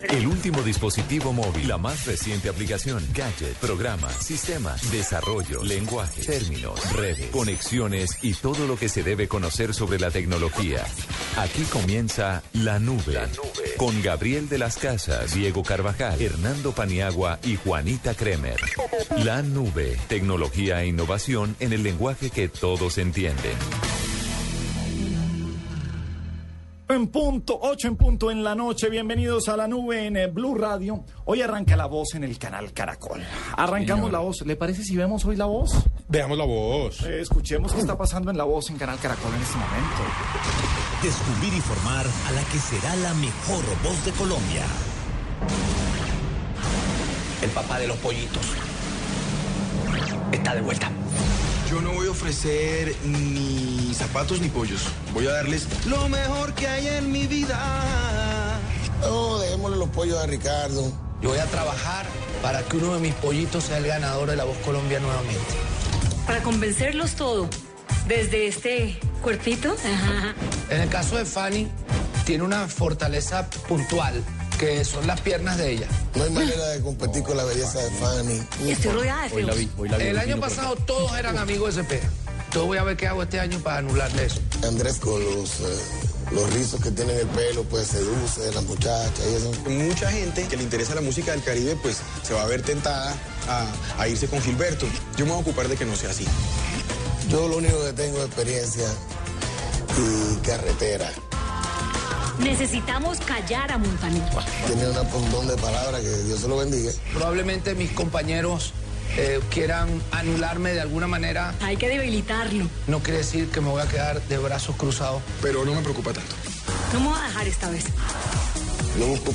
El último dispositivo móvil, la más reciente aplicación, gadget, programa, sistema, desarrollo, lenguaje, términos, redes, conexiones y todo lo que se debe conocer sobre la tecnología. Aquí comienza La Nube. La Nube. Con Gabriel de las Casas, Diego Carvajal, Hernando Paniagua y Juanita Kremer. La Nube. Tecnología e innovación en el lenguaje que todos entienden. En punto, 8 en punto en la noche. Bienvenidos a la nube en eh, Blue Radio. Hoy arranca la voz en el canal Caracol. Arrancamos la voz. ¿Le parece si vemos hoy la voz? Veamos la voz. Eh, escuchemos qué está pasando en la voz en Canal Caracol en este momento. Descubrir y formar a la que será la mejor voz de Colombia. El papá de los pollitos está de vuelta. Yo no voy a ofrecer ni zapatos ni pollos. Voy a darles lo mejor que hay en mi vida. No, dejémosle los pollos a Ricardo. Yo voy a trabajar para que uno de mis pollitos sea el ganador de la Voz Colombia nuevamente. Para convencerlos todo, desde este cuerpito. En el caso de Fanny, tiene una fortaleza puntual que son las piernas de ella. No hay manera de competir con la belleza de Fanny. Estoy rodeada de feos. El año pasado todos eran amigos de Cepeda. Yo voy a ver qué hago este año para anularle eso. Andrés con los, eh, los rizos que tienen el pelo, pues seduce a las muchachas y eso. Mucha gente que le interesa la música del Caribe, pues se va a ver tentada a, a irse con Gilberto. Yo me voy a ocupar de que no sea así. Yo lo único que tengo es experiencia y carretera. Necesitamos callar a Montaner. Tiene una montón de palabras que Dios se lo bendiga. Probablemente mis compañeros eh, quieran anularme de alguna manera. Hay que debilitarlo. No quiere decir que me voy a quedar de brazos cruzados. Pero no me preocupa tanto. No me voy a dejar esta vez. No busco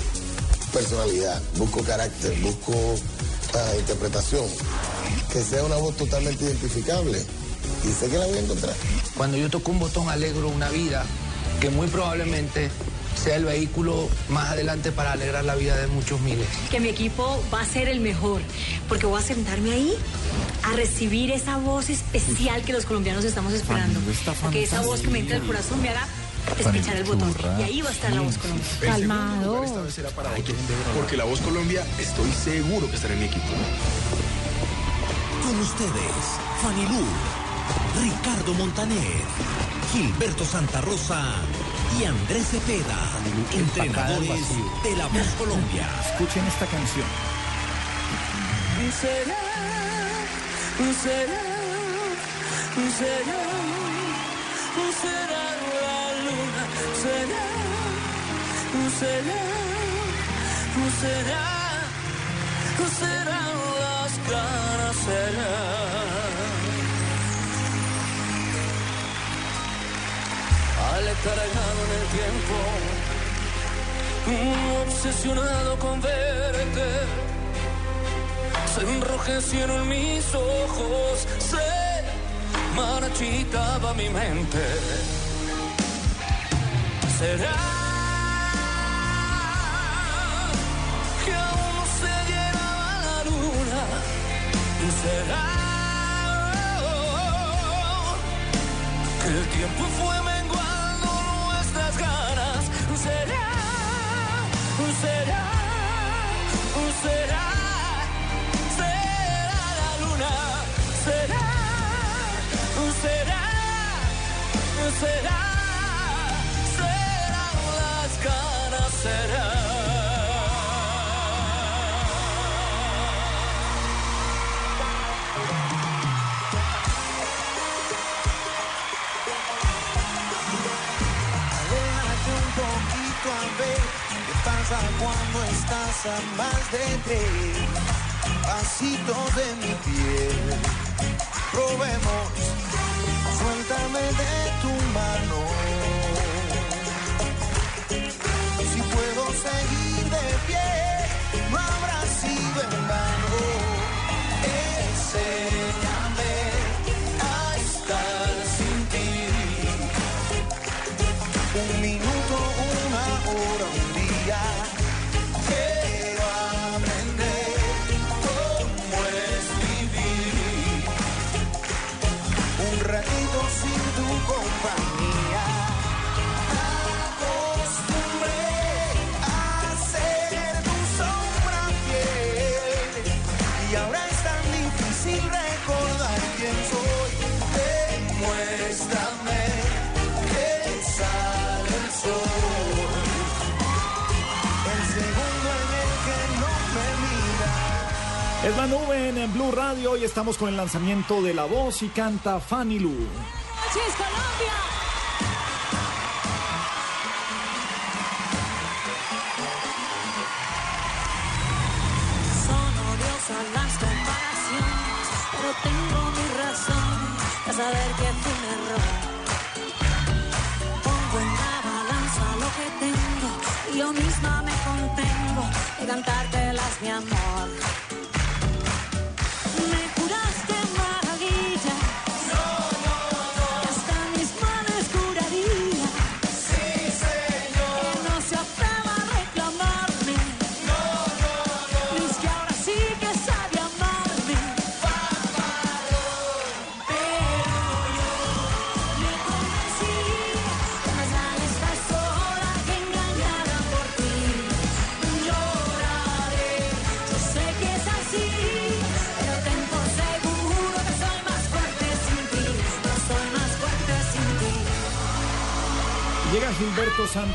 personalidad, busco carácter, busco uh, interpretación. Que sea una voz totalmente identificable. Y sé que la voy a encontrar. Cuando yo toco un botón alegro una vida que muy probablemente sea el vehículo más adelante para alegrar la vida de muchos miles. Que mi equipo va a ser el mejor, porque voy a sentarme ahí a recibir esa voz especial que los colombianos estamos esperando. Que esa voz que me entra al corazón me haga despechar el botón. Y ahí va a estar la voz Colombia. Calmado. Esta vez será para otro, porque la voz Colombia estoy seguro que estará en mi equipo. Con ustedes, Fanny Lu, Ricardo Montaner, Gilberto Santa Rosa y Andrés Cepeda, entrenadores de la Voz Colombia. Escuchen esta canción. Será, será, será, será la luna, será, será, será, serán las caras, será. Aletargado en el tiempo, obsesionado con verte, se enrojecieron mis ojos, se marchitaba mi mente. Será que aún no se llegaba la luna, será que el tiempo fue menguando Será. Aléjate un poquito a ver qué pasa cuando estás a más de tres pasitos de mi piel. Probemos, suéltame de tu mano. Seguir de pie, Es la nube en Blue Radio y estamos con el lanzamiento de La Voz y canta Fanny Lu.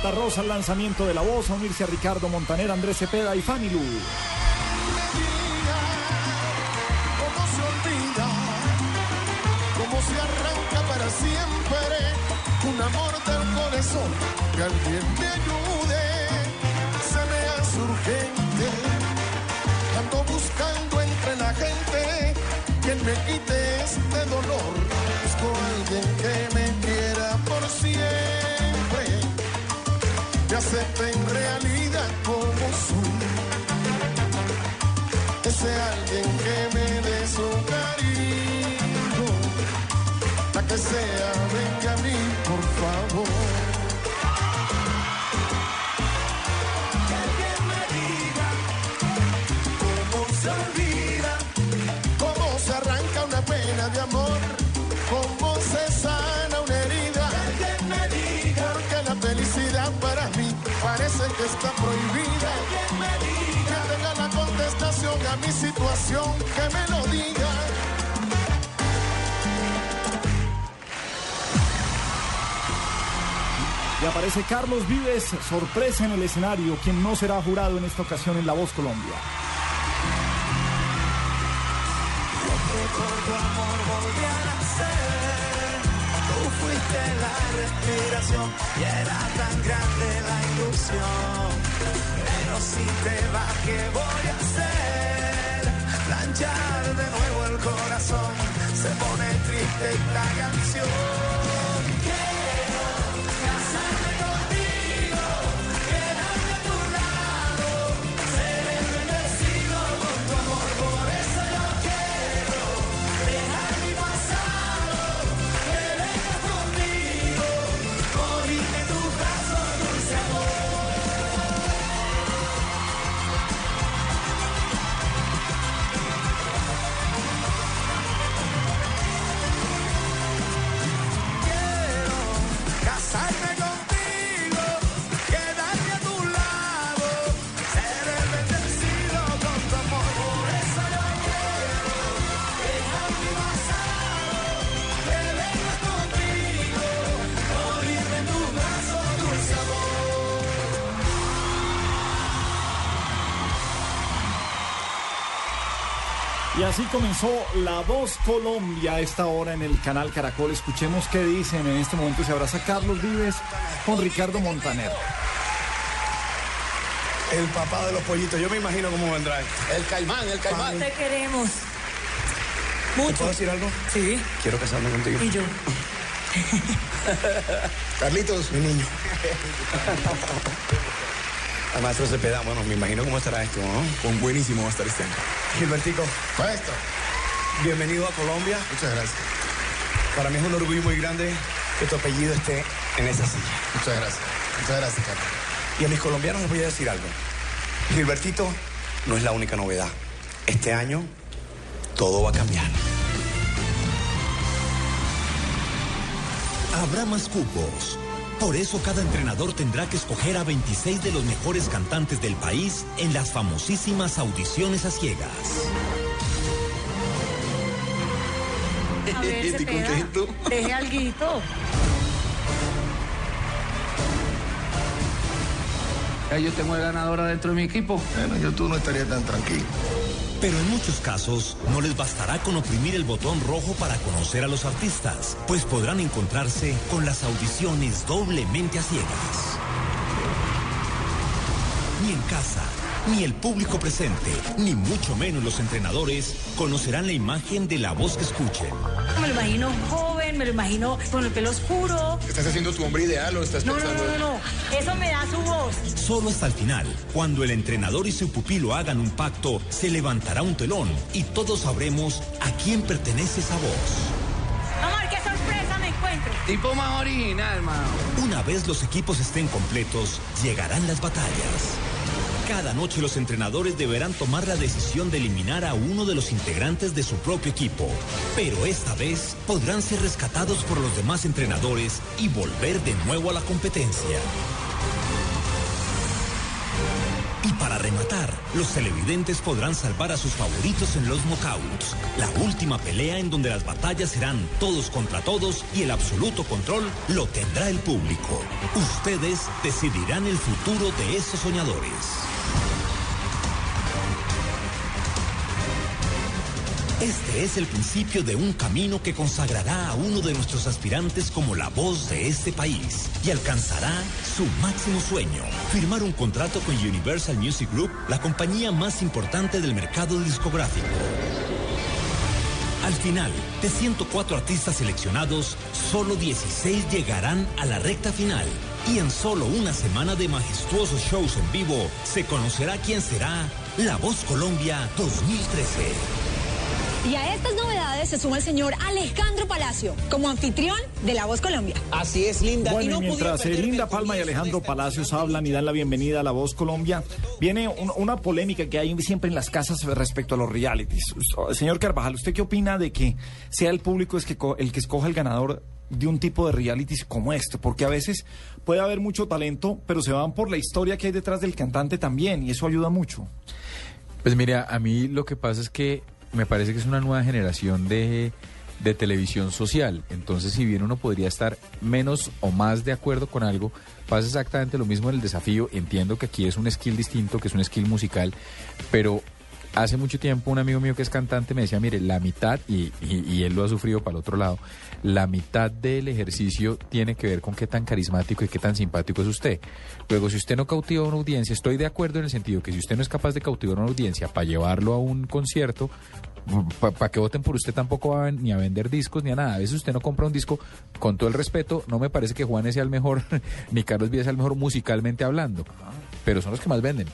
Gilberto Santa Rosa al lanzamiento de La Voz a unirse a Ricardo Montaner, Andrés Cepeda y Fanny Lu. se arranca para siempre un amor del corazón, que alguien me ayude, se me hace urgente, ando buscando entre la gente quien me quite este dolor, busco alguien que me que acepte en realidad como soy ese alguien que me dé su cariño, la que sea, venga a mí, por favor. Que está prohibida. Que me diga, que tenga la contestación a mi situación, que me lo diga. Y aparece Carlos Vives, sorpresa en el escenario, quien no será jurado en esta ocasión en La Voz Colombia. La respiración y era tan grande la ilusión. Pero si te vas, ¿qué voy a hacer? Planchar de nuevo el corazón, se pone triste esta canción. Así comenzó La Voz Colombia a esta hora en el canal Caracol. Escuchemos qué dicen en este momento. Se abraza Carlos Vives con Ricardo Montaner. El papá de los pollitos, yo me imagino cómo vendrá. El caimán, el caimán. Te queremos. ¿Te puedo decir algo? Sí. Quiero casarme contigo. Y yo. Carlitos, mi niño. Al maestro Cepeda, bueno, me imagino cómo estará esto, ¿no? Con buenísimo va a estar este año. Gilbertico. Maestro. Bienvenido a Colombia. Muchas gracias. Para mí es un orgullo muy grande que tu apellido esté en esa silla. Muchas gracias. Muchas gracias, Carlos. Y a mis colombianos les voy a decir algo. Gilbertito no es la única novedad. Este año todo va a cambiar. Habrá más cupos. Por eso cada entrenador tendrá que escoger a 26 de los mejores cantantes del país en las famosísimas audiciones a ciegas. A ver, Estoy Cepeda, contento. Deje alguito. Ya yo tengo el ganador dentro de mi equipo. Bueno, yo tú no estaría tan tranquilo. Pero en muchos casos no les bastará con oprimir el botón rojo para conocer a los artistas, pues podrán encontrarse con las audiciones doblemente a ciegas. Ni en casa, ni el público presente, ni mucho menos los entrenadores conocerán la imagen de la voz que escuchen. Me lo imagino joven, me lo imagino con el pelo oscuro. ¿Estás haciendo tu hombre ideal o estás No, no, pensando... no, no, no. Eso me da su voz. Solo hasta el final, cuando el entrenador y su pupilo hagan un pacto, se levantará un telón y todos sabremos a quién pertenece esa voz. Amor, qué sorpresa me encuentro. Tipo más original, mano. Una vez los equipos estén completos, llegarán las batallas. Cada noche los entrenadores deberán tomar la decisión de eliminar a uno de los integrantes de su propio equipo. Pero esta vez podrán ser rescatados por los demás entrenadores y volver de nuevo a la competencia. Los televidentes podrán salvar a sus favoritos en los knockouts. La última pelea en donde las batallas serán todos contra todos y el absoluto control lo tendrá el público. Ustedes decidirán el futuro de esos soñadores. Este es el principio de un camino que consagrará a uno de nuestros aspirantes como la voz de este país y alcanzará su máximo sueño, firmar un contrato con Universal Music Group, la compañía más importante del mercado discográfico. Al final, de 104 artistas seleccionados, solo 16 llegarán a la recta final. Y en solo una semana de majestuosos shows en vivo, se conocerá quién será La Voz Colombia 2013. Y a estas novedades se suma el señor Alejandro Palacio como anfitrión de La Voz Colombia. Así es, Linda. Bueno, y no mientras eh, Linda Palma y Alejandro Palacios hablan y dan la bienvenida a La Voz Colombia, viene un- una polémica que hay siempre en las casas respecto a los realities. Señor Carvajal, ¿usted qué opina de que sea el público es que el que escoja el ganador de un tipo de realities como este? Porque a veces puede haber mucho talento, pero se van por la historia que hay detrás del cantante también, y eso ayuda mucho. Pues mira, a mí lo que pasa es que me parece que es una nueva generación de, de televisión social. Entonces, si bien uno podría estar menos o más de acuerdo con algo, pasa exactamente lo mismo en el desafío. Entiendo que aquí es un skill distinto, que es un skill musical, pero hace mucho tiempo un amigo mío que es cantante me decía, mire, la mitad, y, y- él lo ha sufrido para el otro lado, la mitad del ejercicio tiene que ver con qué tan carismático y qué tan simpático es usted. Luego, si usted no cautiva a una audiencia, estoy de acuerdo en el sentido que si usted no es capaz de cautivar a una audiencia para llevarlo a un concierto, para que voten por usted tampoco va a ni a vender discos ni a nada. A veces usted no compra un disco, con todo el respeto, no me parece que Juanes sea el mejor, ni Carlos Díaz sea el mejor musicalmente hablando, pero son los que más venden.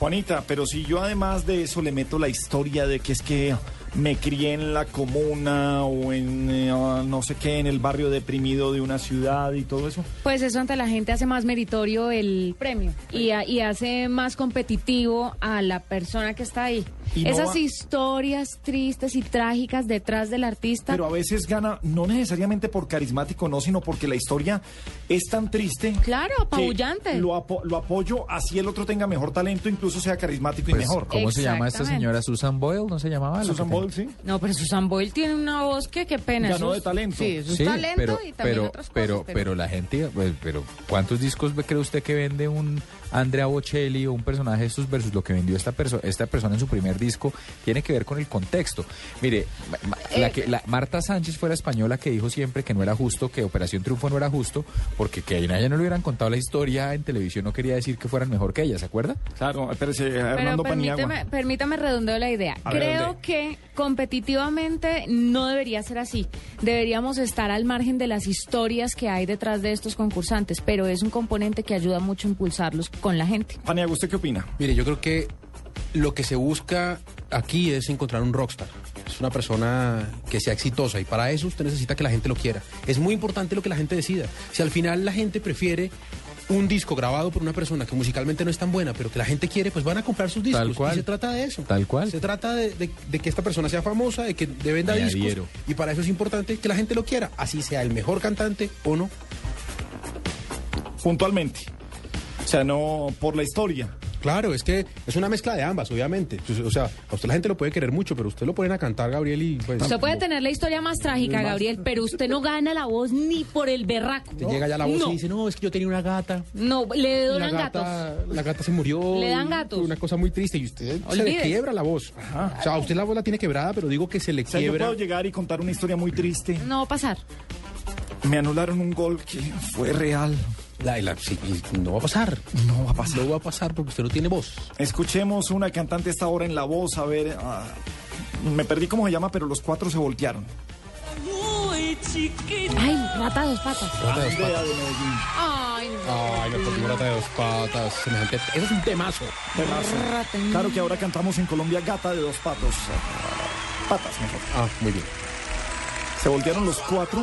Juanita, pero si yo además de eso le meto la historia de que es que me crié en la comuna o en eh, ah, no sé qué, en el barrio deprimido de una ciudad y todo eso. Pues eso ante la gente hace más meritorio el premio y, a- y hace más competitivo a la persona que está ahí. Y no Esas va- historias tristes y trágicas detrás del artista. Pero a veces gana, no necesariamente por carismático, no, sino porque la historia es tan triste. Claro, apabullante. Lo, apo- lo apoyo así el otro tenga mejor talento, incluso sea carismático y Pues, mejor. ¿Cómo se llama esta señora? Susan Boyle, ¿no se llamaba? La Susan que Boyle, sí. No, pero Susan Boyle tiene una voz que qué pena. Ganó de talento. Sí, es Sí, talento pero, y también pero, otras cosas. pero, pero la gente, pues, pero ¿cuántos discos cree usted que vende un Andrea Bocelli o un personaje de estos versus lo que vendió esta persona, esta persona en su primer disco? Tiene que ver con el contexto. Mire, la Eh, que, la, Marta Sánchez fue la española que dijo siempre que no era justo, que Operación Triunfo no era justo, porque que a ella no le hubieran contado la historia en televisión no quería decir que fueran mejor que ella, ¿se acuerda? Claro, espérese, Pero Hernando permíteme, Paniagua. permítame redondeo la idea. A Creo que competitivamente no debería ser así. Deberíamos estar al margen de las historias que hay detrás de estos concursantes, pero es un componente que ayuda mucho a impulsarlos con la gente. Paniagua, ¿usted qué opina? Mire, yo creo que lo que se busca aquí es encontrar un rockstar. Es una persona que sea exitosa y para eso usted necesita que la gente lo quiera. Es muy importante lo que la gente decida. Si al final la gente prefiere un disco grabado por una persona que musicalmente no es tan buena, pero que la gente quiere, pues van a comprar sus discos. Tal cual. Y se trata de eso. Tal cual. Se trata de, de- de que esta persona sea famosa, de que de venda Me discos. adhiero. Y para eso es importante que la gente lo quiera, así sea el mejor cantante o no. Puntualmente. O sea, no por la historia. Claro, es que es una mezcla de ambas, obviamente. Pues, O sea, a usted la gente lo puede querer mucho, pero usted lo ponen a cantar, Gabriel, y pues... Usted puede tener la historia más trágica, Más- Gabriel, pero usted no gana la voz ni por el berraco. Te llega ya la voz no. y dice, no, es que yo tenía una gata. No, le La donan gata, gatos. la gata se murió. Le dan gatos. Una cosa muy triste. Y usted se le quiebra la voz. O sea, a usted la voz la tiene quebrada, pero digo que se le O sea, yo quiebra. puedo llegar y contar una historia muy triste. No va a pasar. Me anularon un gol que fue real. La, la- sí, y no va a pasar. No va a pasar. No va a pasar porque usted no tiene voz. Escuchemos una cantante esta hora en la voz, a ver. ah, me perdí cómo se llama, pero los cuatro se voltearon. Muy chiquita. Ay, rata de dos patas. Rata de dos Andrea patas. de Medellín. Ay, no. Ay, rata de dos patas. Semejante. Eso es un temazo. Temazo. Rata. Claro que ahora cantamos en Colombia Gata de dos patos. Patas, mejor. Ah, muy bien. Se voltearon los cuatro.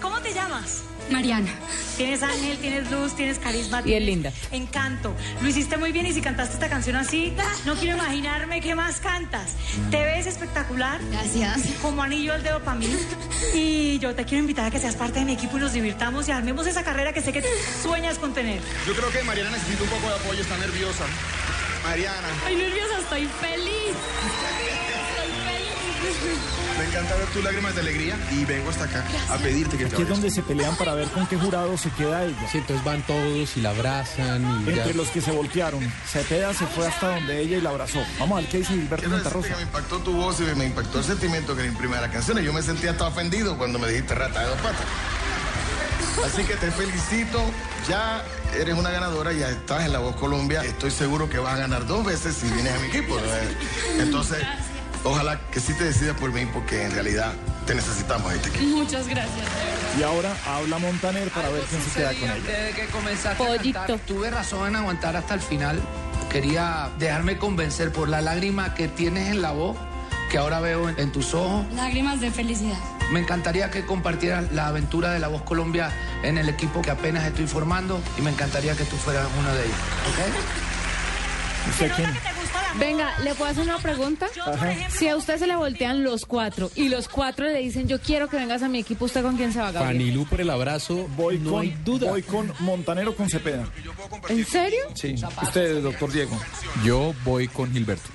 ¿Cómo te llamas? Mariana. Tienes ángel, tienes luz, tienes carisma. Y es linda. Encanto. Lo hiciste muy bien y si cantaste esta canción así, no quiero imaginarme qué más cantas. Te ves espectacular. Gracias. Como anillo al dedo para mí. Y yo te quiero invitar a que seas parte de mi equipo y nos divirtamos y armemos esa carrera que sé que sueñas con tener. Yo creo que Mariana necesita un poco de apoyo, está nerviosa. Mariana, Ay, nerviosa, estoy feliz. Me encanta ver tus lágrimas de alegría y vengo hasta acá a pedirte que te Aquí es donde se pelean para ver con qué jurado se queda ella. Sí, entonces van todos y la abrazan y ya. Entre los que se voltearon, Cepeda se fue hasta donde ella y la abrazó. Vamos a ver qué dice Gilberto Quiero Santa decirte Rosa. que me impactó tu voz y me impactó el sentimiento que le imprime a la canción y yo me sentía hasta ofendido cuando me dijiste rata de dos patas. Así que te felicito, ya eres una ganadora, ya estás en La Voz Colombia, estoy seguro que vas a ganar dos veces si vienes a mi equipo. ¿no? Entonces, ojalá que sí te decidas por mí porque en realidad te necesitamos este equipo. Muchas gracias. Y ahora habla Montaner para ver quién se queda con ella. Desde que comenzaste Pollito. a cantar, tuve razón en aguantar hasta el final. Quería dejarme convencer por la lágrima que tienes en la voz, que ahora veo en, en tus ojos. Lágrimas de felicidad. Me encantaría que compartieras la aventura de La Voz Colombia en el equipo que apenas estoy formando y me encantaría que tú fueras uno de ellos. ¿ok? ¿Usted quién? Venga, ¿le puedo hacer una pregunta? Si a usted se le voltean los cuatro y los cuatro le dicen, yo quiero que vengas a mi equipo, ¿usted con quién se va, Gabriel? Fanilú por el abrazo. Voy no con, hay duda. voy con Montaner o con Cepeda. ¿En serio? Sí. Usted, doctor Diego. Yo voy con Gilberto.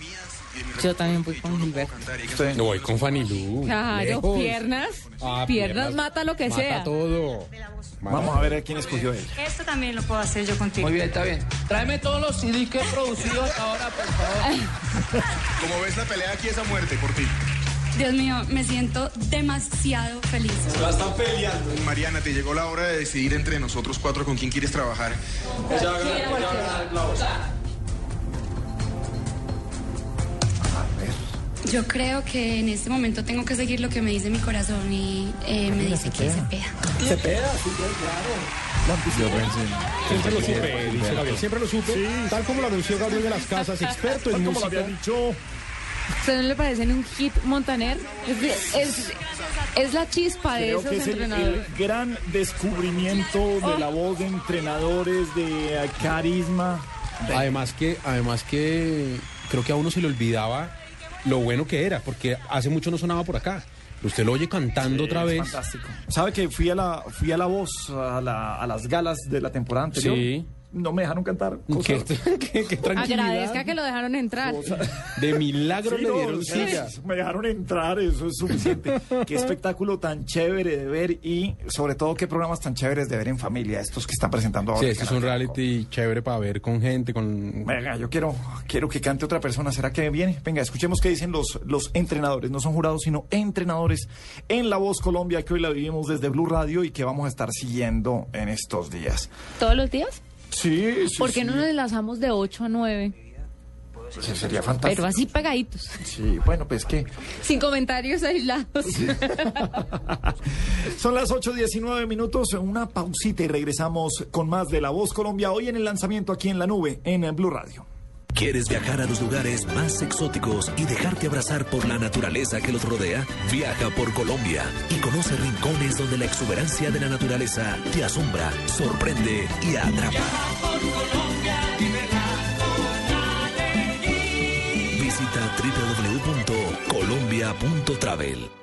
Yo también voy con Gilberto. No voy con Fanilú. Claro, Lejos. piernas. Ah, piernas mata lo que mata sea. todo. Vamos a ver a quién escogió él. Esto también lo puedo hacer yo contigo. Muy bien, está bien. Tráeme todos los CDs que he producido hasta ahora, por favor. Como ves, la pelea aquí es a muerte por ti. Dios mío, me siento demasiado feliz. Mariana, te llegó la hora de decidir entre nosotros cuatro con quién quieres trabajar. Yo creo que en este momento tengo que seguir lo que me dice mi corazón y eh, me dice que se pega. Cepeda, sí, claro. Yo pensé. Siempre lo supe, era dice Gilberto. Gabriel. Siempre lo supe. Tal como lo anunció Gabriel de las Casas, experto en Tal como lo música. había dicho. ¿Usted no le parece un hit Montaner? Es, es, es la chispa de Creo esos que es el, entrenadores. el gran descubrimiento de la voz de entrenadores, de carisma. de- Además que, además que creo que a uno se le olvidaba lo bueno que era, porque hace mucho no sonaba por acá. Usted lo oye cantando Sí, otra es vez. Fantástico. ¿Sabe que fui a la, fui a la voz, a, la- a las galas de la temporada anterior? Sí. No me dejaron cantar. Qué, cosas. qué- qué tranquilidad. Agradezca que lo dejaron entrar. De milagro Sí, le no, dieron sí, silla. Me dejaron entrar, eso es suficiente. qué espectáculo tan chévere de ver y sobre todo qué programas tan chéveres de ver en familia, estos que están presentando ahora. Sí, este es un reality chévere para ver con gente, con... Venga, yo quiero, quiero que cante otra persona. ¿Será que viene? Venga, escuchemos qué dicen los, los entrenadores. No son jurados, sino entrenadores en La Voz Colombia, que hoy la vivimos desde Blue Radio y que vamos a estar siguiendo en estos días. ¿Todos los días? Sí, sí. ¿Por qué sí. no nos enlazamos de 8 a 9? Pues sería fantástico. Pero así pegaditos. Sí, bueno, pues que Sin comentarios aislados. son las 8.19 minutos, una pausita y regresamos con más de La Voz Colombia hoy en el lanzamiento aquí en la nube, en Blue Radio. ¿Quieres viajar a los lugares más exóticos y dejarte abrazar por la naturaleza que los rodea? Viaja por Colombia y conoce rincones donde la exuberancia de la naturaleza te asombra, sorprende y atrapa. Visita www.colombia.travel.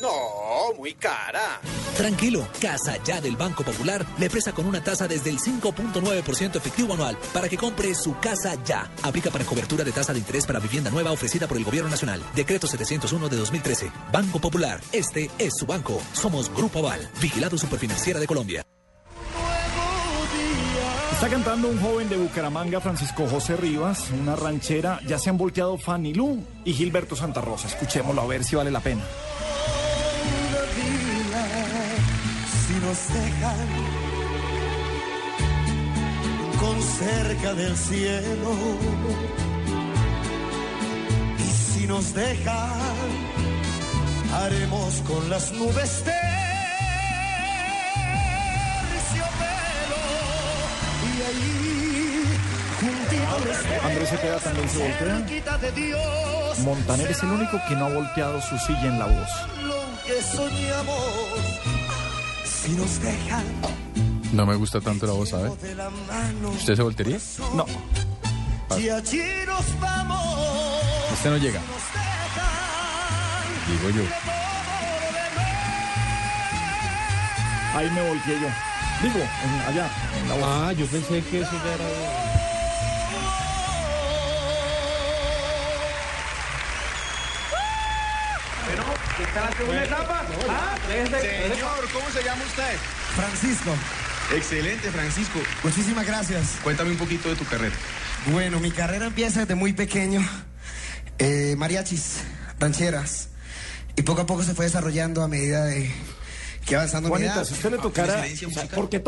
No, muy cara. Tranquilo, Casa Ya del Banco Popular le presta con una tasa desde el 5.9% efectivo anual para que compre su casa ya. Aplica para cobertura de tasa de interés para vivienda nueva ofrecida por el Gobierno Nacional. Decreto 701 de 2013. Banco Popular, este es su banco. Somos Grupo Aval, vigilado superfinanciera de Colombia. Está cantando un joven de Bucaramanga, Francisco José Rivas, una ranchera. Ya se han volteado Fanny Lu y Gilberto Santa Rosa. Escuchémoslo a ver si vale la pena. Si nos dejan con cerca del cielo y si nos dejan haremos con las nubes terciopelo y ahí Andrés Cepeda también se voltea. de Montaner es el único que no ha volteado su silla en la voz. Que soñamos si nos dejan No me gusta tanto la voz, ¿sabe? ¿Usted se voltería? No. y allí nos vamos Este no llega. Digo yo. Ahí me volteé yo. Digo, allá, en la voz. Ah, yo pensé que eso ya era... ¿qué está la segunda etapa? Ah, Señor, ¿cómo se llama usted? Francisco, Excelente, Francisco. muchísimas gracias. Cuéntame un poquito de tu carrera. Bueno, mi carrera empieza desde muy pequeño. Eh, mariachis, rancheras. Y poco a poco se fue desarrollando a medida de que avanzando mi Juanita, edad. si usted le tocara, o sea, porque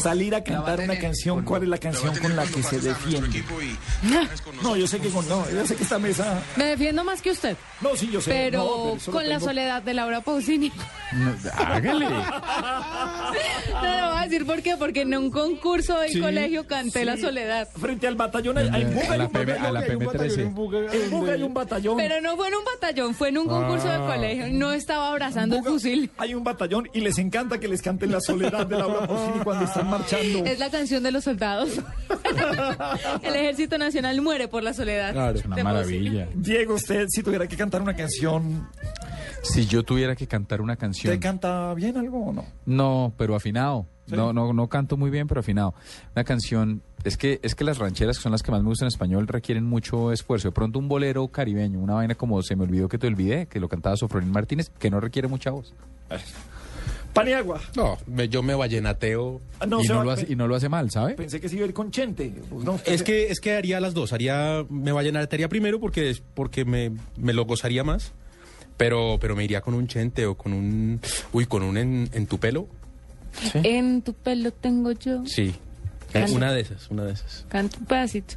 salir a cantar una canción, ¿cuál es la canción con la que se defiende? No, yo sé que con, no, yo sé que esta mesa, Me defiendo más que usted. no, sí, yo sé. Pero, no, pero lo con la soledad de Laura Pausini. hágale. No le voy a decir por qué, porque en un concurso del Sí, colegio canté La. Soledad. Frente al batallón, hay, hay un PM batallón, a la hay un batallón, PM13. hay un Buga- En Buga hay un batallón. Pero no fue en un batallón, fue en un concurso de Ah. colegio. No estaba abrazando el fusil. Hay un batallón y les encanta que les canten la soledad de Laura Pausini cuando están marchando. Es la canción de los soldados. el Ejército Nacional muere por la soledad. Claro, es una maravilla. Diego, usted si tuviera que cantar una canción, Si yo tuviera que cantar una ¿usted canción. canta bien algo o no? No, pero afinado. No, no, no canto muy bien, pero afinado. Una canción, es que, es que las rancheras, que son las que más me gustan en español, requieren mucho esfuerzo. De pronto un bolero caribeño, una vaina como Se me olvidó que te olvidé, que lo cantaba Sofronín Martínez, que no requiere mucha voz. Paniagua. No, me- yo me vallenateo. Ah, no, y, no va- lo hace, y no lo hace mal, ¿sabe? Pensé que se iba a ir con Chente. Pues no, Es que, es que haría las dos. Haría, me vallenatearía primero porque, es- porque me, me lo gozaría más. Pero, pero me iría con un chente o con un. Uy, con un en, en tu pelo. En tu pelo tengo yo. Sí. Canta. Una de esas, una de esas. Canta un pedacito.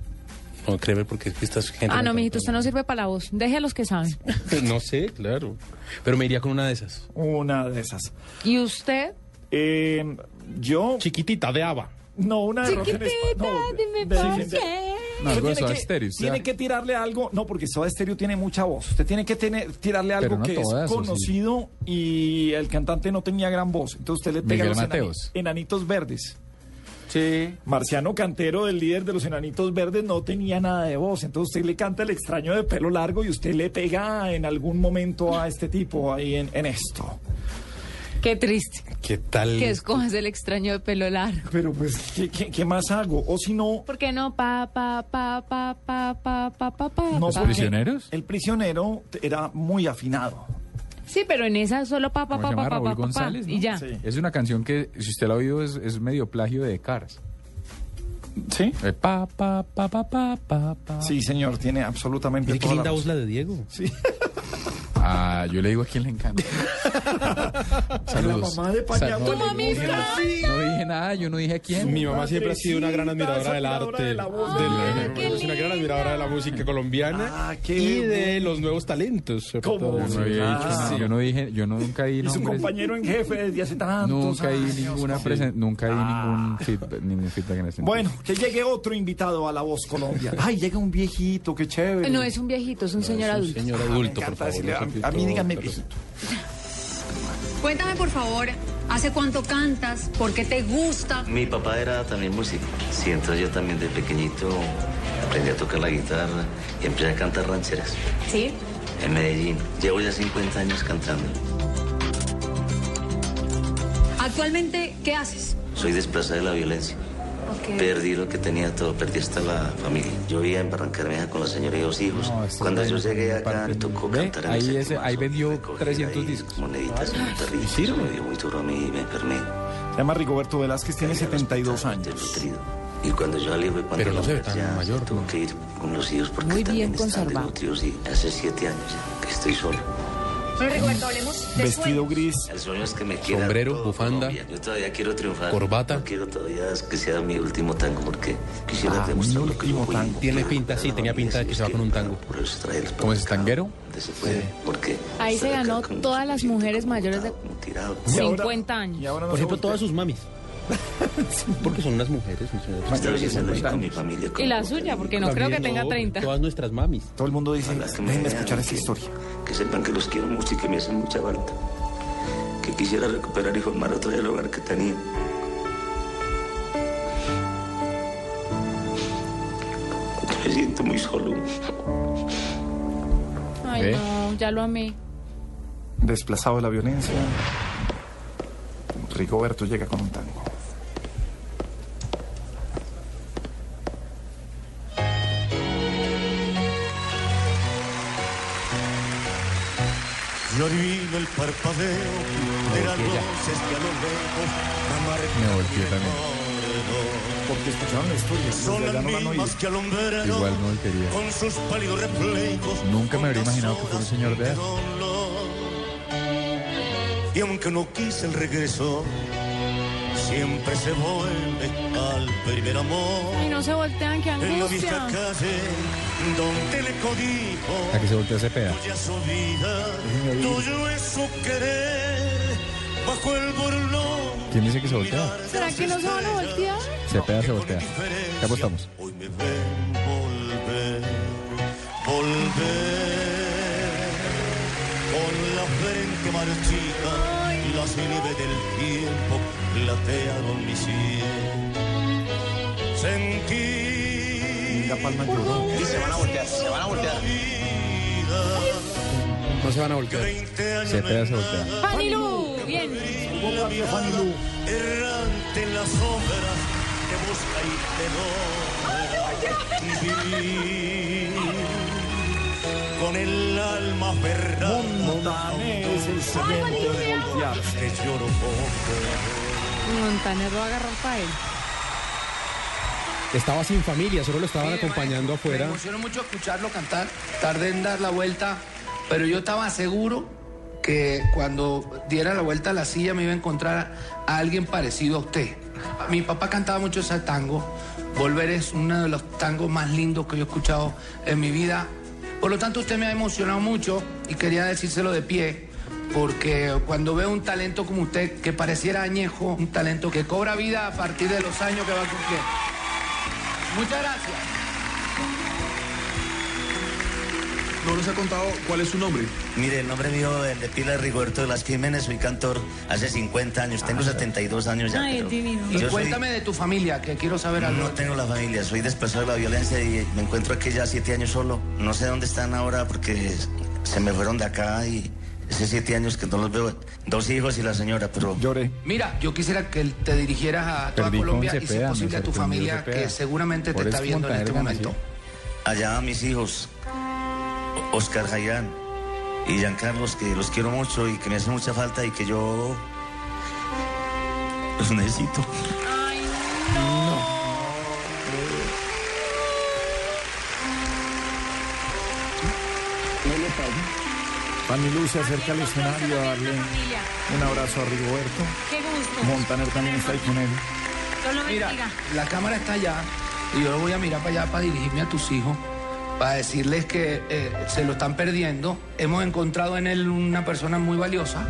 No, créeme, porque es que estas gente. Ah, no, mijito, usted no sirve para la voz. Deje a los que saben. No sé, claro. Pero me iría con una de esas. Una de esas. ¿Y usted? Eh, yo. Chiquitita de Ava. No, una de Chiquitita. No, dime de- por de- qué. No, algo de tiene Soda que, Stereo, tiene que tirarle algo, no, porque Soda Stereo tiene mucha voz. Usted tiene que tener, tirarle algo no que es conocido y el cantante no tenía gran voz. Entonces usted le pega Miguel los enani- Mateos. enanitos verdes. Sí. Marciano Cantero, el líder de los Enanitos Verdes, no tenía nada de voz. Entonces usted le canta el extraño de pelo largo y usted le pega en algún momento a este tipo ahí en, esto. Qué triste. ¿Qué tal? Que escojas el extraño de pelo largo. Pero pues, ¿qué, qué, qué más hago? O si no... ¿Por qué no? Pa, pa, pa, pa, pa, pa, pa, pa, ¿No ¿Los prisioneros? El prisionero era muy afinado. Sí, pero en esa solo pa, pa, ¿Cómo se pa, llama? pa, Raúl pa, pa, González, ¿no? y ya. Sí. Es una canción que, si usted la ha oído, es, es medio plagio de Cars. ¿Sí? Eh, pa, pa, pa, pa, pa, pa, pa. Sí, señor, tiene absolutamente Mire qué toda linda voz la de Diego. Sí. Ah, yo le digo a quién le encanta. Saludos. La mamá de Paña Sal- no, Tu no mamita. dije- No dije nada, yo no dije a quién. Mi mamá siempre ha sido una gran admiradora del arte, de la voz. del- es una gran admiradora de la música colombiana Ah, qué y de los nuevos talentos. ¿Cómo? Yo no había dicho nada, Sí. yo no dije, yo no, nunca di Y su nombres. compañero en jefe desde hace tantos Nunca di años. ninguna presen- nunca di ningún feedback, ningún feedback en este Bueno, que llegue otro invitado a La Voz Colombia. Ay, llega un viejito, qué chévere. No es un viejito, es un señor adulto. Señor Ah, adulto, por favor. A, mí díganme viejito. Cuéntame, por favor, ¿hace cuánto cantas? ¿Por qué te gusta? Mi papá era también músico. Sí, entonces yo también de pequeñito aprendí a tocar la guitarra y empecé a cantar rancheras ¿Sí? en Medellín. Llevo ya 50 años cantando. Actualmente, ¿qué haces? Soy desplazada de la violencia. Perdí lo que tenía todo, perdí hasta la familia. Yo vivía en Barrancarmeja con la señora y dos hijos. No, esto Cuando yo llegué acá me tocó Ve, cantar en ahí el ese- ahí vendió recoger 300 ahí discos. Moneditas en un perrito. me dio muy duro a mí y me enfermé. Se llama Rigoberto Velázquez, tiene 72 años. Y cuando yo salí fue cuando Pero no la se ve tan mayor, tuvo que ir con los hijos porque Muy también bien están conservado. desnutridos y hace siete años ya que estoy solo. Bueno, Rigoberto, hablemos de Vestido gris. El sueño es que me quiera Sombrero, todo bufanda, Colombia. Yo todavía quiero triunfar. corbata. No quiero todavía que sea mi último tango porque quisiera Ah, demostrar mi lo que yo último fui. tango. Tiene pinta, sí, tenía pinta de que se va con un tango. Por eso traerlos para ¿Cómo es tanguero? donde se puede, porque Ahí se ganó todas las mujeres mayores de un tirado. Y ahora- 50 años. Por ejemplo, todas sus mamis. Porque son unas mujeres. mis señores. Esta vez de se lo 50 digo con mi años. familia. Y la suya, porque no creo que tenga no, 30. Todas nuestras mamis. Todo el mundo dice, déjenme escuchar esta historia. Que sepan que los quiero mucho y que me hacen mucha falta. Que quisiera recuperar y formar otra vez el hogar que tenía. Me siento muy solo. Ay, no, ya lo amé. Desplazado de la violencia. Rigoberto llega con un tango. Yo adivino el parpadeo de las luces que a lo lejos Me volteé también. Porque escucharon la historia. Son las mismas que alumbran Igual no voltearía. con sus pálidos reflejos. Nunca me habría imaginado que fuera un señor de edad. Y aunque no quise el regreso, siempre se vuelve al primer amor. Ay, no se voltean, qué En la angustia. calle donde le codijo A que se volteó Cepeda. tuya su vida, tuyo es su querer, bajo el burlón. ¿Quién dice que se voltea? ¿Será que no se van a voltear? Cepeda se voltea. ¿Qué apostamos? Hoy me ven volver, volver, con la frente marchita, las nieves del tiempo platearon mi sien. Sentí Palma lloró. Y se van a voltear, se van a voltear. No se van a voltear. Se voltea. Fanny Lu, bien. errante en las sombras que busca y te. Vivir con el alma es el siguiente. Que lloro poco. Montaner lo va a agarrar para él. Estaba sin familia, solo lo estaban Sí, acompañando Me afuera. emocionó mucho escucharlo cantar. Tardé en dar la vuelta, pero yo estaba seguro que cuando diera la vuelta a la silla me iba a encontrar a alguien parecido a usted. Mi papá cantaba mucho ese tango. Volver es uno de los tangos más lindos que yo he escuchado en mi vida. Por lo tanto, usted me ha emocionado mucho y quería decírselo de pie. Porque cuando veo un talento como usted, que pareciera añejo, un talento que cobra vida a partir de los años que va cumpliendo. Muchas gracias. ¿No nos ha contado cuál es su nombre? Mire, el nombre mío, el de Pila es Rigoberto de las Jiménez, soy cantor hace 50 años, tengo 72 años ya. Ay, pero divino. Y soy- cuéntame de tu familia, que quiero saber algo. No tengo la familia, soy desplazado de la violencia y me encuentro aquí ya siete años solo. No sé dónde están ahora porque se me fueron de acá y hace siete años que no los veo. Dos hijos y la señora, pero... Lloré. Mira, yo quisiera que te dirigieras a toda Perdí Colombia y si posible a tu familia que seguramente te está viendo en este momento. Allá a mis hijos, Oscar Jayán y Giancarlos, que los quiero mucho y que me hacen mucha falta y que yo los necesito. Fanny Lu se acerca al escenario a darle un abrazo a Rigoberto. Qué gusto. Montaner también está ahí con él. Lo Mira, la cámara está allá y yo voy a mirar para allá para dirigirme a tus hijos, para decirles que eh, se lo están perdiendo. Hemos encontrado en él una persona muy valiosa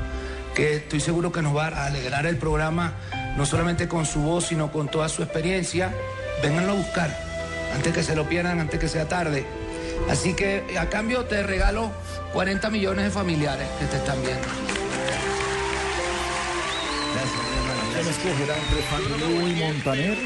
que estoy seguro que nos va a alegrar el programa, no solamente con su voz, sino con toda su experiencia. Vénganlo a buscar, antes que se lo pierdan, antes que sea tarde. Así que a cambio te regalo 40 millones de familiares que te están viendo. ¿Quién escogerá entre Fanny Lu y Montaner?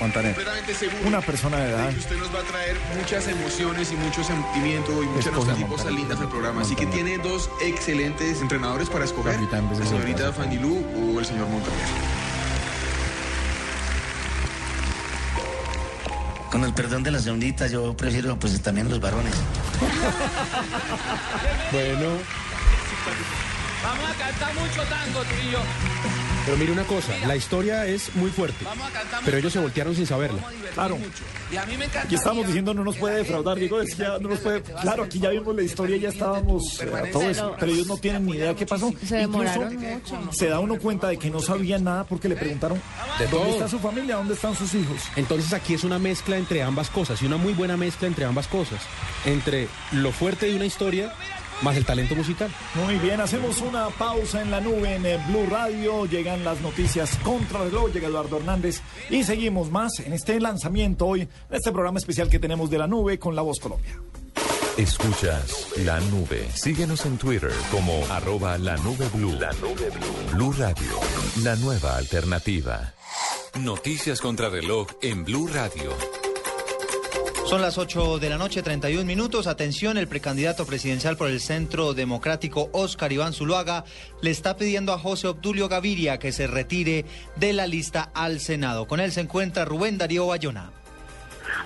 Montaner. completamente seguro Una persona de edad. usted nos va a traer muchas emociones y mucho sentimiento y muchas nostalgia cosas lindas al programa. Así que tiene dos excelentes entrenadores para escoger, la señorita Fanny Lu o el señor Montaner. Con el perdón de la señorita, yo prefiero pues también los varones. Bueno, Vamos a cantar mucho tango, tú y yo. Pero mire una cosa, la historia es muy fuerte, Vamos a cantar pero ellos se voltearon sin saberla. Claro. Y a mí me encanta. Aquí estamos diciendo no nos puede defraudar, Diego decía no nos puede. Claro, aquí ya vimos la historia, ya estábamos a todo eso, pero ellos no tienen ni idea qué pasó. Se demoraron mucho. se da uno cuenta de que no sabían nada porque le preguntaron De dónde todo. está su familia, dónde están sus hijos. Entonces aquí es una mezcla entre ambas cosas y una muy buena mezcla entre ambas cosas, entre lo fuerte de una historia más el talento musical. Muy bien, hacemos una pausa en la nube en eh, Blue Radio. Llegan las noticias contra reloj, llega Eduardo Hernández y seguimos más en este lanzamiento hoy, en este programa especial que tenemos de la nube con La Voz Colombia. Escuchas la nube. Síguenos en Twitter como arroba la nube blue. La nube blue. Blue Radio, la nueva alternativa. Noticias contra reloj en Blue Radio. Son las 8 de la noche, 31 minutos. Atención, el precandidato presidencial por el Centro Democrático, Oscar Iván Zuluaga, le está pidiendo a José Obdulio Gaviria que se retire de la lista al Senado. Con él se encuentra Rubén Darío Bayona.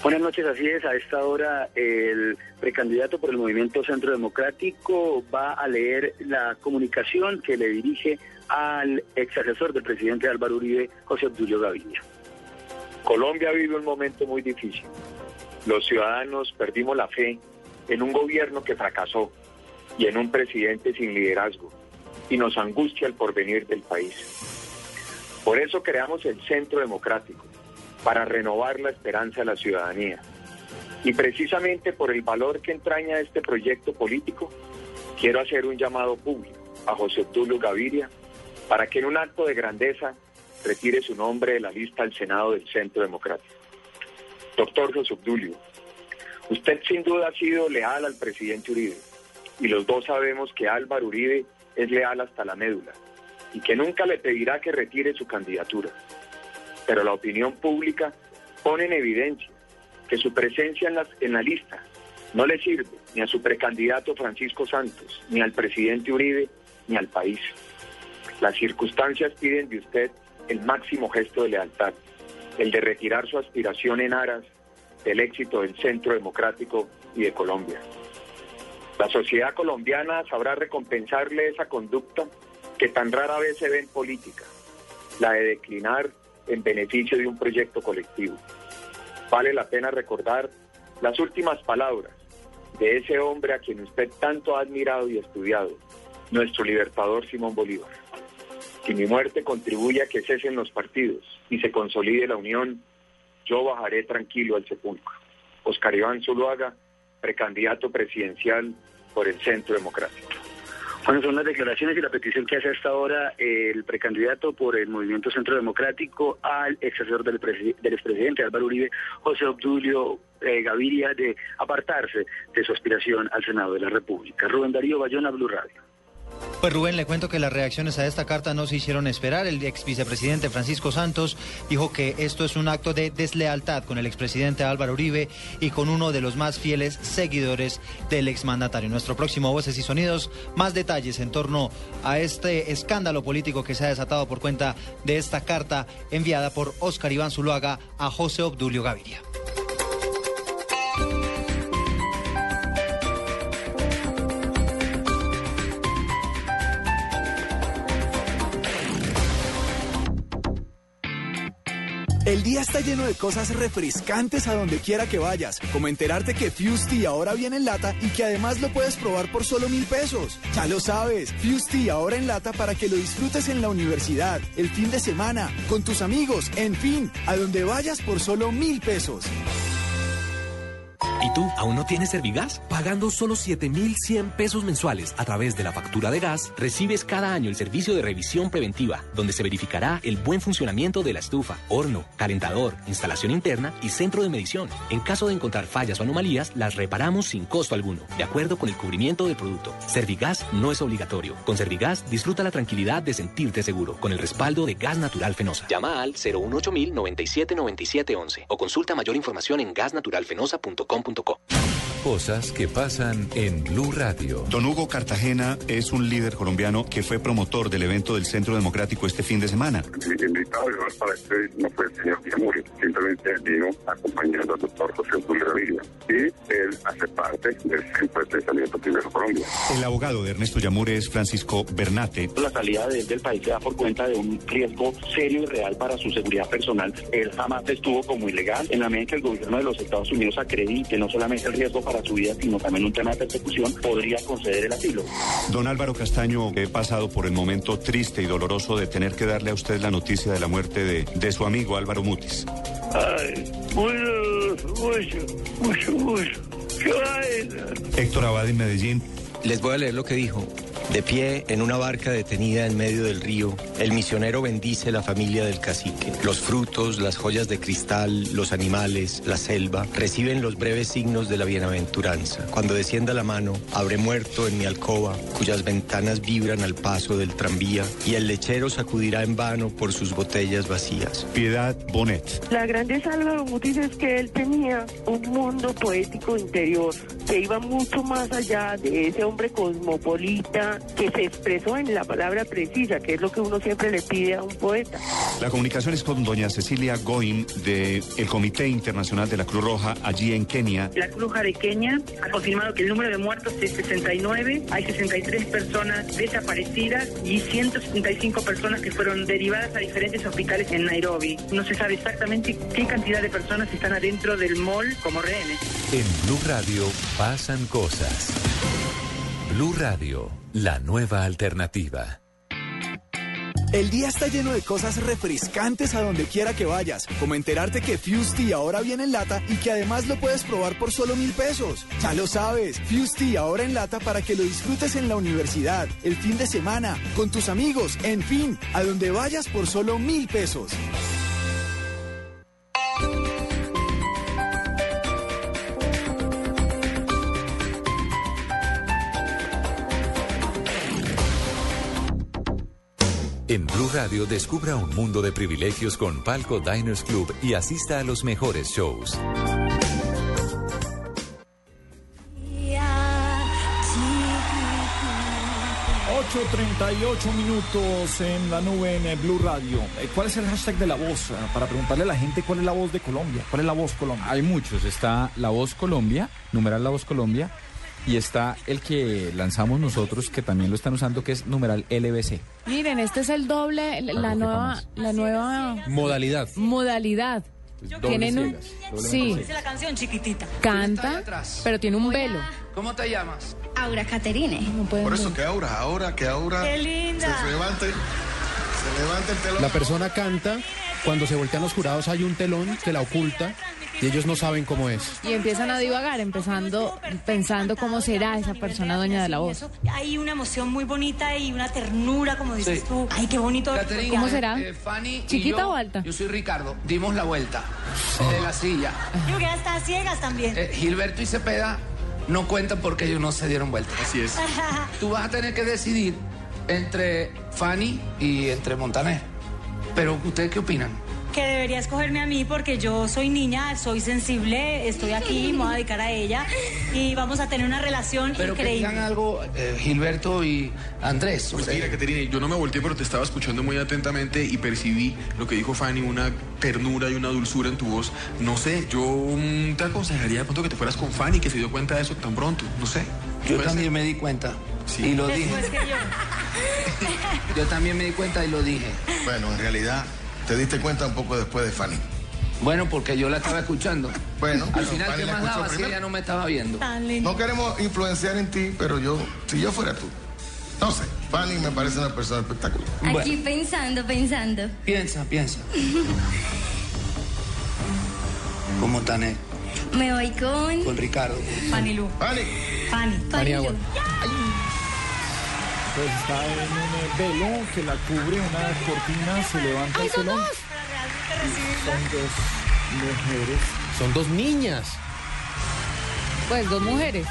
Buenas noches, así es. A esta hora el precandidato por el Movimiento Centro Democrático va a leer la comunicación que le dirige al ex asesor del presidente Álvaro Uribe, José Obdulio Gaviria. Colombia vive un momento muy difícil. Los ciudadanos perdimos la fe en un gobierno que fracasó y en un presidente sin liderazgo y nos angustia el porvenir del país. Por eso creamos el Centro Democrático, para renovar la esperanza de la ciudadanía. Y precisamente por el valor que entraña este proyecto político, quiero hacer un llamado público a José Obdulio Gaviria para que en un acto de grandeza retire su nombre de la lista al Senado del Centro Democrático. Doctor José Obdulio, usted sin duda ha sido leal al presidente Uribe y los dos sabemos que Álvaro Uribe es leal hasta la médula y que nunca le pedirá que retire su candidatura. Pero la opinión pública pone en evidencia que su presencia en la, en la lista no le sirve ni a su precandidato Francisco Santos, ni al presidente Uribe, ni al país. Las circunstancias piden de usted el máximo gesto de lealtad, el de retirar su aspiración en aras del éxito del Centro Democrático y de Colombia. La sociedad colombiana sabrá recompensarle esa conducta que tan rara vez se ve en política, la de declinar en beneficio de un proyecto colectivo. Vale la pena recordar las últimas palabras de ese hombre a quien usted tanto ha admirado y estudiado, nuestro libertador Simón Bolívar. Si mi muerte contribuye a que cesen los partidos y se consolide la unión, yo bajaré tranquilo al sepulcro. Oscar Iván Zuluaga, precandidato presidencial por el Centro Democrático. Bueno, son las declaraciones y la petición que hace hasta ahora el precandidato por el Movimiento Centro Democrático al ex asesor del, del expresidente Álvaro Uribe, José Obdulio eh, Gaviria, de apartarse de su aspiración al Senado de la República. Rubén Darío Bayona, Blue Radio. Pues Rubén, le cuento que las reacciones a esta carta no se hicieron esperar. El ex vicepresidente Francisco Santos dijo que esto es un acto de deslealtad con el expresidente Álvaro Uribe y con uno de los más fieles seguidores del exmandatario. Nuestro próximo Voces y Sonidos, más detalles en torno a este escándalo político que se ha desatado por cuenta de esta carta enviada por Óscar Iván Zuluaga a José Obdulio Gaviria. El día está lleno de cosas refrescantes a donde quiera que vayas, como enterarte que Fusti ahora viene en lata y que además lo puedes probar por solo mil pesos. Ya lo sabes, Fusti ahora en lata para que lo disfrutes en la universidad, el fin de semana, con tus amigos, en fin, a donde vayas por solo mil pesos. ¿Y tú aún no tienes Servigas? Pagando solo 7,100 pesos mensuales a través de la factura de gas, recibes cada año el servicio de revisión preventiva, donde se verificará el buen funcionamiento de la estufa, horno, calentador, instalación interna y centro de medición. En caso de encontrar fallas o anomalías, las reparamos sin costo alguno, de acuerdo con el cubrimiento del producto. Servigas no es obligatorio. Con Servigas disfruta la tranquilidad de sentirte seguro, con el respaldo de Gas Natural Fenosa. Llama al 018 97 97 11 o consulta mayor información en Cosas que pasan en Blue Radio. Don Hugo Cartagena es un líder colombiano que fue promotor del evento del Centro Democrático este fin de semana. El invitado de para este no fue el señor Guillamuri, simplemente vino acompañando al doctor José Gaviria. Y él hace parte del Centro de Pensamiento Primero Colombia. El abogado de Ernesto Yamure es Francisco Bernate. La salida de él del país se da por cuenta de un riesgo serio y real para su seguridad personal. Él jamás estuvo como ilegal. En la medida en que el gobierno de los Estados Unidos acredite no solamente el riesgo para su vida, sino también un tema de persecución, podría conceder el asilo. Don Álvaro Castaño, he pasado por el momento triste y doloroso de tener que darle a usted la noticia de la muerte de, de su amigo Álvaro Mutis. Ay, mucho, mucho, mucho, mucho. Héctor Abad en Medellín. Les voy a leer lo que dijo. De pie en una barca detenida en medio del río, el misionero bendice la familia del cacique. Los frutos, las joyas de cristal, los animales, la selva, reciben los breves signos de la bienaventuranza. Cuando descienda la mano, habré muerto en mi alcoba, cuyas ventanas vibran al paso del tranvía, y el lechero sacudirá en vano por sus botellas vacías. Piedad Bonet. La grandeza de Álvaro Mutis es que él tenía un mundo poético interior que iba mucho más allá de ese hombre cosmopolita que se expresó en la palabra precisa, que es lo que uno siempre le pide a un poeta. La comunicación es con doña Cecilia Goin del Comité Internacional de la Cruz Roja allí en Kenia. La Cruz Roja de Kenia ha confirmado que el número de muertos es 69, hay 63 personas desaparecidas y 175 personas que fueron derivadas a diferentes hospitales en Nairobi. No se sabe exactamente qué cantidad de personas están adentro del mall como rehenes. En Blue Radio pasan cosas. Blue Radio, la nueva alternativa. El día está lleno de cosas refrescantes a donde quiera que vayas, como enterarte que Fusti ahora viene en lata y que además lo puedes probar por solo mil pesos. Ya lo sabes, Fusti ahora en lata para que lo disfrutes en la universidad, el fin de semana, con tus amigos, en fin, a donde vayas por solo mil pesos. En Blue Radio descubra un mundo de privilegios con Palco Diners Club y asista a los mejores shows. 8.38 minutos en la nube en Blue Radio. Eh, ¿Cuál es el hashtag de la voz? Eh, Para preguntarle a la gente cuál es la voz de Colombia. ¿Cuál es la voz Colombia? Hay muchos. Está La Voz Colombia, numeral La Voz Colombia, y está el que lanzamos nosotros, que también lo están usando, que es numeral LBC. Miren, este es el doble, la nueva, la nueva Modalidad. modalidad. Tienen un, sí, Dice la canción chiquitita. canta, pero tiene un velo. ¿Cómo te llamas? Aura Caterine. Por eso que ahora, ahora, que ahora. Qué linda. Se levante. Se levante el telón. La persona canta, cuando se voltean los jurados hay un telón que la oculta y ellos no saben cómo es. Y empiezan a divagar, empezando, pensando cómo será esa persona dueña de la voz. Hay una emoción muy bonita y una ternura, como dices tú. Ay, qué bonito. Caterina, ¿Cómo será? eh, Fanny ¿Chiquita yo- o alta? Yo soy Ricardo. Dimos la vuelta de la silla. Yo que ya está ciegas también. Eh, Gilberto y Cepeda no cuentan porque ellos no se dieron vuelta. Así es. Tú vas a tener que decidir entre Fanny y entre Montaner. Pero, ¿ustedes qué opinan? Que debería escogerme a mí porque yo soy niña, soy sensible, estoy aquí, me voy a dedicar a ella y vamos a tener una relación Pero que increíble. digan algo eh, Gilberto y Andrés. Pues mira, Caterina, yo no me volteé, pero te estaba escuchando muy atentamente y percibí lo que dijo Fanny, una ternura y una dulzura en tu voz. No sé, yo mm, te aconsejaría de pronto que te fueras con Fanny, que se dio cuenta de eso tan pronto. No sé. yo también ser. me di cuenta. Y lo dije. Después que yo. Yo también me di cuenta y lo dije. Bueno, en realidad te diste cuenta un poco después de Fanny. Bueno, porque yo la estaba escuchando. Bueno, Al final, Fanny ¿qué la más daba si ella no me estaba viendo? No queremos influenciar en ti, pero yo, si yo fuera tú, no sé, Fanny me parece una persona espectacular. Aquí pensando, pensando. Piensa, piensa. ¿Cómo están, eh? Me voy con Con Ricardo. Fanny Lu. Fanny. Fanny. Fanny Agua. Pues está en un eh, velo que la cubre, una cortina, se levanta el telón. Son dos mujeres. Son dos niñas, Pues dos mujeres.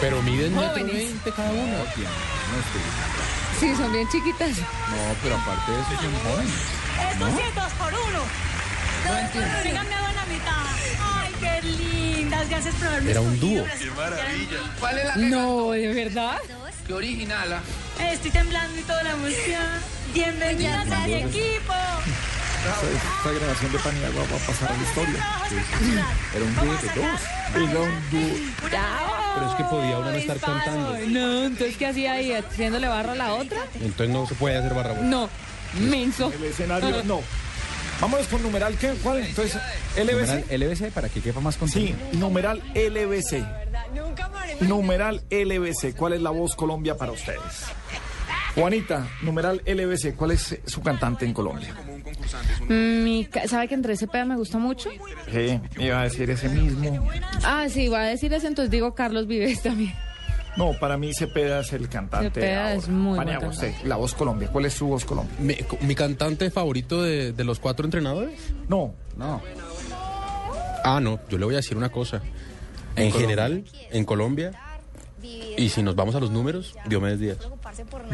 pero miden metro veinte cada una. Sí, son bien chiquitas. No, pero aparte de eso son jóvenes. Estos sí, dos por uno. Dos por uno. Síganme a la mitad. Ay, qué lindas. Gracias por haberme Era un dúo. Qué maravilla. ¿Cuál es la No, ¿de verdad? Qué original, ¿ah? confiar. Estoy temblando y toda la emoción. Bienvenidas a mi equipo. Esta, esta grabación de Paniagua va a pasar a la historia. Era un dúo de dos. Era un dúo. Pero es que podía uno no estar cantando. No, entonces ¿qué hacía ahí? ¿Haciéndole barra a la otra? Entonces no se puede hacer barra. No, menso. El escenario, no. Vámonos con numeral, ¿qué? ¿Cuál? Entonces, Numeral LBC. LBC para que quepa más contenido. Sí, numeral LBC. Numeral LBC. ¿Cuál es la voz Colombia para ustedes? Juanita, numeral LBC. ¿Cuál es su cantante en Colombia? Mi ca- ¿Sabe que entre Cepeda me gusta mucho? Sí, iba a decir ese mismo. Ah, sí, va a decir ese, entonces digo Carlos Vives también. No, para mí Cepeda es el cantante. Cepeda ahora. es muy buen usted, la voz Colombia. ¿Cuál es su voz Colombia? Mi, mi cantante favorito de, de los cuatro entrenadores? No, No. Ah, no, yo le voy a decir una cosa. En general, en Colombia, y si nos vamos a los números, Diomedes Díaz.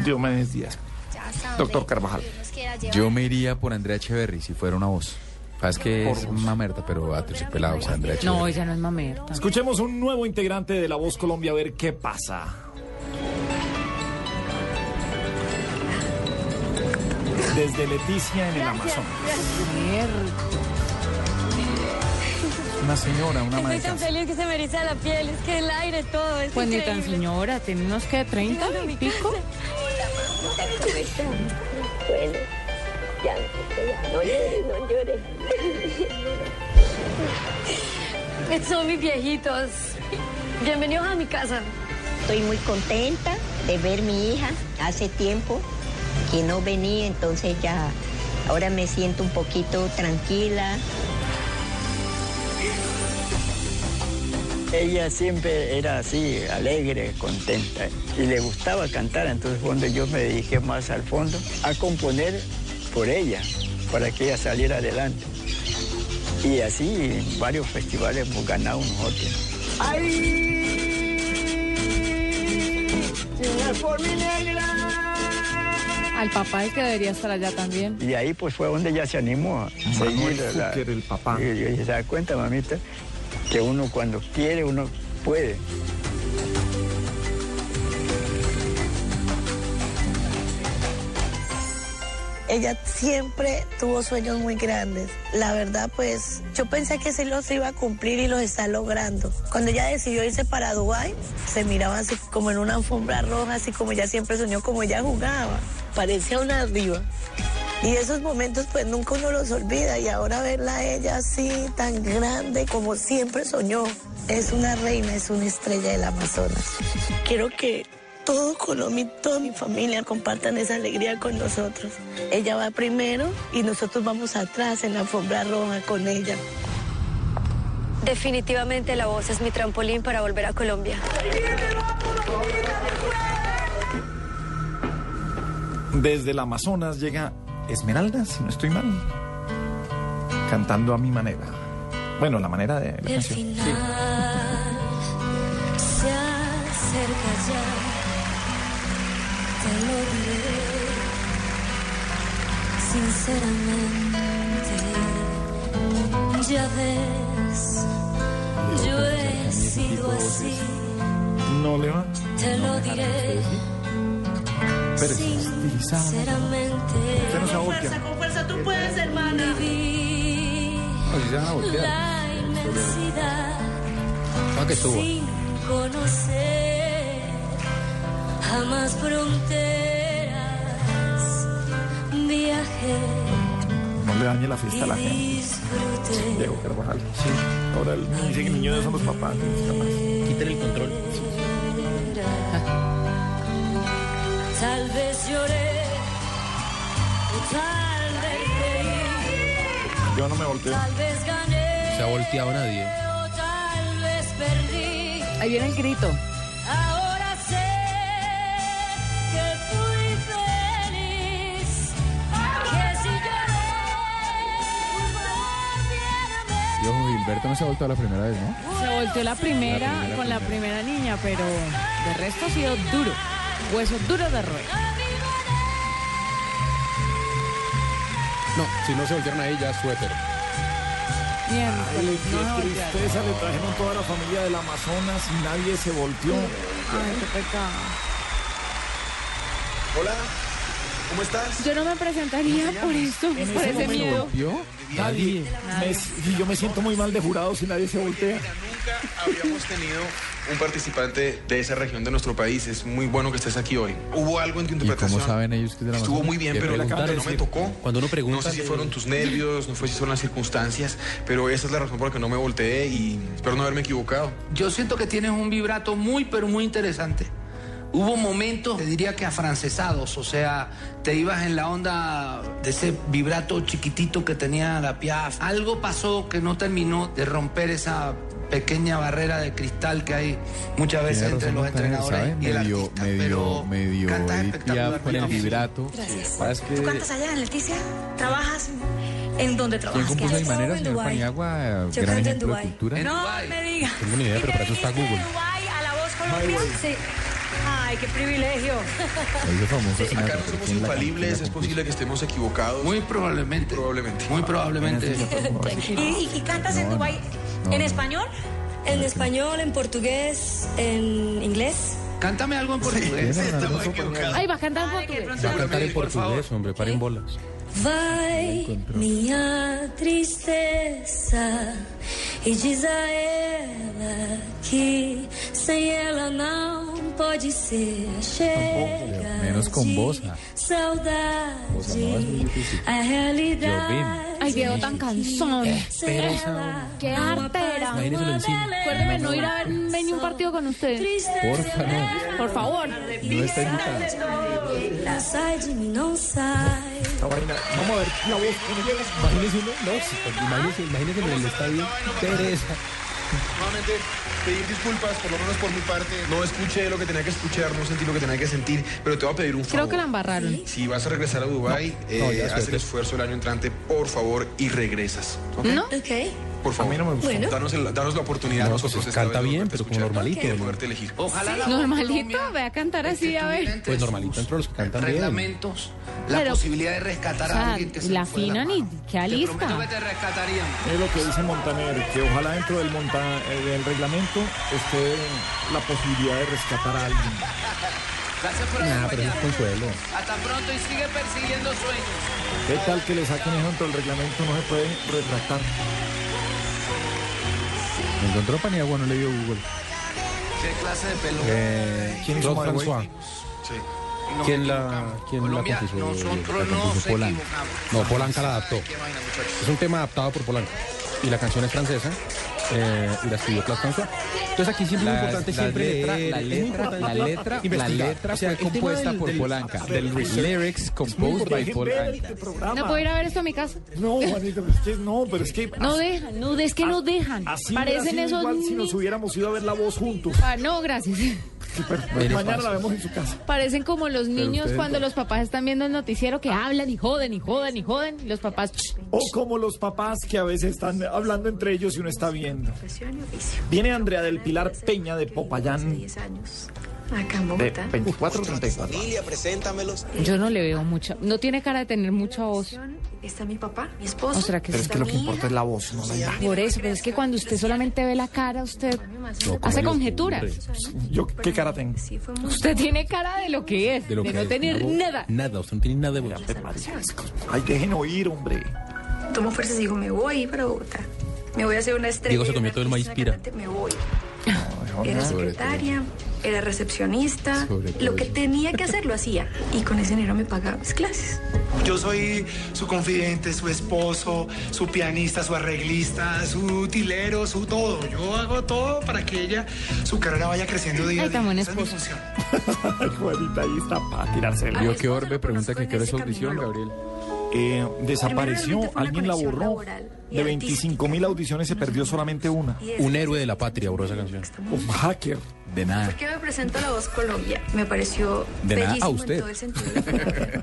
Diomedes Díaz. Doctor Carvajal. Yo me iría por Andrea Echeverry si fuera una voz. Es que es mamerta, pero a pelado, o sea, Andrea Echeverry. No, ella no es mamerta. Escuchemos un nuevo integrante de La Voz Colombia a ver qué pasa. Desde Leticia en el Amazonas. Una señora, una Estoy tan feliz que se me eriza la piel. Es que el aire, todo. Es Pues ni tan increíble. señora, tiene unos que 30 y pico. Bueno, ya, no llores, no llores. Son mis viejitos. Bienvenidos a mi casa. Estoy muy contenta de ver mi hija. Hace tiempo que no venía, entonces ya ahora me siento un poquito tranquila. Ella siempre era así, alegre, contenta y le gustaba cantar, entonces cuando yo me dediqué más al fondo a componer por ella, para que ella saliera adelante. Y así en varios festivales hemos ganado nosotros. por mi negra! Al papá es que debería estar allá también. Y ahí pues fue donde ella se animó a Manuel seguir. la- Zucker, el papá. Y yo dije, ¿se da cuenta, mamita? Que uno cuando quiere, uno puede. Ella siempre tuvo sueños muy grandes. La verdad, pues yo pensé que sí los iba a cumplir y los está logrando. Cuando ella decidió irse para Dubái, se miraba así como en una alfombra roja, así como ella siempre soñó, como ella jugaba. Parecía una diva. Y esos momentos pues nunca uno los olvida y ahora verla a ella así tan grande como siempre soñó. Es una reina, es una estrella del Amazonas. Quiero que todo Colombia y toda mi familia compartan esa alegría con nosotros. Ella va primero y nosotros vamos atrás en la alfombra roja con ella. Definitivamente la voz es mi trampolín para volver a Colombia. Desde el Amazonas llega Esmeralda, si no estoy mal. Cantando a mi manera. Bueno, la manera de la El canción. final Sí. se acerca ya. Te lo diré sinceramente. Ya ves, yo he sido así. No le va. Te lo diré Estilizada. sinceramente. Usted no se va a voltear. con fuerza, tú puedes, hermana. Viví Así se van a voltear. la inmensidad que suba. sin conocer jamás fronteras. Viajé No le dañe la fiesta a la gente. Diego Carvajal, sí. Ahora el, dice que el niño de son los papás. Quítale el control. Vez lloré, o tal vez reí, Yo no me volteo. tal vez gané, Se ha volteado nadie. o tal vez perdí. Ahí viene el grito. Ahora sé que fui feliz, que si lloré, ojo, Gilberto no se ha a la primera vez, ¿no? Se volteó la primera, La primera, con la primera niña, pero de resto ha sido duro. Hueso duro de roer. No, si no se voltearon ahí, ya suéter. Mierda. Ay, qué tristeza, le trajeron toda la familia del Amazonas y nadie se volteó. Ay, qué pecado. Hola, ¿cómo estás? Yo no me presentaría por esto, por ese miedo. Nadie. Me- y yo me siento muy mal de jurado si nadie se voltea. Nunca habíamos tenido un participante de esa región de nuestro país. Es muy bueno que estés aquí hoy. Hubo algo en tu ¿Y interpretación. cómo saben ellos que es de la Estuvo muy bien, ¿Qué pero la preguntaron? no me tocó. Cuando uno pregunta. No sé si fueron tus nervios, no sé si fueron las circunstancias, pero esa es la razón por la que no me volteé y espero no haberme equivocado. Yo siento que tienes un vibrato muy, pero muy interesante. Hubo momentos, te diría que afrancesados, o sea, te ibas en la onda de ese vibrato chiquitito que tenía la Piaf. Algo pasó que no terminó de romper esa pequeña barrera de cristal que hay muchas veces entre los entrenadores y el Medio, artista. medio, pero medio espectacular. Con el vibrato. Gracias. Que- ¿Tú cantas allá en Leticia? ¿Trabajas? ¿En dónde ¿Quién trabajas? compuso ¿Qué mi manera, señor. Paniagua? Yo Gran canto en Dubái. cultura. No me digas. Tengo una idea, pero para eso está ¿Viniste Google. de Dubái a la voz Colombia? Sí. Ay, qué privilegio. Famoso Acá no somos infalibles, es posible que estemos equivocados. Muy probablemente. Probablemente. Muy probablemente. ¿Y, y- cantas en Dubái no, en no. español? En español, en portugués, en inglés. Cántame algo en portugués. Estamos equivocados. Ay, va a cantar en portugués. Va a cantar en portugués, hombre, paren bolas. Vai minha tristeza e diz a ela que sem ela não pode ser. Chega menos es muy saudade, a realidade. Ay, Diego tan cansón. Qué artera. Acuérdeme no ir a ver ni un partido con ustedes. Porfa, no. Por favor. No está invitada. Sai de sai. Vamos a ver. Imagínense uno, no, en el estadio Teresa. Nuevamente, pedir disculpas, por lo menos por mi parte. No escuché lo que tenía que escuchar, no sentí lo que tenía que sentir, pero te voy a pedir un favor. Creo que la embarraron. Si vas a regresar a Dubái, No, eh, haz el esfuerzo el año entrante, por favor, y regresas. ¿No? Ok. Por favor. A mí no me gusta. Bueno. Danos, el- danos la oportunidad No, nosotros pues, canta bien, pero como escuchar normalito, y de ¿no? poderte elegir. Ojalá la Normalito, ve a cantar así, a ver. Pues normalito entre los que cantan bien. reglamentos, la Pero- posibilidad de rescatar O sea, a alguien que se la y mano. qué Te alista. prometo que te rescatarían. Es lo que dice Montaner, que ojalá dentro del, monta, eh, del reglamento esté la posibilidad de rescatar a alguien. Gracias por Nah, pero es consuelo. Hasta pronto y sigue persiguiendo sueños. ¿Qué tal que le saquen eso dentro del reglamento? No se puede retractar. Encontró Paniagua, no le dio Google. ¿Qué clase de pelo? Eh, ¿Quién hizo? François. Sí. No ¿Quién la, quién la compuso? nosotros La no compuso Polanca. No, Polanca la adaptó. Es un tema adaptado por Polanca. Y la canción es francesa. Eh, y la François. Entonces aquí siempre es importante siempre letra, leer, la letra, la letra, la letra O sea, fue compuesta del- por del- Polanca. del. Lyrics composed by Polanca. ¿No puedo ir a ver esto a mi casa? No, Juanito, pero es que no, pero es que... No así- dejan, no, es que no dejan. Parecen esos igual si nos hubiéramos ido a ver la voz juntos. Ah, no, gracias. Mañana la vemos en su casa. Parecen como los niños cuando los papás están viendo el noticiero que hablan y joden y joden y joden. Y los papás... "Ch". O como los papás que a veces están hablando entre ellos y uno está viendo. Viene Andrea del Pilar Peña de Popayán. Acá en De Bogotá. 24 34. Familia, preséntamelos. Yo no le veo mucha... No tiene cara de tener mucha voz. Está mi papá, mi esposo. O será que Pero es que lo que importa es la voz, no la imagen. Por eso, pero es que cuando usted solamente ve la cara, usted No, ¿cómo hace conjeturas. ocurre? Yo, ¿qué cara tengo? Usted tiene cara de lo que es, de, De lo que no es, tener voz- nada. Nada, usted no tiene nada de voz. Ay, dejen oír, hombre. Tomo fuerzas y digo, me voy para Bogotá. Me voy a hacer una estrella. Diego se comió todo el maíz pira. Me voy. Era secretaria, era recepcionista. Lo que tenía que hacer lo hacía. Y con ese dinero me pagaba mis clases. Yo soy su confidente, su esposo, su pianista, su arreglista, su utilero, su todo. Yo hago todo para que ella, su carrera vaya creciendo día a Ay, día. buen Esa es mi. Juanita, ahí está para tirársela. Vio que Orbe pregunta que qué es audición, Gabriel. Eh, desapareció, alguien la borró. laboral De 25 mil audiciones se perdió solamente una. Un héroe de la patria, bro, esa canción. Un hacker. De nada. ¿Por qué me presento a La Voz Colombia? Me pareció De nada, bellísimo a usted. en todo el sentido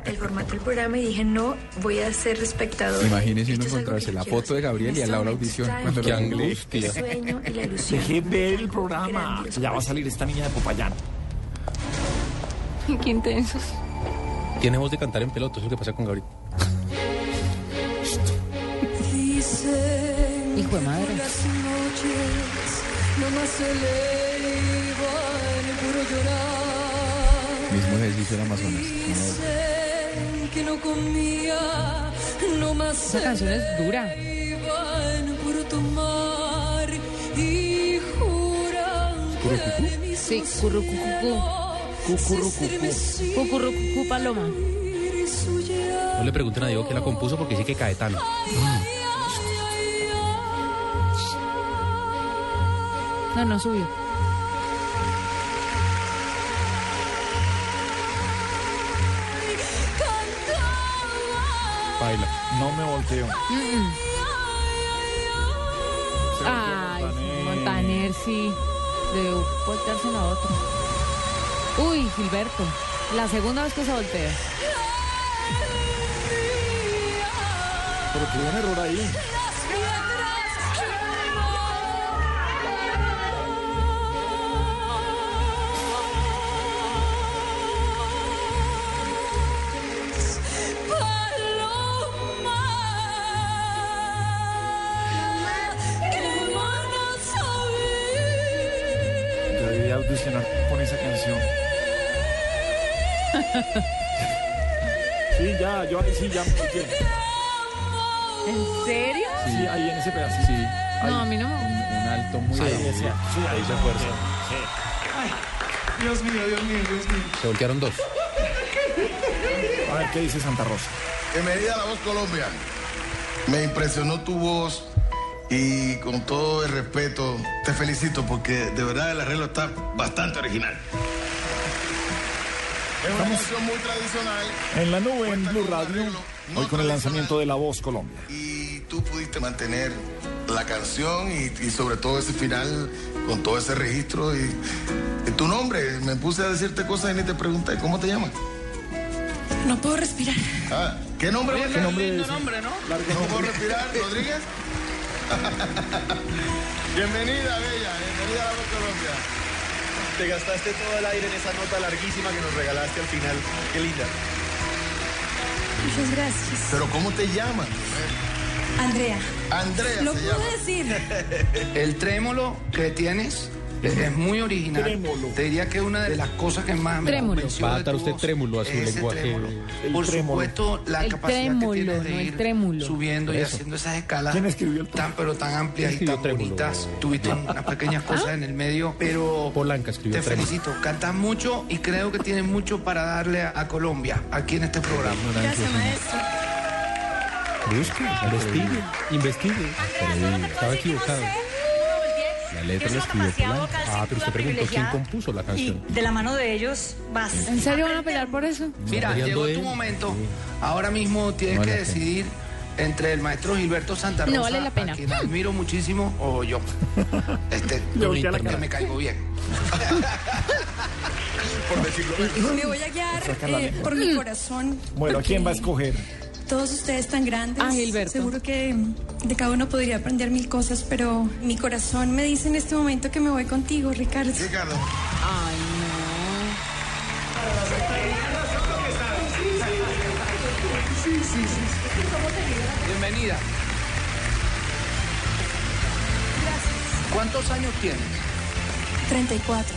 el formato del programa y dije, no, voy a ser espectador. Imagínese uno encontrarse la foto de. Gabriel y al lado la audición. Cuando mí angustia. El sueño y la ilusión. Deje ver el programa. Ya va a salir esta niña de Popayán. Qué intensos. Tiene voz de cantar en pelota, eso es lo que pasa con Gabriel. Hijo de madre. Mismo ejercicio en Amazonas. No, que no comía, no más Esa canción es dura. Sí, currucucucú. Cucurrucucú. Cucurrucucú paloma. No le pregunten a Diego que la compuso porque dice que Caetano. No, no subió. Baila. No me volteo. Ay, Montaner, sí. Debe voltearse la otra. Uy, Gilberto. La segunda vez que se voltea. Pero que hubo un error ahí. Canción. Sí, ya, yo ahí sí ya me. ¿En serio? Sí, ahí en ese pedacito. Sí. No, a mí no Un alto muy Sí, alto. sí, sí, ahí se fuerza. Ay, Dios mío, Dios mío, Dios mío. Se voltearon dos. A ver qué dice Santa Rosa. Bienvenida a La Voz Colombia. Me impresionó tu voz y con todo el respeto te felicito porque de verdad el arreglo está bastante original. Es una canción muy tradicional En la nube, en Blue Radio, hoy con el lanzamiento de La Voz Colombia. y tú pudiste mantener la canción y, y sobre todo ese final con todo ese registro y, y tu nombre. Me puse a decirte cosas y ni te pregunté cómo te llamas. No puedo respirar. Ah, ¿Qué nombre? A- qué lindo nombre, ¿no? ¿No puedo respirar, Rodríguez? bienvenida, Bella. Bienvenida a La Voz Colombia. Te gastaste todo el aire en esa nota larguísima que nos regalaste al final. Qué linda. Muchas gracias. Pero ¿cómo te llamas? Andrea. Andrea Lo se puedo llama. decir. El trémolo que tienes es, es muy original. Trémolo. Te diría que una de las cosas que más me Trémolo. convenció Va a de atar tu usted trémulo a su lenguaje. trémolo. Por trémolo. supuesto, la El capacidad trémolo, que tienes de no ir trémulo. subiendo y haciendo esas escalas ¿Quién escribió el tan pero tan amplias y tan bonitas. Tuviste unas pequeñas cosas en el medio, pero Polanca escribió te felicito. Cantas mucho y creo que tienes mucho para darle a, a Colombia aquí en este programa. Gracias, maestro. Busque, investigue, investigue. Estaba equivocado. La letra la escribió Polanca. Ah, pero usted preguntó quién compuso la Y canción. de la mano de ellos vas. ¿En serio van a pelear por eso? Mira, llegó tu momento. Ahora mismo tienes No que decidir entre el maestro Gilberto Santa Rosa, No vale la pena. a quien admiro muchísimo, o yo. Este, Yo que ya la cara. me caigo bien. Por decirlo Me voy a guiar eh, por mi corazón. Bueno, ¿quién va a escoger? Todos ustedes tan grandes. Ah, Gilberto. Seguro que de cada uno podría aprender mil cosas, pero mi corazón me dice en este momento que me voy contigo, Ricardo. Ricardo. Ay, Bienvenida. ¿Cuántos años tienes? 34.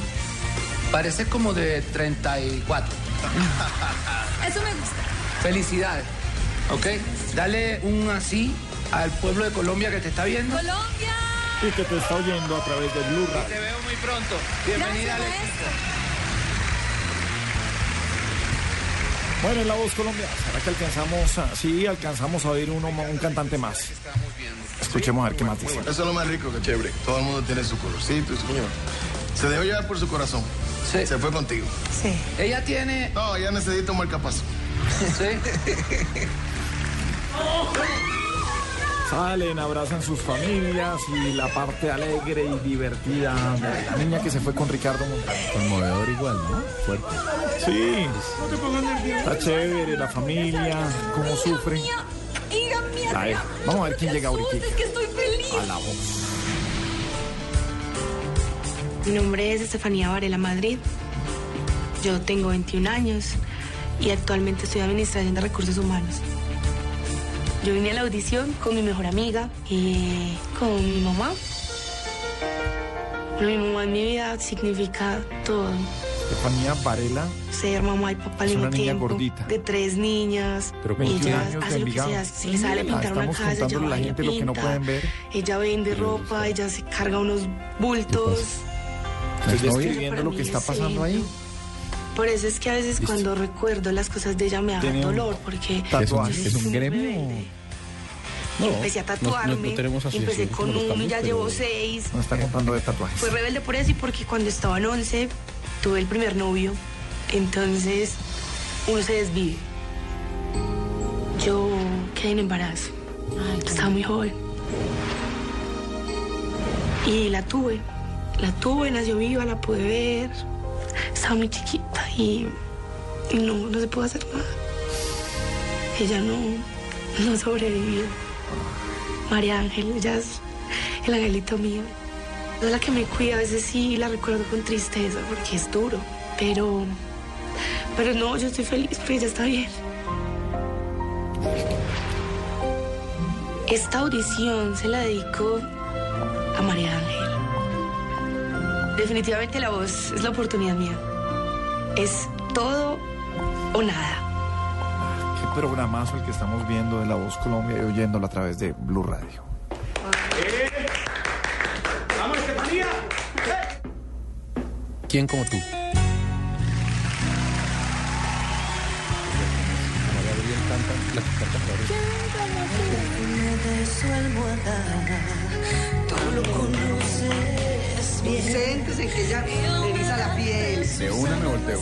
Parece como de 34. Eso me gusta. Felicidades. ¿Ok? Dale un así al pueblo de Colombia que te está viendo. Colombia. y que te está oyendo a través de Blue Radio. Te veo muy pronto. Bienvenida al equipo. Bueno, en La Voz Colombia, ¿será que alcanzamos, a- sí, alcanzamos a oír uno, un cantante más? Escuchemos a ver qué más dice. Eso es lo más rico, que chévere. Todo el mundo tiene su colorcito y su señor. Se dejó llevar por su corazón. Se fue contigo. Sí. Ella tiene. No, ella necesita un marcapaso. Sí. Salen, abrazan sus familias y la parte alegre y divertida de la niña que se fue con Ricardo Montaner. Conmovedor igual, ¿no? Fuerte. Sí, está chévere la familia, cómo sufre. A ver, vamos a ver quién llega ahorita. Es que estoy feliz. A la voz. Mi nombre es Estefanía Varela Madrid. Yo tengo 21 años y actualmente estoy en Administración de Recursos Humanos. Yo vine a la audición con mi mejor amiga y con mi mamá. Mi mamá en mi vida significa todo. Estefanía Varela, Ser mamá y papá al Es mismo una niña tiempo. gordita. De tres niñas. pero 21 ella años de hace lo que sea. Si le sale Ah, pintar una Estamos casa, ella contándole a la gente lo que no pinta. pueden ver. Ella vende ropa, ella se carga unos bultos. Estoy Eso describiendo para lo que está es pasando ahí. Por eso es que a veces cuando recuerdo las cosas de ella me da un dolor, porque tatuaje. ¿Es un soy gremio? rebelde. No, empecé a no- tatuarme, no tenemos empecé con uno y cambios, ya llevo seis. No está contando de tatuajes. Fui rebelde por eso y porque cuando estaba en 11 tuve el primer novio. Entonces uno se desvive. Yo quedé en embarazo. Estaba muy joven. Y la tuve. La tuve, nació viva, la pude ver. Estaba muy chiquita y no, no se pudo hacer nada. Ella no, no sobrevivió. María Ángel, ella es el angelito mío. Es la que me cuida, a veces sí la recuerdo con tristeza porque es duro, pero, pero no, yo estoy feliz porque ella está bien. Esta audición se la dedico a María Ángel. Definitivamente la voz es la oportunidad mía. Es todo o nada. Qué programazo el que estamos viendo de La Voz Colombia y oyéndolo a través de Blue Radio. ¡Vamos, Estefanía! ¿Quién como tú? Tú lo conoces bien. Siéntese que ya me eriza la piel. De una me volteo.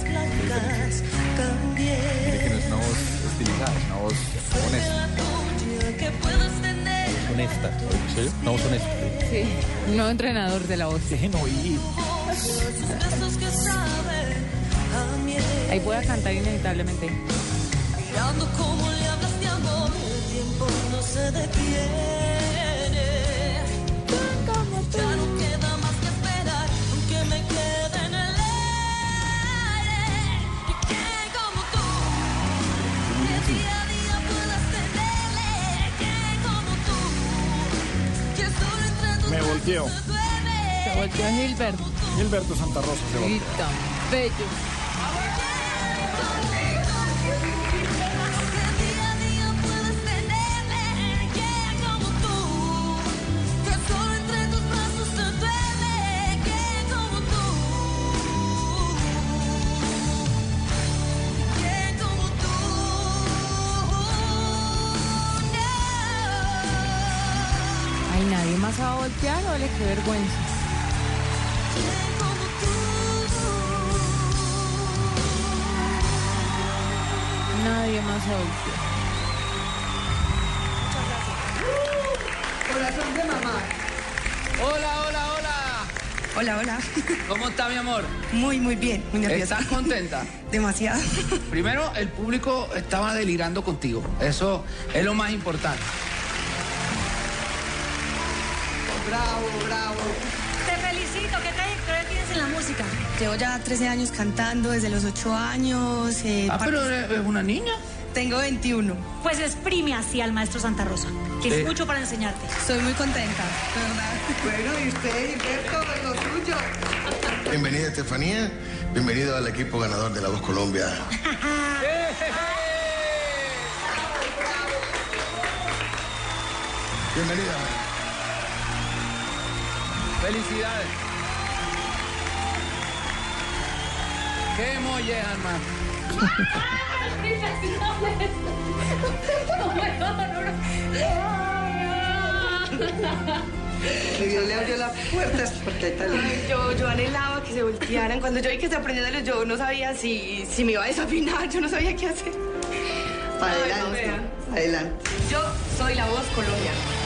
Mire que no es una voz estilizada, es una voz honesta. honesta. ¿Sí? Una voz honesta. Sí, nuevo entrenador de la voz. Dejen oír. Ahí voy a cantar inevitablemente. Mirando cómo le hablas de amor, el tiempo no se detiene. Volteo. Se volteó Gilberto. Gilberto Santa Rosa se volteó. tan bello. Qué vergüenza. Nadie más va a voltear. corazón de mamá. Hola, hola, hola. Hola, hola. ¿Cómo está mi amor? Muy, muy bien, muy nerviosa. ¿Estás contenta? Demasiado. Primero, el público estaba delirando contigo. Eso es lo más importante. Bravo, bravo. Te felicito. ¿Qué trayectoria tienes en la música? Llevo ya 13 años cantando, desde los 8 años. eh, Ah, pero partic- eres una niña. Tengo 21. Pues exprime así al maestro Santa Rosa. Tienes Eh. mucho para enseñarte. Estoy muy contenta, verdad. Bueno, y usted, Gilberto, lo suyo. Bienvenida, Estefanía. Bienvenido al equipo ganador de La Voz Colombia. Bienvenida. Felicidades. Qué mollejan más. Dios le abrió las puertas porque. Ay, yo, yo anhelaba que se voltearan. Cuando yo vi que se aprendían a yo no sabía si, si me iba a desafinar, yo no sabía qué hacer. Ay, no, Adelante. Yo soy la voz Colombia.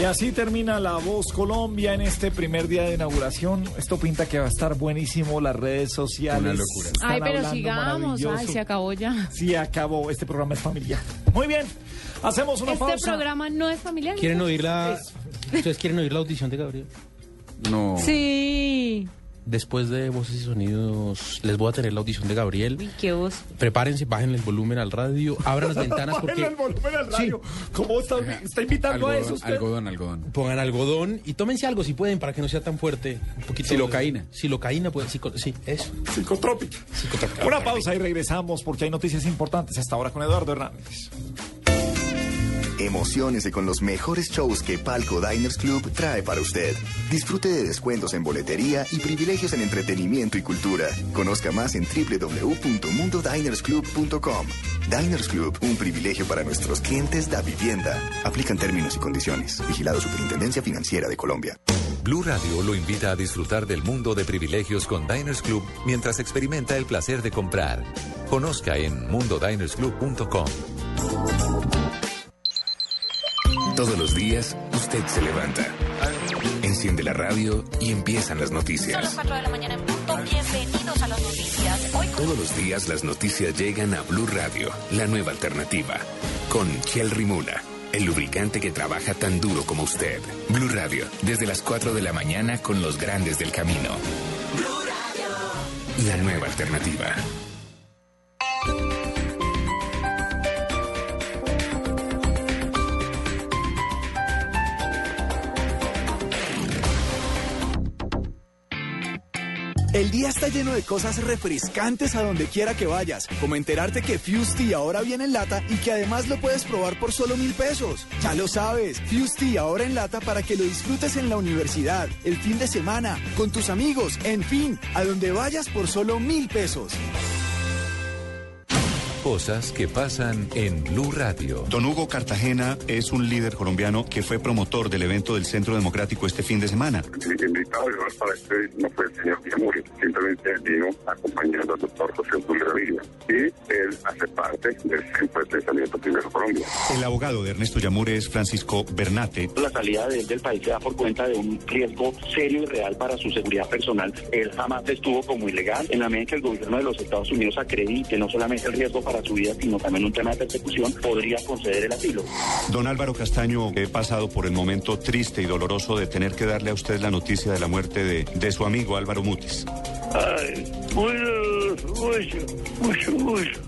Y así termina La Voz Colombia en este primer día de inauguración. Esto pinta que va a estar buenísimo, las redes sociales. Una locura. están Ay, pero sigamos. Ay, se acabó ya. Sí, acabó. Este programa es familiar. Muy bien. Hacemos una Este pausa. programa no es familiar. ¿Quieren oír la... ¿Ustedes quieren oír la audición de Gabriel? No. Sí. Después de Voces y Sonidos, les voy a tener la audición de Gabriel. Uy, qué voz. Prepárense, bajen el volumen al radio, abran las ventanas porque... El volumen al radio. ¿Cómo está, está invitando a eso usted? algodón, algodón. Pongan algodón y tómense algo si pueden para que no sea tan fuerte. Un poquito Silocaína. Silocaína, pues, psico- sí, eso. Psicotrópica. Psicotrópica. Una pausa y regresamos porque hay noticias importantes hasta ahora con Eduardo Hernández. Emociones con los mejores shows que Palco Diners Club trae para usted. Disfrute de descuentos en boletería y privilegios en entretenimiento y cultura. Conozca más en www.mundodinersclub.com. Diners Club, un privilegio para nuestros clientes da vivienda. Aplican términos y condiciones. Vigilado Superintendencia Financiera de Colombia. Blue Radio lo invita a disfrutar del mundo de privilegios con Diners Club mientras experimenta el placer de comprar. Conozca en mundodinersclub.com. Todos los días, usted se levanta, enciende la radio y empiezan las Son las noticias. 4 de la mañana en punto. Bienvenidos a las noticias. Hoy con Todos los días las noticias llegan a Blue Radio, la nueva alternativa, con Chel Rimula, el lubricante que trabaja tan duro como usted. Blue Radio, desde las 4 de la mañana con los grandes del camino. La nueva alternativa. El día está lleno de cosas refrescantes a donde quiera que vayas, como enterarte que Fusti ahora viene en lata y que además lo puedes probar por solo mil pesos. Ya lo sabes, Fusti ahora en lata para que lo disfrutes en la universidad, el fin de semana, con tus amigos, en fin, a donde vayas por solo mil pesos. Cosas que pasan en Blue Radio. Don Hugo Cartagena es un líder colombiano que fue promotor del evento del Centro Democrático este fin de semana. El invitado para este no fue el señor Villamuri, simplemente vino acompañando al doctor José Antonio Gaviria. Y él hace parte del Centro de Pensamiento Primero Colombia. El abogado de Ernesto Yamure es Francisco Bernate. La salida de él del país se da por cuenta de un riesgo serio y real para su seguridad personal. Él jamás estuvo como ilegal. En la medida en que el gobierno de los Estados Unidos acredite no solamente el riesgo para su vida, sino también un tema de persecución, podría conceder el asilo. Don Álvaro Castaño, he pasado por el momento triste y doloroso de tener que darle a usted la noticia de la muerte de, de su amigo Álvaro Mutis. Ay, mucho, mucho, mucho, mucho.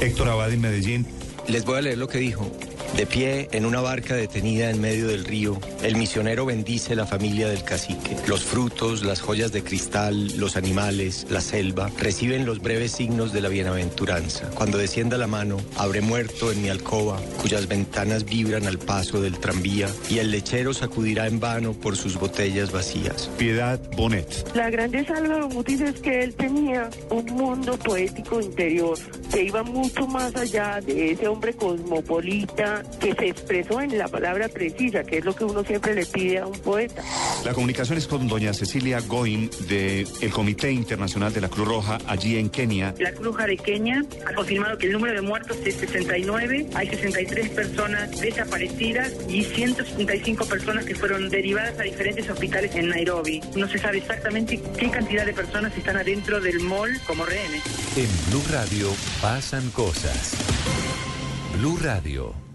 Héctor Abad en Medellín. Les voy a leer lo que dijo. De pie en una barca detenida en medio del río, el misionero bendice la familia del cacique. Los frutos, las joyas de cristal, los animales, la selva, reciben los breves signos de la bienaventuranza. Cuando descienda la mano, habré muerto en mi alcoba, cuyas ventanas vibran al paso del tranvía, y el lechero sacudirá en vano por sus botellas vacías. Piedad Bonet. La grandeza de Álvaro Mutis es que él tenía un mundo poético interior que iba mucho más allá de ese hombre cosmopolita que se expresó en la palabra precisa, que es lo que uno siempre le pide a un poeta. La comunicación es con doña Cecilia Goin del Comité Internacional de la Cruz Roja allí en Kenia. La Cruz Jarequeña ha confirmado que el número de muertos es 69, hay 63 personas desaparecidas y 175 personas que fueron derivadas a diferentes hospitales en Nairobi. No se sabe exactamente qué cantidad de personas están adentro del mall como rehenes. En Blue Radio pasan cosas. Blue Radio,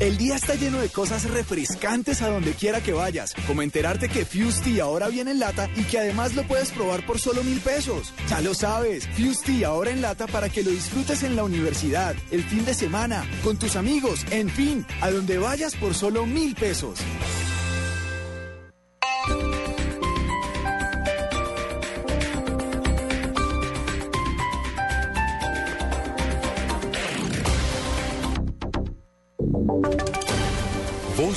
El día está lleno de cosas refrescantes a donde quiera que vayas, como enterarte que Fusti ahora viene en lata y que además lo puedes probar por solo mil pesos. Ya lo sabes, Fusti ahora en lata para que lo disfrutes en la universidad, el fin de semana, con tus amigos, en fin, a donde vayas por solo mil pesos.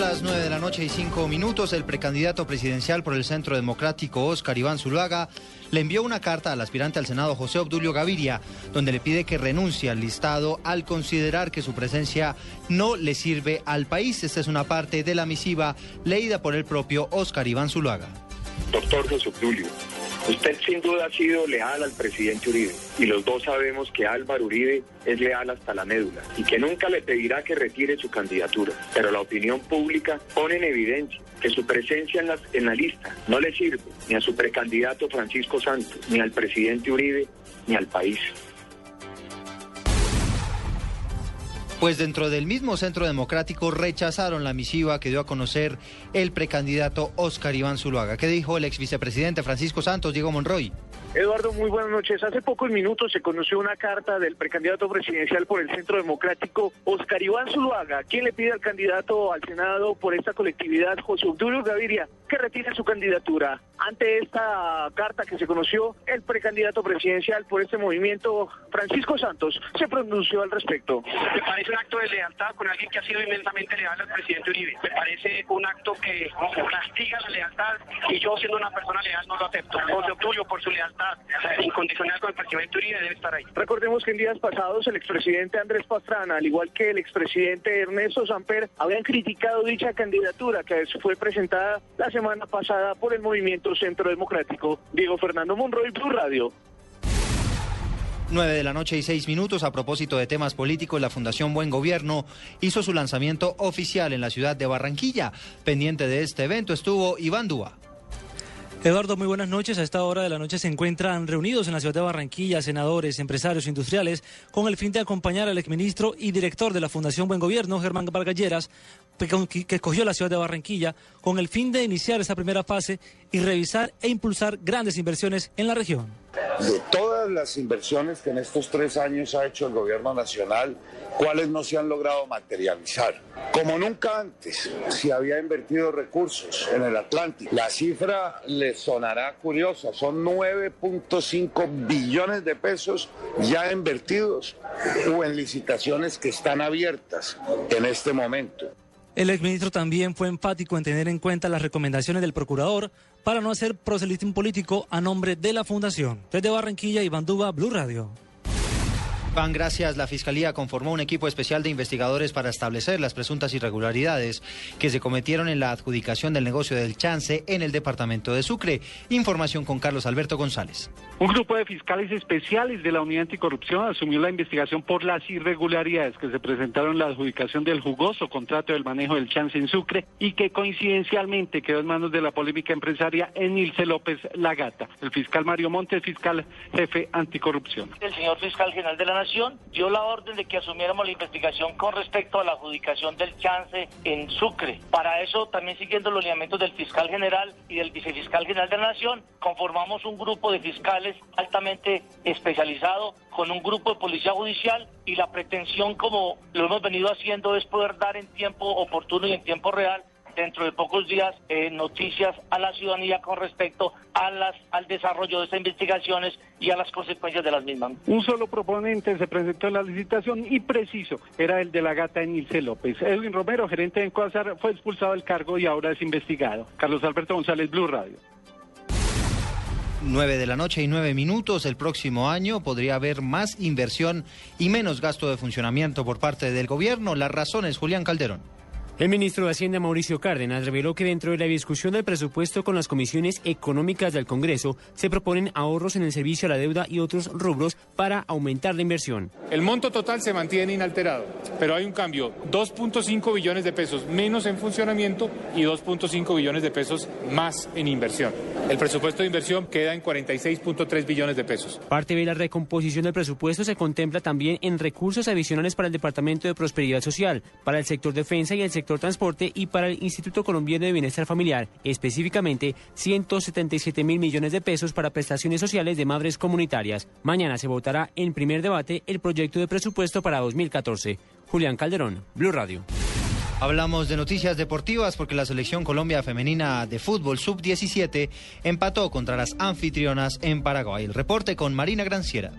Son las 9 de la noche y 5 minutos. El precandidato presidencial por el Centro Democrático, Oscar Iván Zuluaga, le envió una carta al aspirante al Senado, José Obdulio Gaviria, donde le pide que renuncie al listado al considerar que su presencia no le sirve al país. Esta es una parte de la misiva leída por el propio Oscar Iván Zuluaga. Doctor José Obdulio, usted sin duda ha sido leal al presidente Uribe y los dos sabemos que Álvaro Uribe es leal hasta la médula y que nunca le pedirá que retire su candidatura. Pero la opinión pública pone en evidencia que su presencia en la, en la lista no le sirve ni a su precandidato Francisco Santos, ni al presidente Uribe, ni al país. Pues dentro del mismo Centro Democrático rechazaron la misiva que dio a conocer el precandidato Oscar Iván Zuluaga. ¿Qué dijo el ex vicepresidente Francisco Santos, Diego Monroy? Eduardo, muy buenas noches. Hace pocos minutos se conoció una carta del precandidato presidencial por el Centro Democrático, Oscar Iván Zuluaga, quien le pide al candidato al Senado por esta colectividad, José Obdulio Gaviria, que retire su candidatura. Ante esta carta que se conoció, el precandidato presidencial por este movimiento, Francisco Santos, se pronunció al respecto. Me parece un acto de lealtad con alguien que ha sido inmensamente leal al presidente Uribe. Me parece un acto que castiga la lealtad y yo siendo una persona leal no lo acepto. José Obdulio por su lealtad incondicional con el presidente Uribe debe estar ahí. Recordemos que en días pasados el expresidente Andrés Pastrana, al igual que el expresidente Ernesto Samper, habían criticado dicha candidatura que fue presentada la semana pasada por el movimiento Centro Democrático. Diego Fernando Monroy, Blue Radio. 9 de la noche y 6 minutos. A propósito de temas políticos, la Fundación Buen Gobierno hizo su lanzamiento oficial en la ciudad de Barranquilla. Pendiente de este evento estuvo Iván Dúa. Eduardo, muy buenas noches. A esta hora de la noche se encuentran reunidos en la ciudad de Barranquilla senadores, empresarios industriales con el fin de acompañar al exministro y director de la Fundación Buen Gobierno, Germán Vargalleras, que escogió la ciudad de Barranquilla, con el fin de iniciar esa primera fase y revisar e impulsar grandes inversiones en la región. De todas las inversiones que en estos tres años ha hecho el gobierno nacional, ¿cuáles no se han logrado materializar? Como nunca antes se había invertido recursos en el Atlántico. La cifra les sonará curiosa, son 9.5 billones de pesos ya invertidos o en licitaciones que están abiertas en este momento. El exministro también fue enfático en tener en cuenta las recomendaciones del procurador para no hacer proselitismo político a nombre de la Fundación. Desde Barranquilla, Iván Duba, Blue Radio. Pan, gracias. La Fiscalía conformó un equipo especial de investigadores para establecer las presuntas irregularidades que se cometieron en la adjudicación del negocio del chance en el departamento de Sucre. Información con Carlos Alberto González. Un grupo de fiscales especiales de la Unidad Anticorrupción asumió la investigación por las irregularidades que se presentaron en la adjudicación del jugoso contrato del manejo del chance en Sucre y que coincidencialmente quedó en manos de la polémica empresaria Enilce López Lagata. El fiscal Mario Montes, fiscal jefe anticorrupción. El señor fiscal general de la Dio la orden de que asumiéramos la investigación con respecto a la adjudicación del chance en Sucre. Para eso, también siguiendo los lineamientos del fiscal general y del vicefiscal general de la Nación, conformamos un grupo de fiscales altamente especializado con un grupo de policía judicial y la pretensión, como lo hemos venido haciendo, es poder dar en tiempo oportuno y en tiempo real dentro de pocos días eh, noticias a la ciudadanía con respecto a las, al desarrollo de estas investigaciones y a las consecuencias de las mismas. Un solo proponente se presentó en la licitación y preciso era el de la gata Enilce López. Edwin Romero, gerente de Encuazar, fue expulsado del cargo y ahora es investigado. Carlos Alberto González, Blue Radio. 9 de la noche y 9 minutos. El próximo año podría haber más inversión y menos gasto de funcionamiento por parte del gobierno. Las razones, Julián Calderón. El ministro de Hacienda, Mauricio Cárdenas, reveló que dentro de la discusión del presupuesto con las comisiones económicas del Congreso se proponen ahorros en el servicio a la deuda y otros rubros para aumentar la inversión. El monto total se mantiene inalterado, pero hay un cambio, 2.5 billones de pesos menos en funcionamiento y 2.5 billones de pesos más en inversión. El presupuesto de inversión queda en 46.3 billones de pesos. Parte de la recomposición del presupuesto se contempla también en recursos adicionales para el Departamento de Prosperidad Social, para el sector defensa y el sector transporte y para el Instituto Colombiano de Bienestar Familiar, específicamente 177 mil millones de pesos para prestaciones sociales de madres comunitarias. Mañana se votará en primer debate el proyecto de presupuesto para 2014. Julián Calderón, Blue Radio. Hablamos de noticias deportivas porque la selección Colombia femenina de fútbol sub-17 empató contra las anfitrionas en Paraguay. El reporte con Marina Granciera.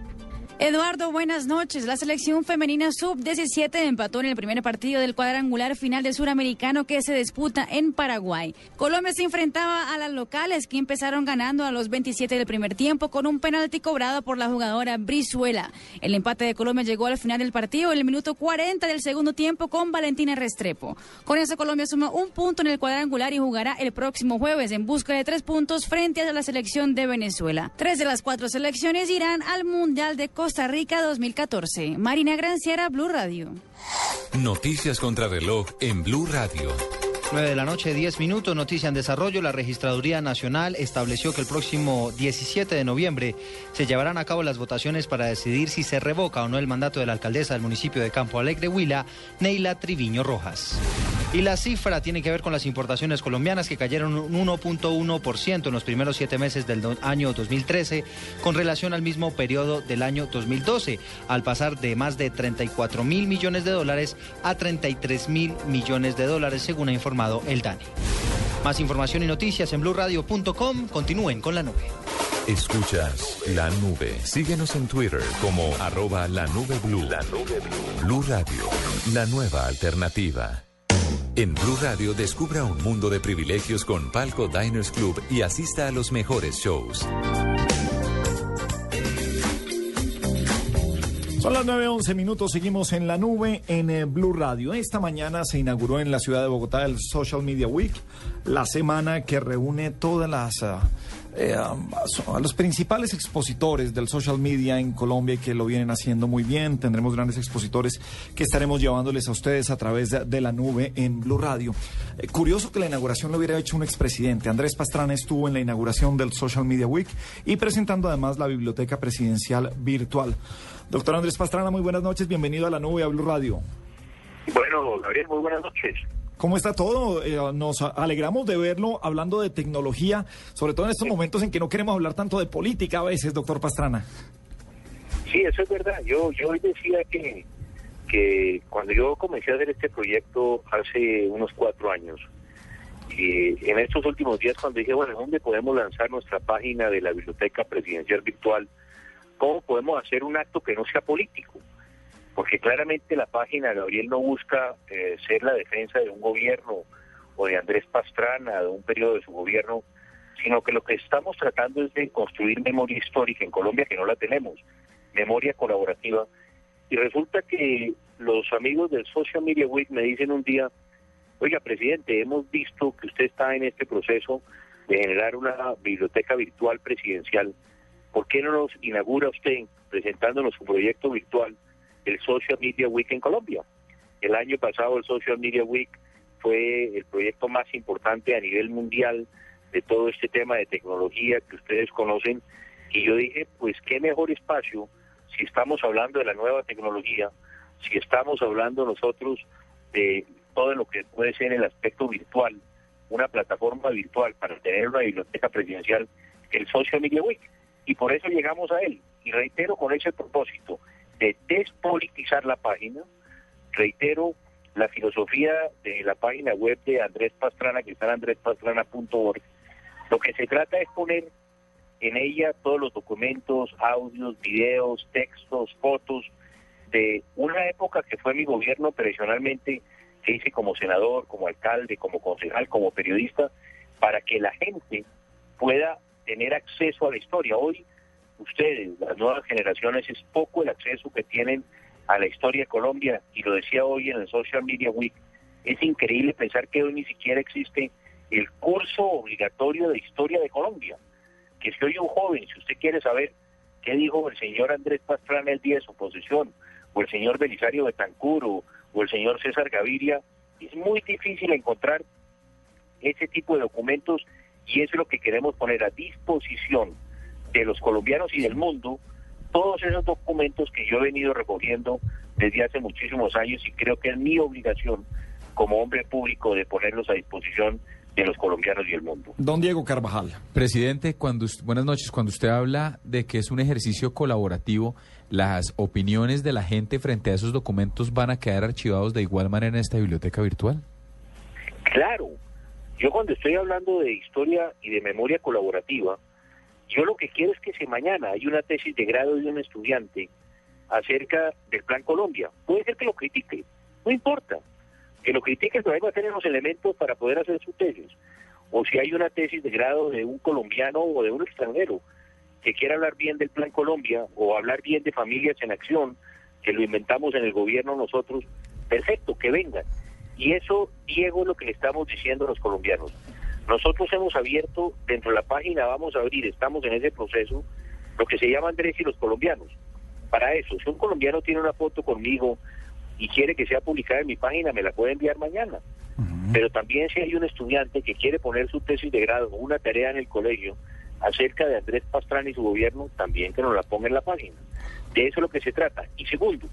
Eduardo, buenas noches. La selección femenina sub-17 empató en el primer partido del cuadrangular final del suramericano que se disputa en Paraguay. Colombia se enfrentaba a las locales que empezaron ganando a los 27 del primer tiempo con un penalti cobrado por la jugadora Brizuela. El empate de Colombia llegó al final del partido en el minuto 40 del segundo tiempo con Valentina Restrepo. Con eso Colombia suma un punto en el cuadrangular y jugará el próximo jueves en busca de tres puntos frente a la selección de Venezuela. Tres de las cuatro selecciones irán al Mundial de Costa Costa Rica 2014. Marina Granciera, Blue Radio. Noticias contra reloj en Blue Radio. 9 de la noche, 10 minutos, noticia en desarrollo. La Registraduría Nacional estableció que el próximo 17 de noviembre se llevarán a cabo las votaciones para decidir si se revoca o no el mandato de la alcaldesa del municipio de Campo Alegre, Huila, Neila Triviño Rojas. Y la cifra tiene que ver con las importaciones colombianas que cayeron un 1.1% en los primeros siete meses del año 2013 con relación al mismo periodo del año 2012, al pasar de más de 34 mil millones de dólares a 33 mil millones de dólares, según ha informado el DANI. Más información y noticias en blurradio.com. Continúen con la nube. Escuchas la nube. Síguenos en Twitter como arroba la nube blue. La nube blue. Blue Radio, la nueva alternativa. En Blue Radio descubra un mundo de privilegios con Palco Diners Club y asista a los mejores shows. Son las 9.11 minutos, seguimos en la nube en eh, Blue Radio. Esta mañana se inauguró en la ciudad de Bogotá el Social Media Week, la semana que reúne todas las... ah, eh, a los principales expositores del social media en Colombia que lo vienen haciendo muy bien. Tendremos grandes expositores que estaremos llevándoles a ustedes a través de, la nube en Blue Radio. Eh, curioso que la inauguración lo hubiera hecho un expresidente. Andrés Pastrana estuvo en la inauguración del Social Media Week y presentando además la biblioteca presidencial virtual. Doctor Andrés Pastrana, muy buenas noches. Bienvenido a la nube a Blue Radio. Bueno, Gabriel, muy buenas noches. ¿Cómo está todo? Eh, nos alegramos de verlo hablando de tecnología, sobre todo en estos momentos en que no queremos hablar tanto de política a veces, doctor Pastrana. Sí, eso es verdad. Yo, yo hoy decía que, que cuando yo comencé a hacer este proyecto hace unos cuatro años, y en estos últimos días cuando dije, bueno, ¿dónde podemos lanzar nuestra página de la Biblioteca Presidencial Virtual? ¿Cómo podemos hacer un acto que no sea político? Porque claramente la página, Gabriel, no busca eh, ser la defensa de un gobierno o de Andrés Pastrana, de un periodo de su gobierno, sino que lo que estamos tratando es de construir memoria histórica en Colombia, que no la tenemos, memoria colaborativa. Y resulta que los amigos del Social Media Week me dicen un día, oiga, presidente, hemos visto que usted está en este proceso de generar una biblioteca virtual presidencial. ¿Por qué no nos inaugura usted presentándonos su proyecto virtual, el Social Media Week en Colombia? El año pasado el Social Media Week fue el proyecto más importante a nivel mundial de todo este tema de tecnología que ustedes conocen. Y yo dije, pues qué mejor espacio si estamos hablando de la nueva tecnología, si estamos hablando nosotros de todo lo que puede ser el aspecto virtual, una plataforma virtual para tener una biblioteca presidencial, el Social Media Week. Y por eso llegamos a él. Y reitero con ese propósito de despolitizar la página, reitero la filosofía de la página web de Andrés Pastrana, que está en andrespastrana.org. Lo que se trata es poner en ella todos los documentos, audios, videos, textos, fotos de una época que fue mi gobierno tradicionalmente que hice como senador, como alcalde, como concejal, como periodista, para que la gente pueda tener acceso a la historia. Hoy ustedes, las nuevas generaciones, es poco el acceso que tienen a la historia de Colombia, y lo decía hoy en el Social Media Week, Es increíble pensar que hoy ni siquiera existe el curso obligatorio de historia de Colombia. Que si hoy un joven, si usted quiere saber qué dijo el señor Andrés Pastrana el día de su posesión, o el señor Belisario Betancuro, o el señor César Gaviria, es muy difícil encontrar ese tipo de documentos y es lo que queremos poner a disposición de los colombianos y del mundo, todos esos documentos que yo he venido recogiendo desde hace muchísimos años y creo que es mi obligación como hombre público de ponerlos a disposición de los colombianos y el mundo. Don Diego Carvajal. Presidente, cuando buenas noches. Cuando usted habla de que es un ejercicio colaborativo, las opiniones de la gente frente a esos documentos van a quedar archivados de igual manera en esta biblioteca virtual. Claro, yo cuando estoy hablando de historia y de memoria colaborativa, yo lo que quiero es que si mañana hay una tesis de grado de un estudiante acerca del Plan Colombia, puede ser que lo critique, no importa, que lo critique, pero ahí va a tener los elementos para poder hacer su tesis. O si hay una tesis de grado de un colombiano o de un extranjero que quiera hablar bien del Plan Colombia o hablar bien de familias en acción, que lo inventamos en el gobierno nosotros, perfecto, que vengan. Y eso, Diego, es lo que le estamos diciendo a los colombianos. Nosotros hemos abierto, dentro de la página vamos a abrir, estamos en ese proceso, lo que se llama Andrés y los colombianos. Para eso, si un colombiano tiene una foto conmigo y quiere que sea publicada en mi página, me la puede enviar mañana. Pero también si hay un estudiante que quiere poner su tesis de grado o una tarea en el colegio acerca de Andrés Pastrana y su gobierno, también que nos la ponga en la página. De eso es lo que se trata. Y segundo,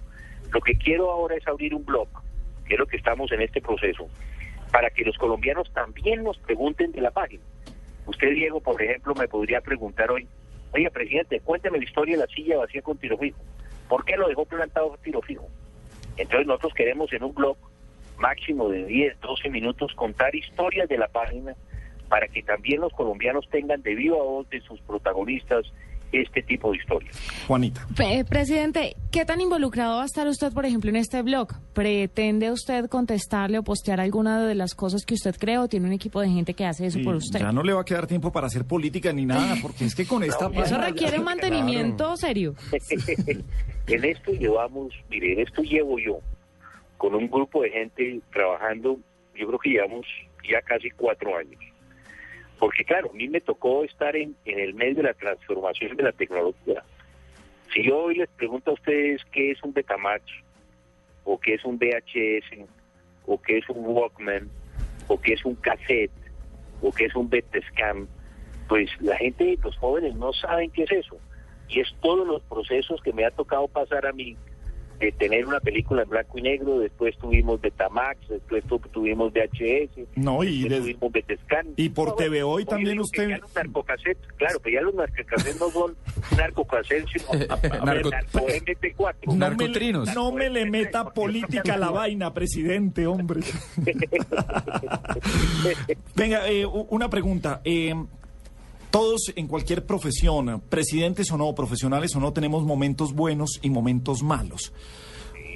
lo que quiero ahora es abrir un blog, que es lo que estamos en este proceso, para que los colombianos también nos pregunten de la página. Usted, Diego, por ejemplo, me podría preguntar hoy, oye, presidente, cuénteme la historia de la silla vacía con tiro fijo. ¿Por qué lo dejó plantado tiro fijo? Entonces nosotros queremos en un blog máximo de 10, 12 minutos contar historias de la página para que también los colombianos tengan de viva voz de sus protagonistas este tipo de historias. Juanita. Pe- presidente, ¿qué tan involucrado va a estar usted, por ejemplo, en este blog? ¿Pretende usted contestarle o postear alguna de las cosas que usted cree o tiene un equipo de gente que hace eso por usted? Ya no le va a quedar tiempo para hacer política ni nada, porque es que con esta Eso página- requiere un mantenimiento serio. en esto llevamos, mire, en esto llevo yo con un grupo de gente trabajando, yo creo que llevamos ya casi cuatro años. Porque claro, a mí me tocó estar en, el medio de la transformación de la tecnología. Si yo hoy les pregunto a ustedes qué es un Betamax, o qué es un VHS, o qué es un Walkman, o qué es un cassette, o qué es un Betescam, pues la gente, los jóvenes no saben qué es eso. Y es todos los procesos que me ha tocado pasar a mí, de tener una película en blanco y negro, después tuvimos Betamax, después tu- tuvimos VHS, No, y, después de- tuvimos Betescan. y por No, TV hoy también que usted... ya los narcocassettes, claro, pero ya los narcocassettes no son narcocassettes, sino Narco- narco MP4. No me, le- no me le meta política a la vaina, presidente, hombre. Venga, eh, una pregunta. eh, todos en cualquier profesión, presidentes o no, profesionales o no, tenemos momentos buenos y momentos malos.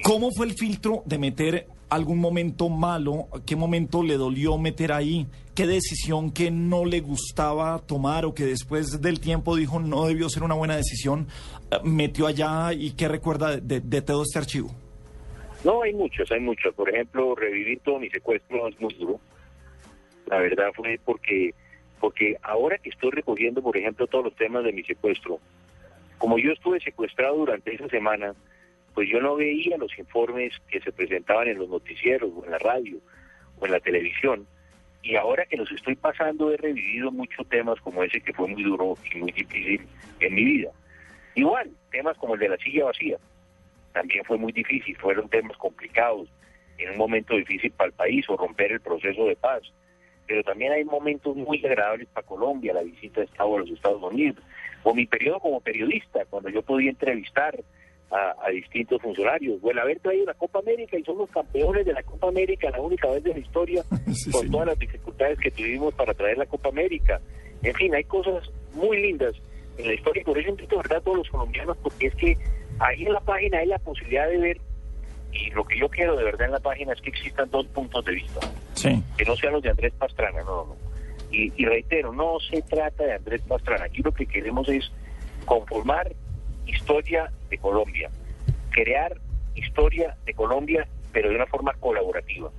¿Cómo fue el filtro de meter algún momento malo? ¿Qué momento le dolió meter ahí? ¿Qué decisión que no le gustaba tomar o que después del tiempo dijo no debió ser una buena decisión, eh, metió allá y qué recuerda de, todo este archivo? No, hay muchos, hay muchos. Por ejemplo, revivir todo mi secuestro es muy duro. La verdad fue porque, porque ahora que estoy recogiendo, por ejemplo, todos los temas de mi secuestro, como yo estuve secuestrado durante esa semana, pues yo no veía los informes que se presentaban en los noticieros o en la radio o en la televisión. Y ahora que los estoy pasando he revivido muchos temas como ese que fue muy duro y muy difícil en mi vida. Igual, temas como el de la silla vacía también fue muy difícil, fueron temas complicados, en un momento difícil para el país o romper el proceso de paz. Pero también hay momentos muy agradables para Colombia, la visita de Estado a los Estados Unidos, o mi periodo como periodista, cuando yo podía entrevistar a, a distintos funcionarios, o el haber traído la Copa América y somos campeones de la Copa América la única vez de la historia, con todas las dificultades que tuvimos para traer la Copa América. En fin, hay cosas muy lindas en la historia y por eso invito verdad a todos los colombianos, porque es que ahí en la página hay la posibilidad de ver, y lo que yo quiero de verdad en la página es que existan dos puntos de vista, Sí. que no sean los de Andrés Pastrana, no, no. Y, y reitero, no se trata de Andrés Pastrana, aquí lo que queremos es conformar historia de Colombia, crear historia de Colombia, pero de una forma colaborativa.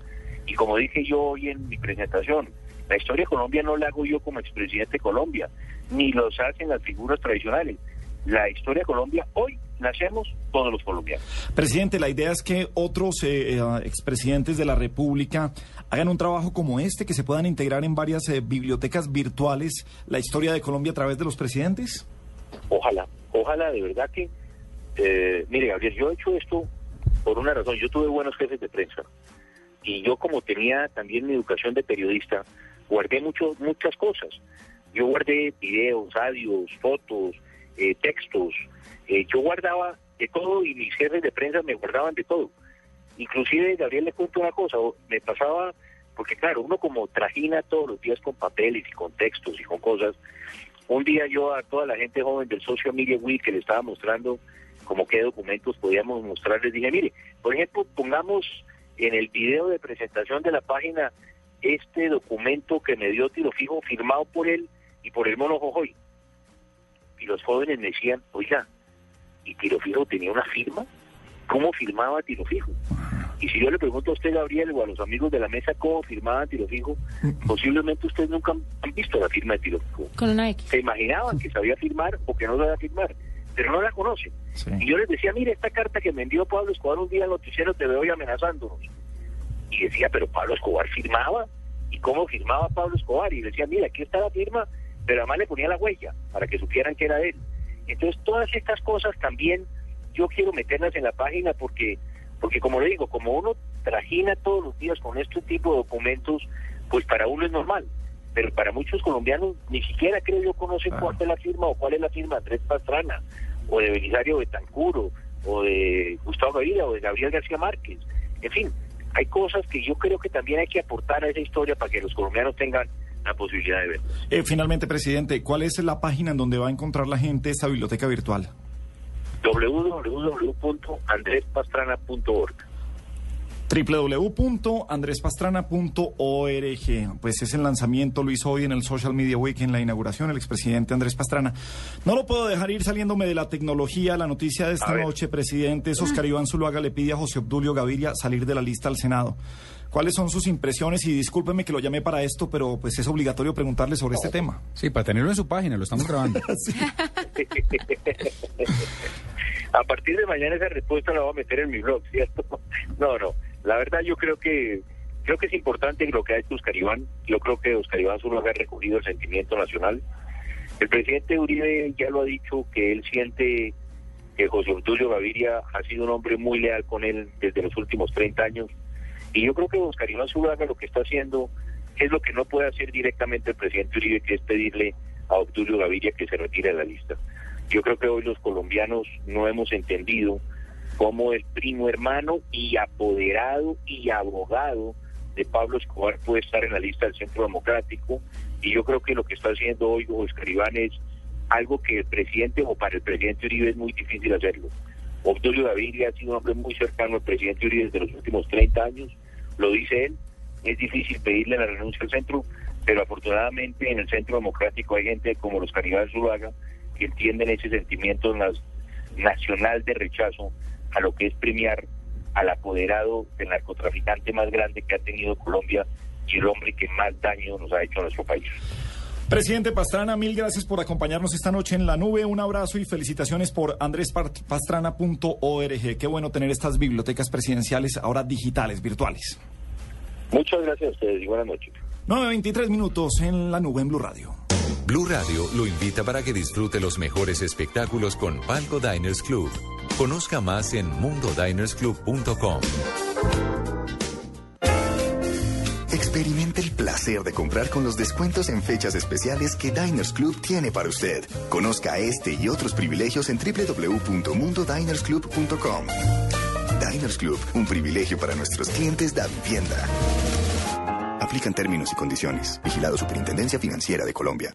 Y como dije yo hoy en mi presentación, la historia de Colombia no la hago yo como expresidente de Colombia, ni los hacen las figuras tradicionales. La historia de Colombia hoy la hacemos todos los colombianos. Presidente, la idea es que otros eh, eh, expresidentes de la República hagan un trabajo como este, que se puedan integrar en varias eh, bibliotecas virtuales la historia de Colombia a través de los presidentes. Ojalá, ojalá de verdad que, eh, mire Gabriel, yo he hecho esto por una razón, yo tuve buenos jefes de prensa y yo como tenía también mi educación de periodista, guardé mucho, muchas cosas. Yo guardé videos, audios, fotos, eh, textos, eh, yo guardaba de todo y mis jefes de prensa me guardaban de todo. Inclusive, Gabriel, le cuento una cosa, me pasaba, porque claro, uno como trajina todos los días con papeles y con textos y con cosas, un día yo a toda la gente joven del Social Media Week que le estaba mostrando como qué documentos podíamos mostrarles, dije, mire, por ejemplo, pongamos en el video de presentación de la página este documento que me dio Tiro Fijo firmado por él y por el mono Jojoy. Y los jóvenes me decían, oiga, ¿y Tiro Fijo tenía una firma? ¿Cómo firmaba Tiro Fijo? Y si yo le pregunto a usted, Gabriel, o a los amigos de la mesa cómo firmaban Tiro Fijo, posiblemente ustedes nunca han visto la firma de Tiro Fijo. Con una X. Se imaginaban que sabía firmar o que no sabía firmar, pero no la conocen. Y yo les decía, mire, esta carta que me envió Pablo Escobar un día al noticiero te veo hoy amenazándonos. Y decía, pero Pablo Escobar firmaba. ¿Y cómo firmaba Pablo Escobar? Y decía, mira, aquí está la firma, pero además le ponía la huella para que supieran que era él. Entonces, todas estas cosas también yo quiero meterlas en la página porque, porque como le digo, como uno trajina todos los días con este tipo de documentos, pues para uno es normal. Pero para muchos colombianos ni siquiera creo yo conocen cuál es la firma o cuál es la firma de Andrés Pastrana o de Belisario Betancuro o de Gustavo Gaviria o de Gabriel García Márquez. En fin, hay cosas que yo creo que también hay que aportar a esa historia para que los colombianos tengan la posibilidad de ver. Eh, finalmente, presidente, ¿cuál es la página en donde va a encontrar la gente esta biblioteca virtual? www.andrespastrana.org www.andrespastrana.org. Pues es el lanzamiento, lo hizo hoy en el Social Media Week, en la inauguración, el expresidente Andrés Pastrana. No lo puedo dejar ir saliéndome de la tecnología. La noticia de esta noche, presidente, es Oscar Iván Zuluaga le pide a José Obdulio Gaviria salir de la lista al Senado. ¿Cuáles son sus impresiones? Y discúlpeme que lo llamé para esto, pero pues es obligatorio preguntarle sobre este tema. Sí, para tenerlo en su página, lo estamos grabando. a partir de mañana esa respuesta la voy a meter en mi blog, ¿cierto? No, no. La verdad yo creo que creo que es importante lo que ha hecho Oscar Iván. Yo creo que Oscar Iván solo ha recogido el sentimiento nacional. El presidente Uribe ya lo ha dicho que él siente que José Obdulio Gaviria ha sido un hombre muy leal con él desde los últimos 30 años. Y yo creo que Oscar Iván Zuluaga lo que está haciendo es lo que no puede hacer directamente el presidente Uribe, que es pedirle a Obdulio Gaviria que se retire de la lista. Yo creo que hoy los colombianos no hemos entendido cómo el primo hermano y apoderado y abogado de Pablo Escobar puede estar en la lista del Centro Democrático. Y yo creo que lo que está haciendo hoy Oscar Iván es algo que el presidente o para el presidente Uribe es muy difícil hacerlo. Obdulio Gaviria ha sido un hombre muy cercano al presidente Uribe desde los últimos 30 años, lo dice él, es difícil pedirle la renuncia al centro, pero afortunadamente en el Centro Democrático hay gente como los Caribales Zuluaga que entienden ese sentimiento nacional de rechazo a lo que es premiar al apoderado del narcotraficante más grande que ha tenido Colombia y el hombre que más daño nos ha hecho a nuestro país. Presidente Pastrana, mil gracias por acompañarnos esta noche en la nube. Un abrazo y felicitaciones por andrespastrana.org. Qué bueno tener estas bibliotecas presidenciales ahora digitales, virtuales. Muchas gracias a ustedes y buenas noches. 9.23 minutos en la nube en Blue Radio. Blue Radio lo invita para que disfrute los mejores espectáculos con Palco Diners Club. Conozca más en mundodinersclub.com. Experimente el placer de comprar con los descuentos en fechas especiales que Diners Club tiene para usted. Conozca este y otros privilegios en www.mundodinersclub.com. Diners Club, un privilegio para nuestros clientes da vivienda. Aplican términos y condiciones. Vigilado Superintendencia Financiera de Colombia.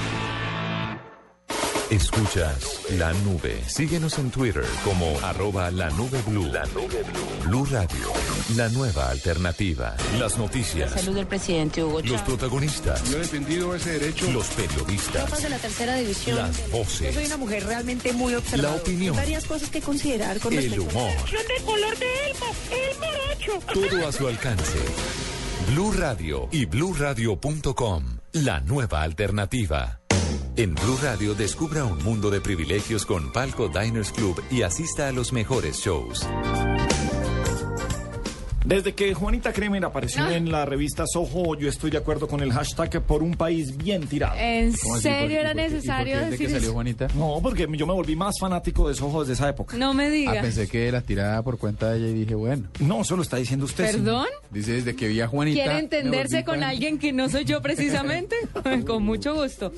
Escuchas la nube. Síguenos en Twitter como arroba la nube blue. La nube blue. Blue Radio. La nueva alternativa. Las noticias. Salud del presidente Hugo Los Chávez. protagonistas. Yo he defendido ese derecho. Los periodistas. De la tercera división. Las voces. Yo soy una mujer realmente muy observadora. La opinión. Hay varias cosas que considerar con El humor. del color de Elmo, el morocho. Todo a su alcance. Blue Radio y bluradio.com. La nueva alternativa. En Blue Radio descubra un mundo de privilegios con Palco Diners Club y asista a los mejores shows. Desde que Juanita Kremer apareció en la revista Soho, yo estoy de acuerdo con el hashtag por un país bien tirado. ¿En serio ¿Por- era y por qué- y por necesario decir qué salió? Juanita? No, porque yo me volví más fanático de Soho desde esa época. No me diga. Ah, pensé que la tirada por cuenta de ella y dije, bueno. No, eso lo está diciendo usted. ¿Perdón? Dice desde que vi a Juanita. ¿Quiere entenderse con fan. alguien que no soy yo precisamente? con mucho gusto.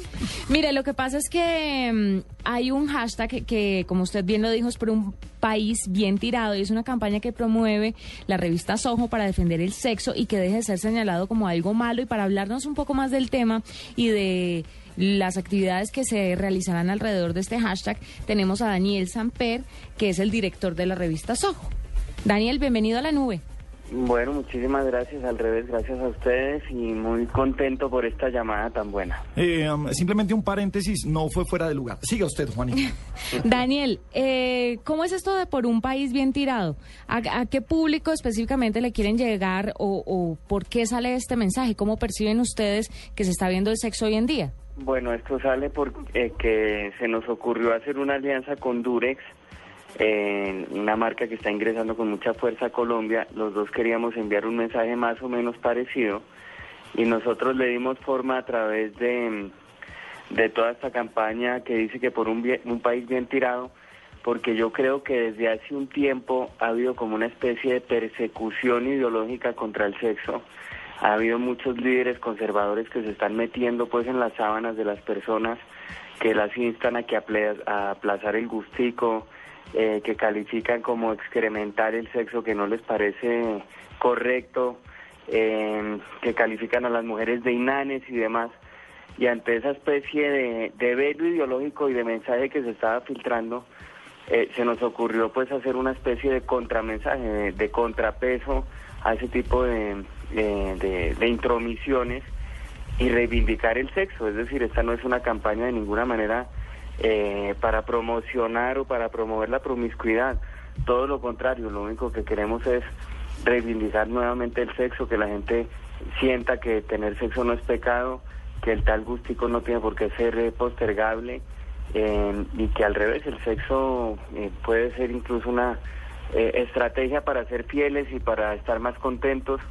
Mire, lo que pasa es que mm, hay un hashtag que, como usted bien lo dijo, es por un país bien tirado y es una campaña que promueve la revista Soho para defender el sexo y que deje de ser señalado como algo malo y para hablarnos un poco más del tema y de las actividades que se realizarán alrededor de este hashtag, tenemos a Daniel Samper, que es el director de la revista Soho. Daniel, bienvenido a la nube. Bueno, muchísimas gracias, al revés, gracias a ustedes y muy contento por esta llamada tan buena. Eh, um, simplemente un paréntesis, no fue fuera de lugar. Siga usted, Juanita. Daniel, eh, ¿cómo es esto de por un país bien tirado? ¿A, a qué público específicamente le quieren llegar o, o por qué sale este mensaje? ¿Cómo perciben ustedes que se está viendo el sexo hoy en día? Bueno, esto sale porque que se nos ocurrió hacer una alianza con Durex, eh, una marca que está ingresando con mucha fuerza a Colombia. Los dos queríamos enviar un mensaje más o menos parecido y nosotros le dimos forma a través de, de toda esta campaña que dice que por un, un país bien tirado, porque yo creo que desde hace un tiempo ha habido como una especie de persecución ideológica contra el sexo. Ha habido muchos líderes conservadores que se están metiendo pues en las sábanas de las personas, que las instan a que aplazar el gustico, eh, que califican como excrementar el sexo que no les parece correcto, eh, que califican a las mujeres de inanes y demás. Y ante esa especie de, de velo ideológico y de mensaje que se estaba filtrando, eh, se nos ocurrió pues hacer una especie de contramensaje, de, de contrapeso a ese tipo de, de- de- de intromisiones y reivindicar el sexo. Es decir, esta no es una campaña de ninguna manera eh, para promocionar o para promover la promiscuidad. Todo lo contrario, lo único que queremos es reivindicar nuevamente el sexo, que la gente sienta que tener sexo no es pecado, que el tal gustico no tiene por qué ser eh, postergable eh, y que al revés el sexo eh, puede ser incluso una eh, estrategia para ser fieles y para estar más contentos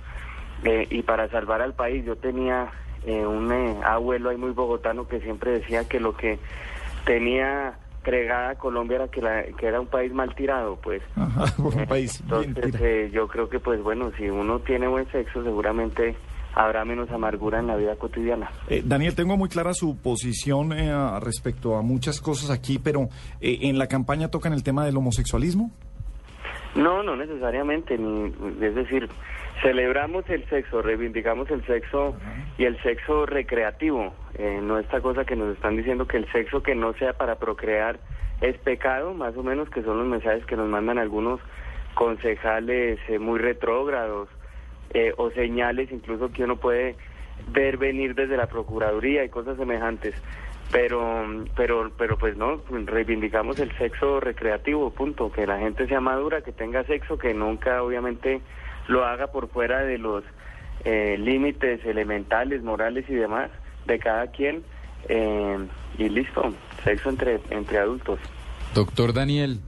eh, y para salvar al país. Yo tenía un abuelo ahí muy bogotano que siempre decía que lo que tenía fregada Colombia era que, la- que era un país mal tirado, pues. por un país bien Entonces eh, yo creo que pues bueno, si uno tiene buen sexo seguramente habrá menos amargura en la vida cotidiana. Eh, Daniel, tengo muy clara su posición eh, respecto a muchas cosas aquí, pero eh, en la campaña tocan el tema del homosexualismo. No, no necesariamente, ni, es decir, celebramos el sexo, reivindicamos el sexo y el sexo recreativo, eh, no esta cosa que nos están diciendo que el sexo que no sea para procrear es pecado, más o menos, que son los mensajes que nos mandan algunos concejales eh, muy retrógrados eh, o señales incluso que uno puede ver venir desde la Procuraduría y cosas semejantes. Pero, pero, pero pues no, reivindicamos el sexo recreativo, punto. Que la gente sea madura, que tenga sexo, que nunca obviamente lo haga por fuera de los eh, límites elementales, morales y demás de cada quien. eh, y listo, sexo entre, entre adultos. Doctor Daniel,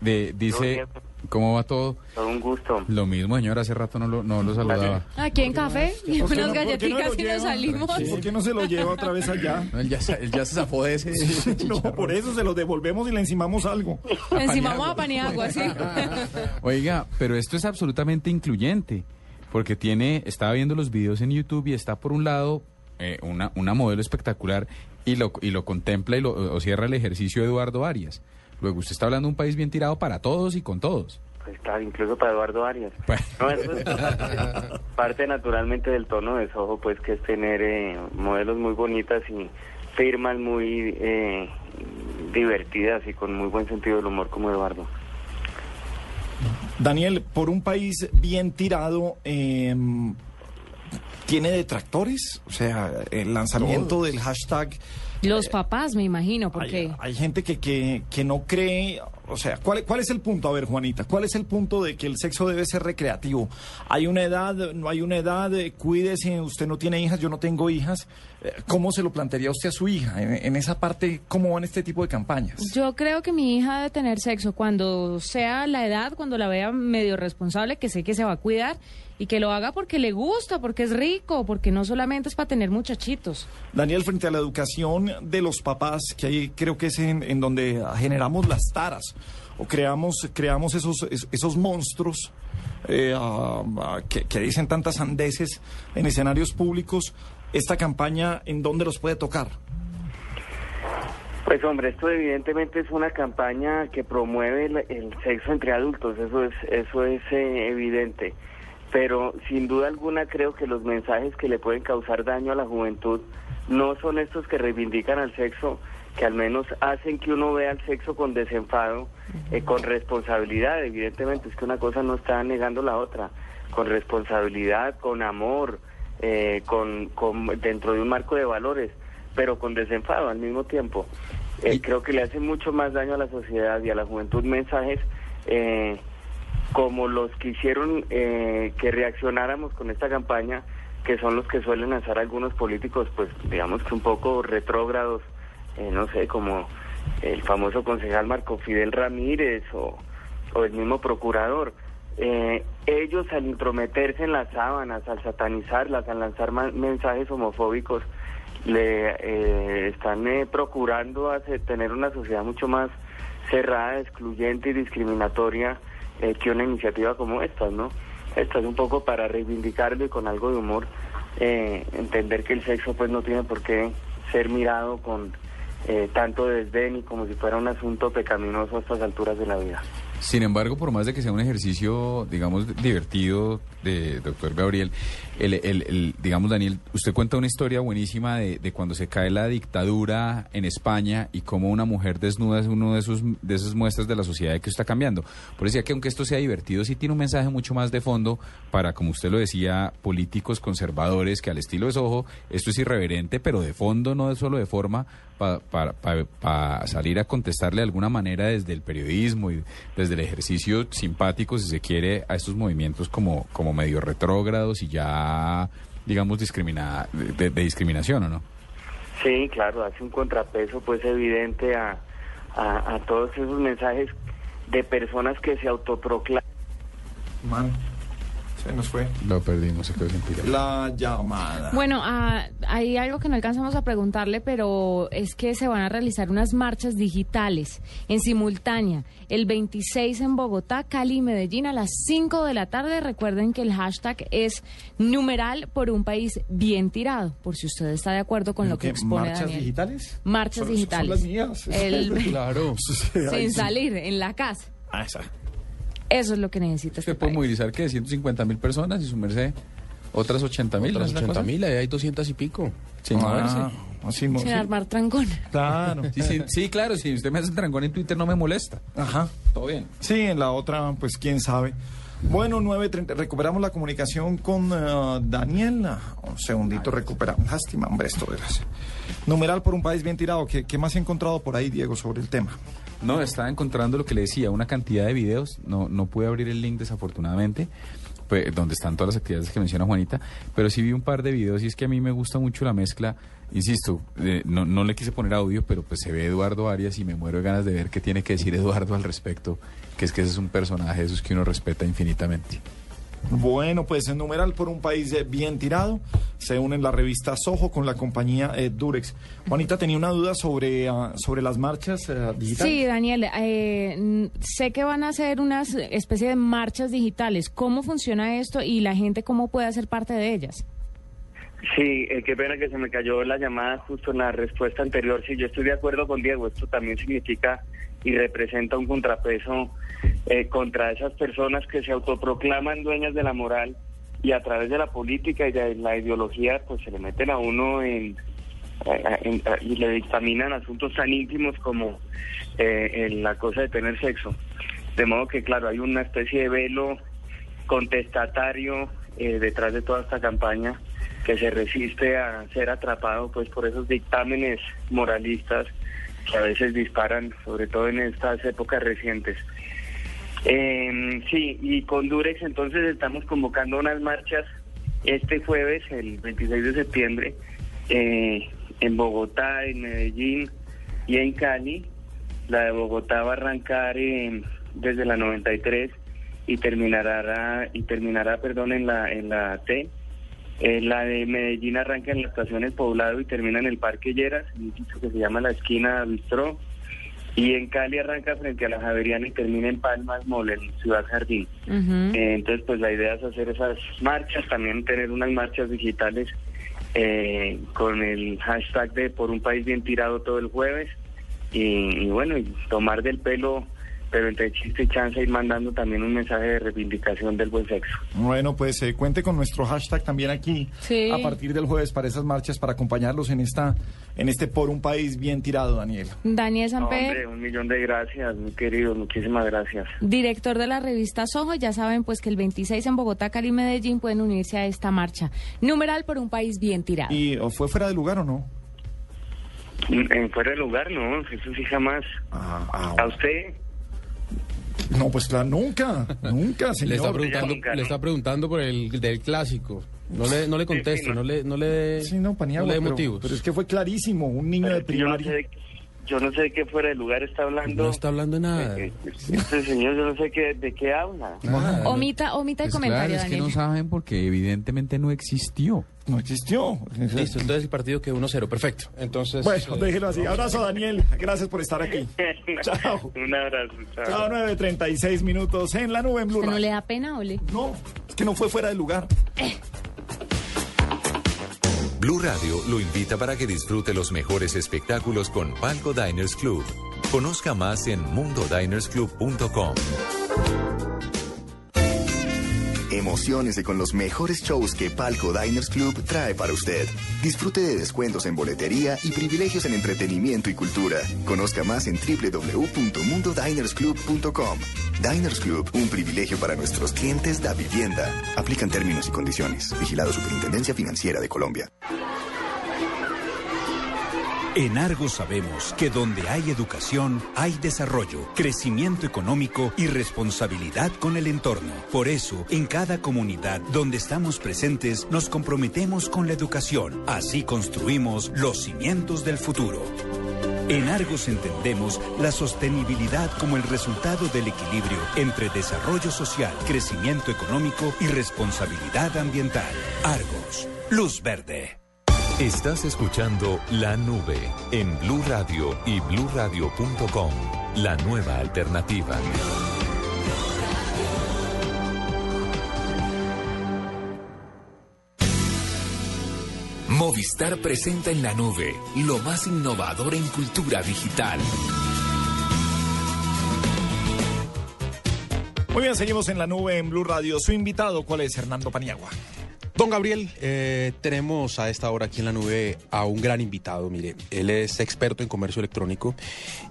de, dice, ¿cómo va todo? Todo un gusto. Lo mismo, señor, hace rato no lo, no lo saludaba. Aquí en café y ¿Por qué unas no- no galletitas y nos salimos. ¿Por qué no se lo lleva otra vez allá? No, él, ya, se- él ya se zafó de ese. no, por eso se lo devolvemos y le encimamos algo. Encimamos a Paniagua, sí. Oiga, pero esto es absolutamente incluyente, porque tiene, estaba viendo los videos en YouTube y está por un lado eh, una, una modelo espectacular y lo, y lo contempla y lo o cierra el ejercicio Eduardo Arias. Luego usted está hablando de un país bien tirado para todos y con todos. Pues claro, incluso para Eduardo Arias. No, eso es parte, parte naturalmente del tono de Soho, pues que es tener eh, modelos muy bonitas y firmas muy eh, divertidas y con muy buen sentido del humor como Eduardo. Daniel, por un país bien tirado, eh, ¿tiene detractores? O sea, el lanzamiento del hashtag... Los papás, me imagino, porque... Hay gente que, que, que no cree, o sea, ¿cuál, ¿cuál es el punto? A ver, Juanita, ¿cuál es el punto de que el sexo debe ser recreativo? ¿Hay una edad, no hay una edad? Eh, cuídese, usted no tiene hijas, yo no tengo hijas. Eh, ¿Cómo se lo plantearía usted a su hija? En, en esa parte, ¿cómo van este tipo de campañas? Yo creo que mi hija debe tener sexo cuando sea la edad, cuando la vea medio responsable, que sé que se va a cuidar y que lo haga porque le gusta, porque es rico, porque no solamente es para tener muchachitos. Daniel, frente a la educación de los papás, que ahí creo que es en, en donde generamos las taras o creamos, creamos esos, es- esos monstruos eh, que, dicen tantas sandeces en escenarios públicos, esta campaña, ¿en dónde los puede tocar? Pues hombre, esto evidentemente es una campaña que promueve el, el sexo entre adultos, eso es, eso es eh, evidente. Pero sin duda alguna creo que los mensajes que le pueden causar daño a la juventud no son estos que reivindican al sexo, que al menos hacen que uno vea el sexo con desenfado, eh, con responsabilidad, evidentemente, es que una cosa no está negando la otra, con responsabilidad, con amor, eh, con, con- dentro de un marco de valores, pero con desenfado al mismo tiempo. Eh, creo que le hace mucho más daño a la sociedad y a la juventud mensajes como los que hicieron eh, que reaccionáramos con esta campaña, que son los que suelen lanzar algunos políticos, pues digamos que un poco retrógrados, eh, no sé, como el famoso concejal Marco Fidel Ramírez o, el mismo procurador. Eh, ellos al intrometerse en las sábanas, al satanizarlas, al lanzar mensajes homofóbicos, le eh, están eh, procurando hacer- tener una sociedad mucho más cerrada, excluyente y discriminatoria eh, que una iniciativa como esta, ¿no? Esta es un poco para reivindicarlo y con algo de humor, eh, entender que el sexo pues no tiene por qué ser mirado con eh, tanto desdén y como si fuera un asunto pecaminoso a estas alturas de la vida. Sin embargo, por más de que sea un ejercicio, digamos, divertido de doctor Gabriel, el, el- digamos, Daniel, usted cuenta una historia buenísima de, de cuando se cae la dictadura en España y cómo una mujer desnuda es uno de esos de esas muestras de la sociedad que está cambiando. Por eso decía que aunque esto sea divertido, sí tiene un mensaje mucho más de fondo para, como usted lo decía, políticos conservadores que al estilo de Sojo, esto es irreverente, pero de fondo, no es solo de forma, para salir a contestarle de alguna manera desde el periodismo y desde el ejercicio simpático, si se quiere, a estos movimientos como, como medio retrógrados y ya, digamos, discrimina, de, de discriminación, ¿o no? Sí, claro, hace un contrapeso pues evidente a, a, a todos esos mensajes de personas que se autoproclaman. Se nos fue. Lo perdimos, se quedó sin pila. La llamada. Bueno, ah, hay algo que no alcanzamos a preguntarle, pero es que se van a realizar unas marchas digitales en simultánea. El 26 en Bogotá, Cali y Medellín a las 5 de la tarde. Recuerden que el hashtag es numeral por un país bien tirado, por si usted está de acuerdo con ¿Pero lo que qué, expone ¿Marchas Daniel. digitales? Marchas Son- son digitales. las mías. El- Claro. Sin salir, en la casa. Ah, esa. Eso es lo que necesita este Usted puede movilizar que 150 mil personas y su merced otras 80 mil. Otras 80 mil, ahí hay 200 y pico. Sin moverse. Ah, así mo- Sin sí. armar trancón. Claro. Sí, sí, sí, claro, si usted me hace el trancón en Twitter no me molesta. Ajá. Todo bien. Sí, en la otra, pues quién sabe. Bueno, 9.30, recuperamos la comunicación con eh, Daniel. Ah, Un segundito, recuperamos. Lástima, hombre, esto de las- Numeral por un país bien tirado. ¿Qué, qué más ha encontrado por ahí, Diego, sobre el tema? No, estaba encontrando lo que le decía, una cantidad de videos. No, no pude abrir el link desafortunadamente, pues, donde están todas las actividades que menciona Juanita, pero sí vi un par de videos y es que a mí me gusta mucho la mezcla. Insisto, eh, no, no le quise poner audio, pero pues se ve Eduardo Arias y me muero de ganas de ver qué tiene que decir Eduardo al respecto, que es que ese es un personaje de esos que uno respeta infinitamente. Bueno, pues en numeral por un país eh, bien tirado. Se unen la revista Soho con la compañía eh, Durex. Juanita tenía una duda sobre, ah, sobre las marchas eh, digitales. Sí, Daniel, eh, sé que van a hacer unas especie de marchas digitales. ¿Cómo funciona esto y la gente cómo puede hacer parte de ellas? Sí, eh, qué pena que se me cayó la llamada justo en la respuesta anterior. Sí, yo estoy de acuerdo con Diego. Esto también significa y representa un contrapeso eh, contra esas personas que se autoproclaman dueñas de la moral y a través de la política y de la ideología, pues se le meten a uno en, y le dictaminan asuntos tan íntimos como eh, la cosa de tener sexo. De modo que, claro, hay una especie de velo contestatario eh, detrás de toda esta campaña que se resiste a ser atrapado pues por esos dictámenes moralistas que a veces disparan, sobre todo en estas épocas recientes. Eh, sí, y con Durex entonces estamos convocando unas marchas este jueves, el 26 de septiembre, eh, en Bogotá, en Medellín y en Cali. La de Bogotá va a arrancar eh, desde la 93 y terminará y terminará, perdón, en la en la T. Eh, la de Medellín arranca en la estación El Poblado y termina en el Parque Lleras, en un sitio que se llama la esquina Bistró. Y en Cali arranca frente a la Javeriana y termina en Palmas Mall, en Ciudad Jardín. Eh, entonces, pues la idea es hacer esas marchas, también tener unas marchas digitales eh, con el hashtag de por un país bien tirado todo el jueves. Y, y bueno, y tomar del pelo, pero entre chiste y chance ir mandando también un mensaje de reivindicación del buen sexo. Bueno, pues eh, cuente con nuestro hashtag también aquí Sí. a partir del jueves para esas marchas, para acompañarlos en esta, en este por un país bien tirado, Daniel. Daniel No, Samper, hombre, un millón de gracias, mi querido, muchísimas gracias. director de la revista Soho, ya saben pues que el 26 en Bogotá, Cali y Medellín pueden unirse a esta marcha. Numeral por un país bien tirado. ¿Y o fue fuera de lugar o no? En fuera de lugar, no, eso sí jamás. ¿A usted? No, pues claro, nunca, nunca, señor. Le está preguntando, le está preguntando por el del clásico. No le, no le conteste, no le, no le, Sí, no, Paniagua, no le dé pero- motivos. Pero es que fue clarísimo, un niño de Yo no sé primaria. de, yo no sé de qué fuera de lugar está hablando. No está hablando de nada. Este señor, yo no sé qué, de qué habla. Omita, omita el Pues comentario, claro, es que no saben porque evidentemente no existió. No existió. Listo, entonces el partido quedó 1-0, perfecto. Entonces, Bueno, eh, déjelo así. Abrazo, Daniel. Gracias por estar aquí. Chao. Un abrazo, chao. Chao, 9.36 minutos en la nube en Blue ¿Usted no le da pena, Ole? No, es que no fue fuera de lugar. Blue Radio lo invita para que disfrute los mejores espectáculos con Palco Diners Club. Conozca más en mundodinersclub.com. Emociones con los mejores shows que Palco Diners Club trae para usted. Disfrute de descuentos en boletería y privilegios en entretenimiento y cultura. Conozca más en www.mundodinersclub.com. Diners Club, un privilegio para nuestros clientes da vivienda. Aplican términos y condiciones. Vigilado Superintendencia Financiera de Colombia. En Argos sabemos que donde hay educación, hay desarrollo, crecimiento económico y responsabilidad con el entorno. Por eso, en cada comunidad donde estamos presentes, nos comprometemos con la educación. Así construimos los cimientos del futuro. En Argos entendemos la sostenibilidad como el resultado del equilibrio entre desarrollo social, crecimiento económico y responsabilidad ambiental. Argos, luz verde. Estás escuchando La Nube en Blue Radio y bluradio.com. La nueva alternativa. Movistar presenta en la nube lo más innovador en cultura digital. Muy bien, seguimos en la nube en Blue Radio. Su invitado, ¿cuál es? Hernando Paniagua. Don Gabriel, eh, tenemos a esta hora aquí en la nube a un gran invitado. Mire, él es experto en comercio electrónico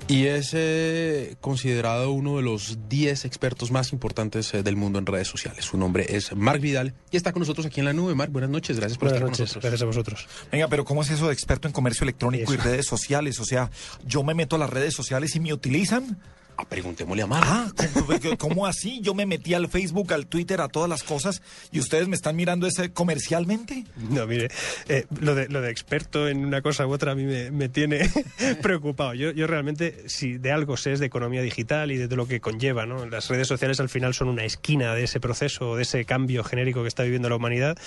y es eh, considerado uno de los 10 expertos más importantes eh, del mundo en redes sociales. Su nombre es Marc Vidal y está con nosotros aquí en la nube. Marc, buenas noches, gracias por Buenas estar noches, con nosotros. gracias a vosotros. Venga, pero ¿cómo es eso de experto en comercio electrónico y redes sociales? O sea, yo me meto a las redes sociales y me utilizan. Ah, preguntémosle a Marc. Ah, ¿cómo, cómo así? Yo me metí al Facebook, al Twitter, a todas las cosas y ustedes me están mirando ese comercialmente. No, mire, eh, lo, de, lo de experto en una cosa u otra a mí me, me tiene preocupado. Yo, yo realmente, si de algo sé, es de economía digital y de lo que conlleva. ¿no? Las redes sociales al final son una esquina de ese proceso, de ese cambio genérico que está viviendo la humanidad.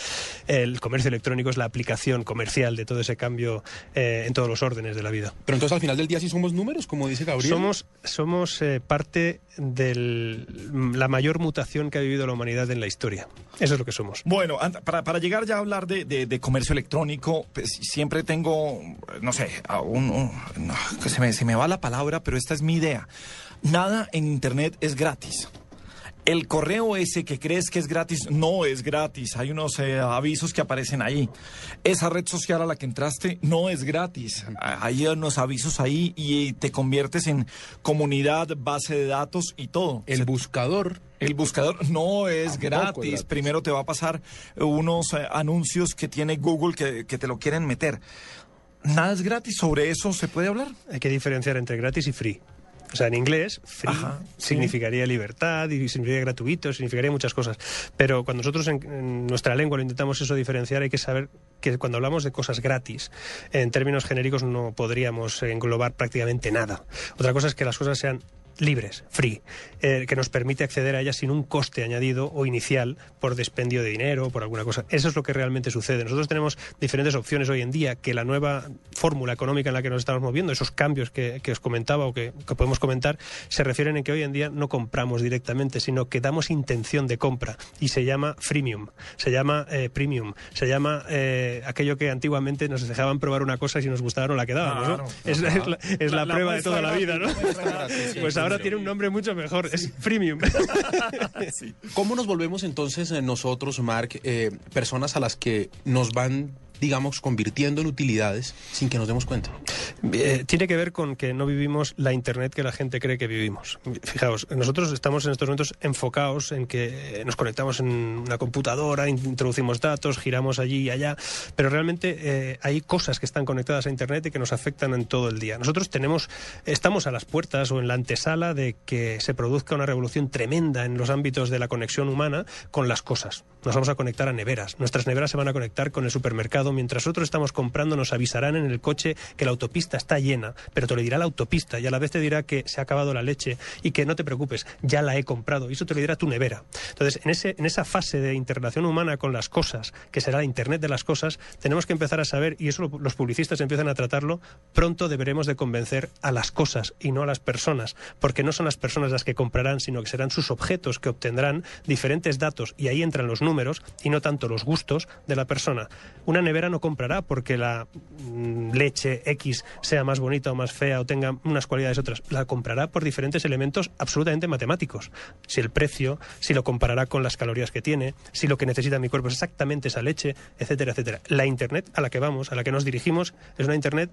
El comercio electrónico es la aplicación comercial de todo ese cambio eh, en todos los órdenes de la vida. Pero entonces al final del día sí somos números, como dice Gabriel. Somos, somos eh, parte de la mayor mutación que ha vivido la humanidad en la historia. Eso es lo que somos. Bueno, para, para llegar ya a hablar de, de- comercio electrónico, pues, siempre tengo, no sé, no, se, me, se me va la palabra, pero esta es mi idea. Nada en Internet es gratis. El correo ese que crees que es gratis no es gratis. Hay unos eh, avisos que aparecen ahí. Esa red social a la que entraste no es gratis. Hay unos avisos ahí y te conviertes en comunidad, base de datos y todo. El buscador. El buscador no es gratis. Primero te va a pasar unos eh, anuncios que tiene Google que, que te lo quieren meter. Nada es gratis. ¿Sobre eso se puede hablar? Hay que diferenciar entre gratis y free. O sea, en inglés, free Ajá, sí. significaría libertad y significaría gratuito, significaría muchas cosas. Pero cuando nosotros en, en nuestra lengua lo intentamos eso diferenciar, hay que saber que cuando hablamos de cosas gratis, en términos genéricos no podríamos englobar prácticamente nada. Otra cosa es que las cosas sean libres, free, eh, que nos permite acceder a ellas sin un coste añadido o inicial por despendio de dinero o por alguna cosa. Eso es lo que realmente sucede. Nosotros tenemos diferentes opciones hoy en día que la nueva fórmula económica en la que nos estamos moviendo, esos cambios que, que os comentaba o que, que podemos comentar, se refieren en que hoy en día no compramos directamente, sino que damos intención de compra y se llama freemium, se llama eh, premium, se llama eh, aquello que antiguamente nos dejaban probar una cosa y si nos gustaba no la quedábamos. ¿no? Claro, es, es la, es la La- la prueba de toda la vida, ¿no? pues sí, ahora tiene un nombre mucho mejor, es freemium. ¿Cómo nos volvemos entonces eh, nosotros, Mark, eh, personas a las que nos van, digamos, convirtiendo en utilidades sin que nos demos cuenta? Eh, tiene que ver con que no vivimos la Internet que la gente cree que vivimos. Fijaos, nosotros estamos en estos momentos enfocados en que eh, nos conectamos en una computadora, in- introducimos datos, giramos allí y allá, pero realmente eh, hay cosas que están conectadas a Internet y que nos afectan en todo el día. Nosotros tenemos, estamos a las puertas o en la antesala de que se produzca una revolución tremenda en los ámbitos de la conexión humana con las cosas. Nos vamos a conectar a neveras. Nuestras neveras se van a conectar con el supermercado. Mientras nosotros estamos comprando, nos avisarán en el coche que la autopista está llena, pero te lo dirá la autopista y a la vez te dirá que se ha acabado la leche y que no te preocupes, ya la he comprado. Y eso te lo dirá tu nevera. Entonces, en, ese, en esa fase de interrelación humana con las cosas, que será la Internet de las cosas, tenemos que empezar a saber, y eso lo- los publicistas empiezan a tratarlo, pronto deberemos de convencer a las cosas y no a las personas, porque no son las personas las que comprarán, sino que serán sus objetos que obtendrán diferentes datos, y ahí entran los números y no tanto los gustos de la persona. Una nevera no comprará porque la mm, leche X sea más bonita o más fea o tenga unas cualidades otras. La comprará por diferentes elementos absolutamente matemáticos. Si el precio, si lo comparará con las calorías que tiene, si lo que necesita mi cuerpo es exactamente esa leche, etcétera, etcétera. La Internet a la que vamos, a la que nos dirigimos, es una Internet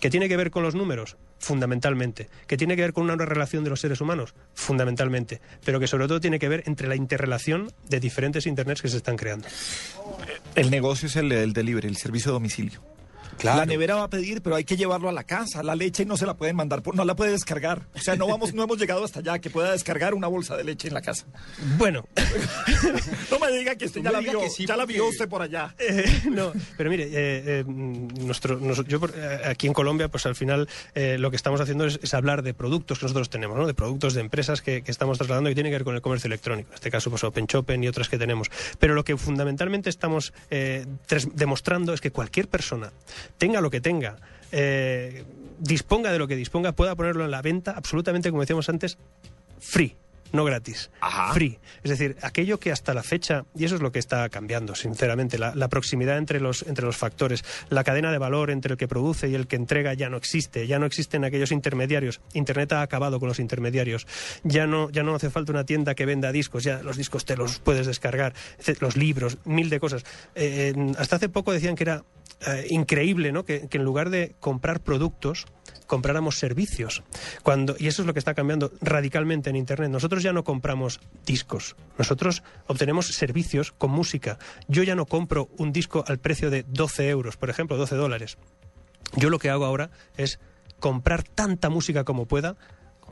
que tiene que ver con los números, fundamentalmente, que tiene que ver con una relación de los seres humanos, fundamentalmente, pero que sobre todo tiene que ver entre la interrelación de diferentes Internets que se están creando. El negocio es el, el delivery, el servicio de domicilio. La nevera va a pedir, pero hay que llevarlo a la casa. La leche no se la pueden mandar, por, no la puede descargar. O sea, no vamos, no hemos llegado hasta allá que pueda descargar una bolsa de leche en la casa. Bueno, no me diga que usted ya la diga vio, que sí, ya la vio usted por allá. Eh, no, pero mire, eh, eh, nuestro, nos- yo por- eh, aquí en Colombia, pues al final eh, lo que estamos haciendo es, es hablar de productos que nosotros tenemos, ¿no? de productos de empresas que, que estamos trasladando y tienen que ver con el comercio electrónico. En este caso, pues Open Shopping y otras que tenemos. Pero lo que fundamentalmente estamos eh, demostrando es que cualquier persona, tenga lo que tenga, eh, disponga de lo que disponga, pueda ponerlo en la venta absolutamente, como decíamos antes, free. No gratis, free. Es decir, aquello que hasta la fecha, y eso es lo que está cambiando, sinceramente, la, la proximidad entre los, entre los factores, la cadena de valor entre el que produce y el que entrega ya no existe, ya no existen aquellos intermediarios. Internet ha acabado con los intermediarios. Ya no, ya no hace falta una tienda que venda discos, ya los discos te los puedes descargar, los libros, mil de cosas. Eh, hasta hace poco decían que era eh, increíble, ¿no? Que, que en lugar de comprar productos, compráramos servicios. Cuando, y eso es lo que está cambiando radicalmente en Internet. Nosotros ya no compramos discos, nosotros obtenemos servicios con música. Yo ya no compro un disco al precio de 12 euros, por ejemplo, 12 dólares. Yo lo que hago ahora es comprar tanta música como pueda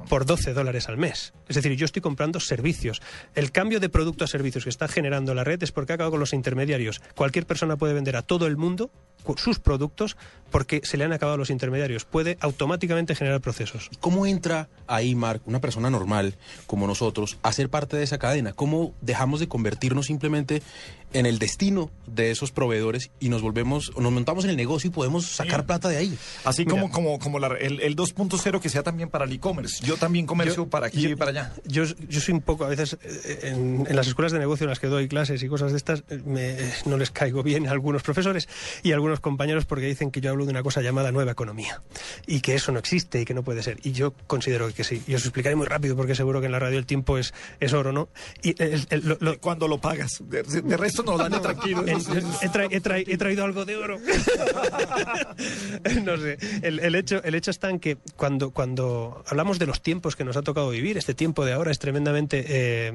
por 12 dólares al mes. Es decir, yo estoy comprando servicios. El cambio de producto a servicios que está generando la red es porque ha acabado con los intermediarios. Cualquier persona puede vender a todo el mundo sus productos porque se le han acabado los intermediarios. Puede automáticamente generar procesos. ¿Cómo entra ahí, Mark, una persona normal como nosotros, a ser parte de esa cadena? ¿Cómo dejamos de convertirnos simplemente en el destino de esos proveedores y nos volvemos, nos montamos en el negocio y podemos sacar plata de ahí. Así Mira. como, como, como la- el, el 2.0 que sea también para el e-commerce. Yo también comercio Yo- para aquí yo- y para allá. Yo, yo soy un poco, a veces, eh, en, en las escuelas de negocio en las que doy clases y cosas de estas, eh, me- no les caigo bien a algunos profesores y a algunos compañeros porque dicen que yo hablo de una cosa llamada nueva economía y que eso no existe y que no puede ser. Y yo considero que sí. Y os explicaré muy rápido porque seguro que en la radio el tiempo es, es oro, ¿no? Y el- el- lo- lo- Cuando lo pagas. De, de resto nos dan tranquilos. en- he, tra- he tra- he traído algo de oro. no sé. El, el hecho, el hecho está en que cuando, cuando hablamos de los tiempos que nos ha tocado vivir, este tiempo de ahora es tremendamente, eh,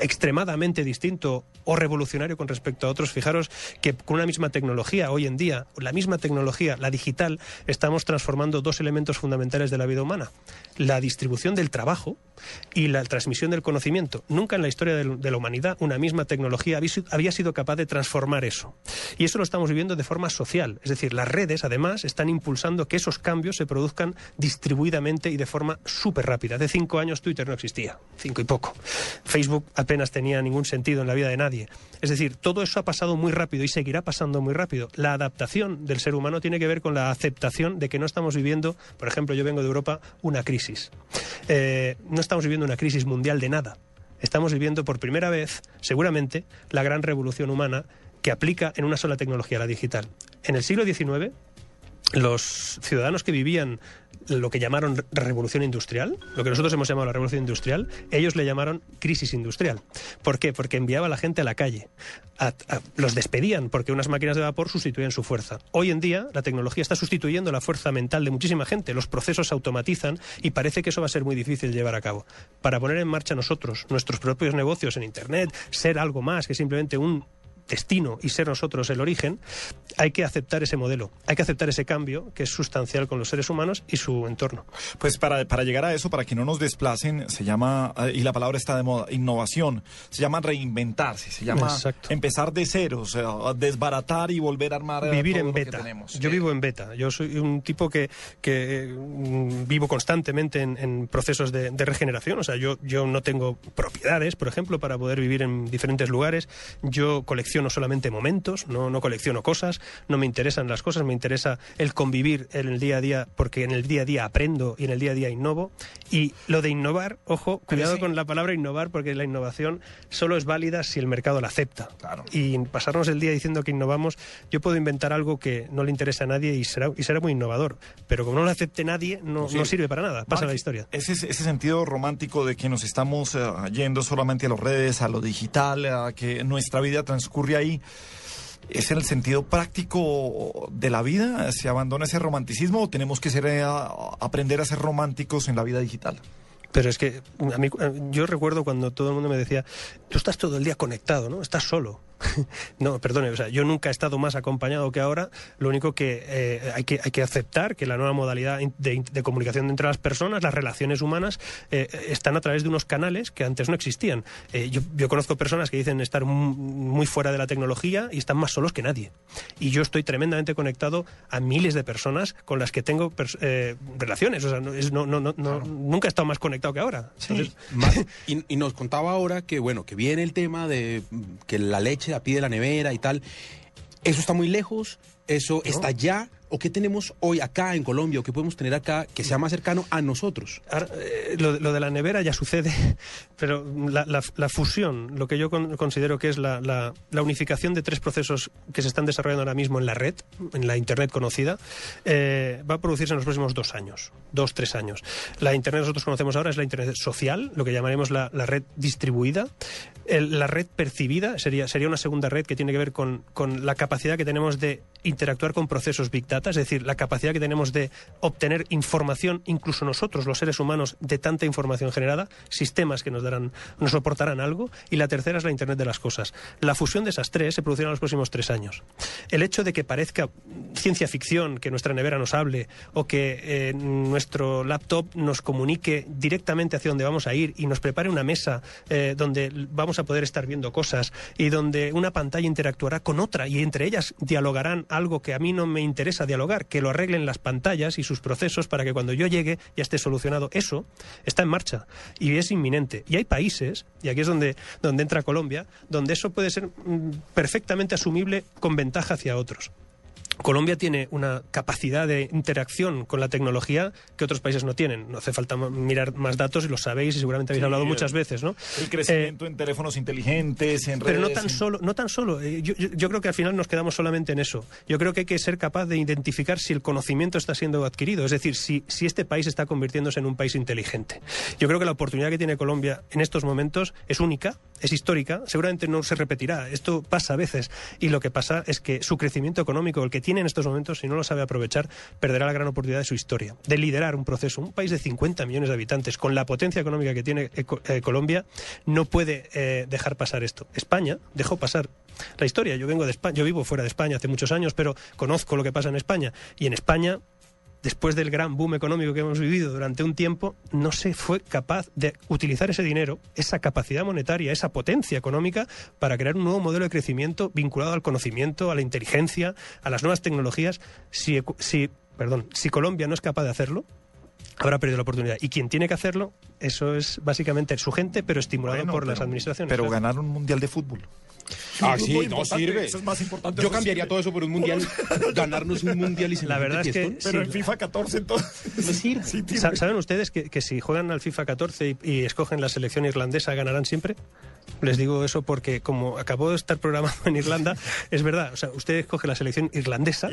extremadamente distinto o revolucionario con respecto a otros. Fijaros que con una misma tecnología, hoy en día, la misma tecnología, la digital, estamos transformando dos elementos fundamentales de la vida humana. La distribución del trabajo y la transmisión del conocimiento. Nunca en la historia de la humanidad una misma tecnología había sido- había capaz de transformar eso. Y eso lo estamos viviendo de forma social. Es decir, las redes, además, están impulsando que esos cambios se produzcan distribuidamente y de forma súper rápida. Hace cinco años Twitter no existía, cinco y poco. Facebook apenas tenía ningún sentido en la vida de nadie. Es decir, todo eso ha pasado muy rápido y seguirá pasando muy rápido. La adaptación del ser humano tiene que ver con la aceptación de que no estamos viviendo, por ejemplo, yo vengo de Europa, una crisis. Eh, no estamos viviendo una crisis mundial de nada. Estamos viviendo por primera vez, seguramente, la gran revolución humana que aplica en una sola tecnología, la digital. En el siglo XIX, los ciudadanos que vivían lo que llamaron re- revolución industrial, lo que nosotros hemos llamado la revolución industrial, ellos le llamaron crisis industrial. ¿Por qué? Porque enviaba a la gente a la calle. Los despedían porque unas máquinas de vapor sustituían su fuerza. Hoy en día la tecnología está sustituyendo la fuerza mental de muchísima gente. Los procesos se automatizan y parece que eso va a ser muy difícil llevar a cabo. Para poner en marcha nosotros nuestros propios negocios en Internet, ser algo más que simplemente un destino y ser nosotros el origen, hay que aceptar ese modelo, hay que aceptar ese cambio que es sustancial con los seres humanos y su entorno. Pues para, para llegar a eso, para que no nos desplacen, se llama, eh, y la palabra está de moda, innovación. Se llama reinventarse, se llama Exacto. empezar de cero, o sea, desbaratar y volver a armar Vivir todo en lo que beta. tenemos. Yo vivo en beta. Yo soy un tipo que, que mm, vivo constantemente en, en procesos de, de regeneración. O sea, yo, yo no tengo propiedades, por ejemplo, para poder vivir en diferentes lugares. Yo colecciono solamente momentos, no, no colecciono cosas. No me interesan las cosas, me interesa el convivir en el día a día, porque en el día a día aprendo y en el día a día innovo. Y lo de innovar, ojo, cuidado sí. con la palabra innovar, porque la innovación solo es válida si el mercado la acepta. Y pasarnos el día diciendo que innovamos, yo puedo inventar algo que no le interesa a nadie y será, y será muy innovador. Pero como no lo acepte nadie, no, sirve. no sirve para nada. Pasa Mark, la historia. Ese, ese sentido romántico de que nos estamos eh, yendo solamente a las redes, a lo digital, a que nuestra vida transcurre ahí. ¿Es el sentido práctico de la vida? ¿Se abandona ese romanticismo o tenemos que ser, eh, aprender a ser románticos en la vida digital? Pero es que a mí, yo recuerdo cuando todo el mundo me decía, tú estás todo el día conectado, ¿no? Estás solo. no, perdone, o sea, yo nunca he estado más acompañado que ahora. Lo único que, eh, hay, que hay que aceptar que la nueva modalidad de, de comunicación entre las personas, las relaciones humanas, eh, están a través de unos canales que antes no existían. Eh, yo, yo conozco personas que dicen estar mu- muy fuera de la tecnología y están más solos que nadie. Y yo estoy tremendamente conectado a miles de personas con las que tengo eh, relaciones. O sea, no, es- no, no, no, no- nunca he estado más conectado que ahora. Entonces, Más- y, y nos contaba ahora que, bueno, que viene el tema de que la leche la pide la nevera y tal. ¿Eso está muy lejos? ¿Eso está ya? ¿O qué tenemos hoy acá en Colombia? ¿O qué podemos tener acá que sea más cercano a nosotros? Ahora, eh, lo, lo de la nevera ya sucede, pero la, la- la fusión, lo que yo con- considero que es la, la- unificación de tres procesos que se están desarrollando ahora mismo en la red, en la Internet conocida, eh, va a producirse en los próximos dos años, dos, tres años. La Internet que nosotros conocemos ahora es la Internet social, lo que llamaremos la, la red distribuida. El- la red percibida sería, sería una segunda red que tiene que ver con, con la capacidad que tenemos de interactuar con procesos Big Data, es decir, la capacidad que tenemos de obtener información, incluso nosotros, los seres humanos, de tanta información generada, sistemas que nos darán, nos aportarán algo, y la tercera es la Internet de las cosas. La fusión de esas tres se producirá en los próximos tres años. El hecho de que parezca ciencia ficción, que nuestra nevera nos hable, o que eh, nuestro laptop nos comunique directamente hacia dónde vamos a ir y nos prepare una mesa eh, donde vamos a poder estar viendo cosas y donde una pantalla interactuará con otra y entre ellas dialogarán algo que a mí no me interesa dialogar, que lo arreglen las pantallas y sus procesos para que cuando yo llegue ya esté solucionado. Eso está en marcha y es inminente. Y hay países, y aquí es donde, donde entra Colombia, donde eso puede ser mm, perfectamente asumible con ventaja hacia otros. Colombia tiene una capacidad de interacción con la tecnología que otros países no tienen. No hace falta mirar más datos y lo sabéis y seguramente habéis Sí, hablado muchas veces, ¿no? El crecimiento en teléfonos inteligentes, en redes. Pero no tan solo, no tan solo. Eh, Yo, yo- yo creo que al final nos quedamos solamente en eso. Yo creo que hay que ser capaz de identificar si el conocimiento está siendo adquirido, es decir, si, si este país está convirtiéndose en un país inteligente. Yo creo que la oportunidad que tiene Colombia en estos momentos es única, es histórica, seguramente no se repetirá. Esto pasa a veces y lo que pasa es que su crecimiento económico, el que tiene en estos momentos, si no lo sabe aprovechar, perderá la gran oportunidad de su historia, de liderar un proceso. Un país de 50 millones de habitantes, con la potencia económica que tiene eh, eh, Colombia, no puede eh, dejar pasar esto. España dejó pasar la historia. Yo vengo de yo vivo fuera de España hace muchos años, pero conozco lo que pasa en España. Y en España después del gran boom económico que hemos vivido durante un tiempo, no se fue capaz de utilizar ese dinero, esa capacidad monetaria, esa potencia económica para crear un nuevo modelo de crecimiento vinculado al conocimiento, a la inteligencia, a las nuevas tecnologías. Si, si, perdón, si Colombia no es capaz de hacerlo, habrá perdido la oportunidad. Y quien tiene que hacerlo, eso es básicamente su gente, pero estimulado Bueno, por las administraciones. Pero ganar un mundial de fútbol. Ah, sí, no sirve. Eso es más importante. Yo cambiaría sirve. todo eso por un mundial, ganarnos un mundial y se La verdad es que Pero sí, en FIFA 14 entonces. No sirve. Sí, ¿Saben ustedes que, que si juegan al FIFA 14 y, y escogen la selección irlandesa ganarán siempre? Les digo eso porque como acabó de estar programado en Irlanda, es verdad. O sea, usted escoge la selección irlandesa,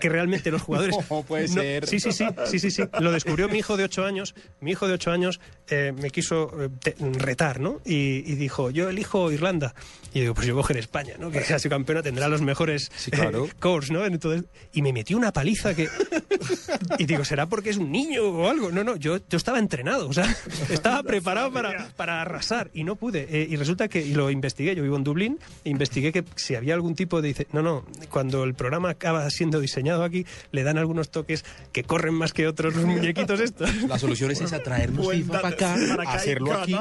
que, realmente los jugadores... No puede No, ser. Sí, sí, sí, sí, sí, sí. Lo descubrió mi hijo de ocho años. Mi hijo de ocho años eh, me quiso eh, te- retar, ¿no? Y, y dijo, yo elijo Irlanda. Y yo digo, pues yo cogeré España, ¿no? Que ha sido campeona, tendrá los mejores Sí, claro. eh, cores, ¿no? Entonces, y me metió una paliza que... Y digo, ¿será porque es un niño o algo? No, no, yo, yo estaba entrenado, o sea, estaba preparado para, para arrasar y no pude. Eh, y resulta que, y lo investigué, yo vivo en Dublín, investigué que si había algún tipo de... dice, No, no, cuando el programa acaba siendo diseñado aquí, le dan algunos toques que corren más que otros los muñequitos estos. La solución es esa, traernos FIFA para acá, para acá hacerlo aquí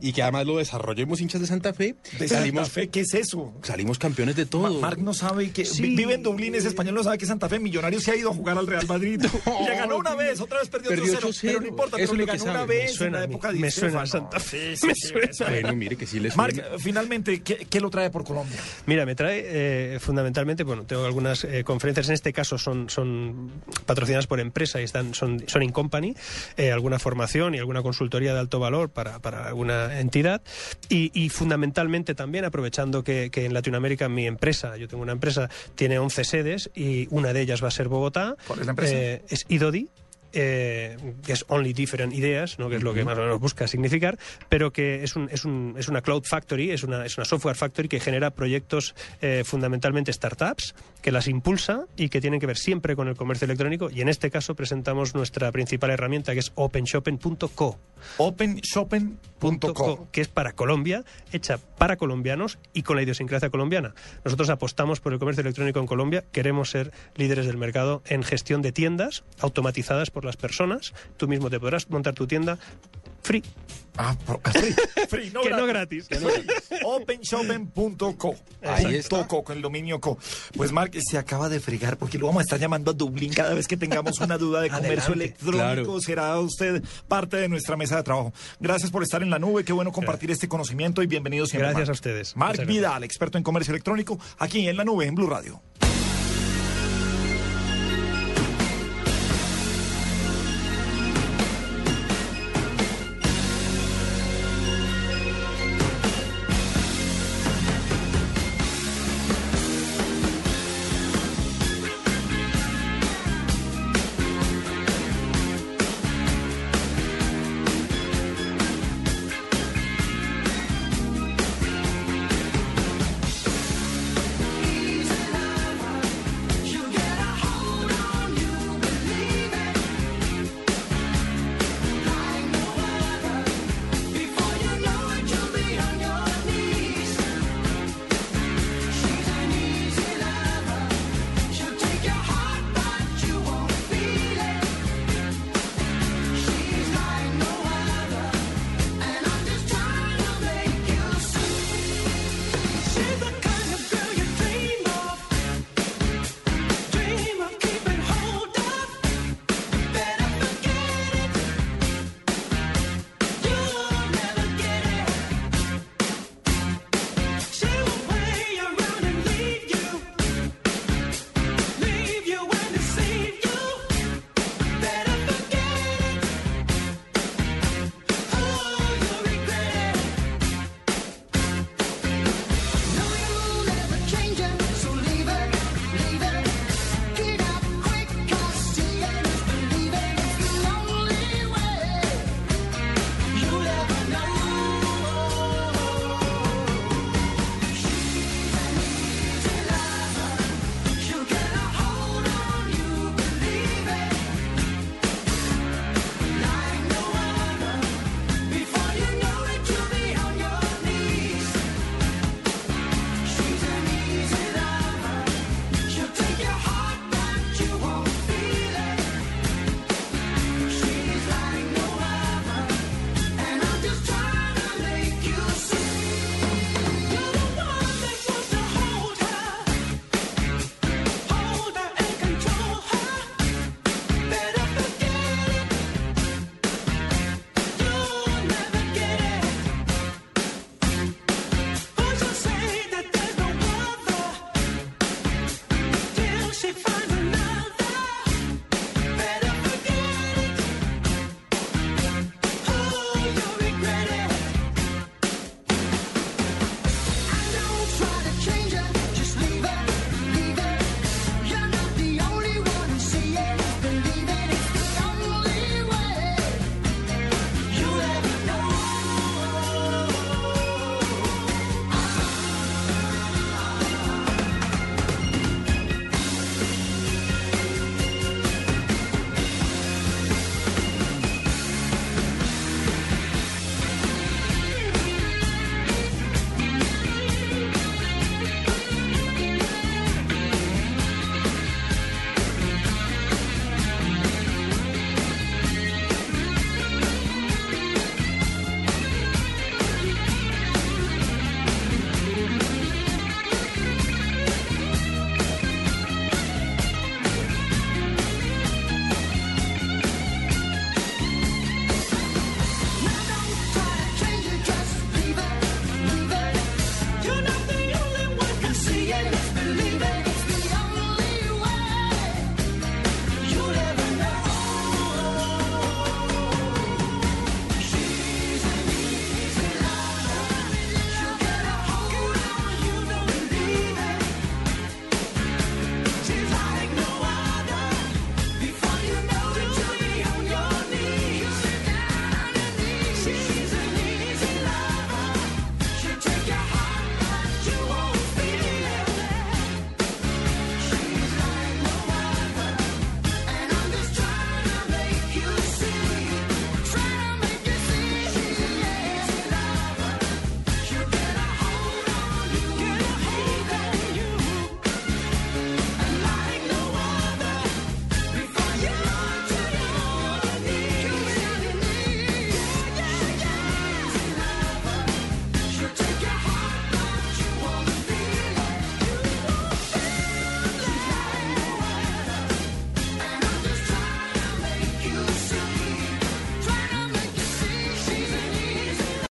y que además lo desarrollemos hinchas de Santa Fe. De salimos, Santa Fe, ¿qué es eso? salimos campeones de todo. Ma- Marc no sabe que Sí. vi- vive en Dublín, es español, no sabe que Santa Fe Millonarios se ha ido a jugar al Real Madrid. Y le ganó una vez, otra vez perdió, Perdió 8-0, 8-0. pero no importa, Eso pero le ganó una sabe. vez en la época de me suena a Santa Fe. Bueno, mire que sí les Marc, finalmente, ¿qué, qué lo trae por Colombia? Mira, me trae eh, fundamentalmente, bueno, tengo algunas eh, conferencias, en este caso son, son patrocinadas por empresa y están, son, son in company, eh, alguna formación y alguna consultoría de alto valor para, para alguna entidad y, y fundamentalmente también aprovechando que, que en Latinoamérica mi empresa, yo tengo una empresa, tiene 11 sedes y una de ellas va a ser Bogotá. ¿Cuál es la empresa? Es IDODI. Eh, que es Only Different Ideas, ¿no? que es lo que más o menos busca significar, pero que es, un, es, un, es una cloud factory, es una, es una software factory que genera proyectos eh, fundamentalmente startups, que las impulsa y que tienen que ver siempre con el comercio electrónico. Y en este caso presentamos nuestra principal herramienta, que es OpenShopping.co. OpenShopping.co. que es para Colombia, hecha para colombianos y con la idiosincrasia colombiana. Nosotros apostamos por el comercio electrónico en Colombia, queremos ser líderes del mercado en gestión de tiendas automatizadas por las personas. Tú mismo te podrás montar tu tienda free. Ah, por- free, free, no Que no gratis. gratis. OpenShopping.co. Ahí está. co, con el dominio co. Pues Marc se acaba de fregar porque lo vamos a estar llamando a Dublín cada vez que tengamos una duda de comercio Adelante. electrónico. Claro. Será usted parte de nuestra mesa de trabajo. Gracias por estar en la nube. Qué bueno compartir este conocimiento y bienvenido siempre. Gracias Marc. a ustedes. Gracias. Vidal, experto en comercio electrónico, aquí en la nube, en Blue Radio.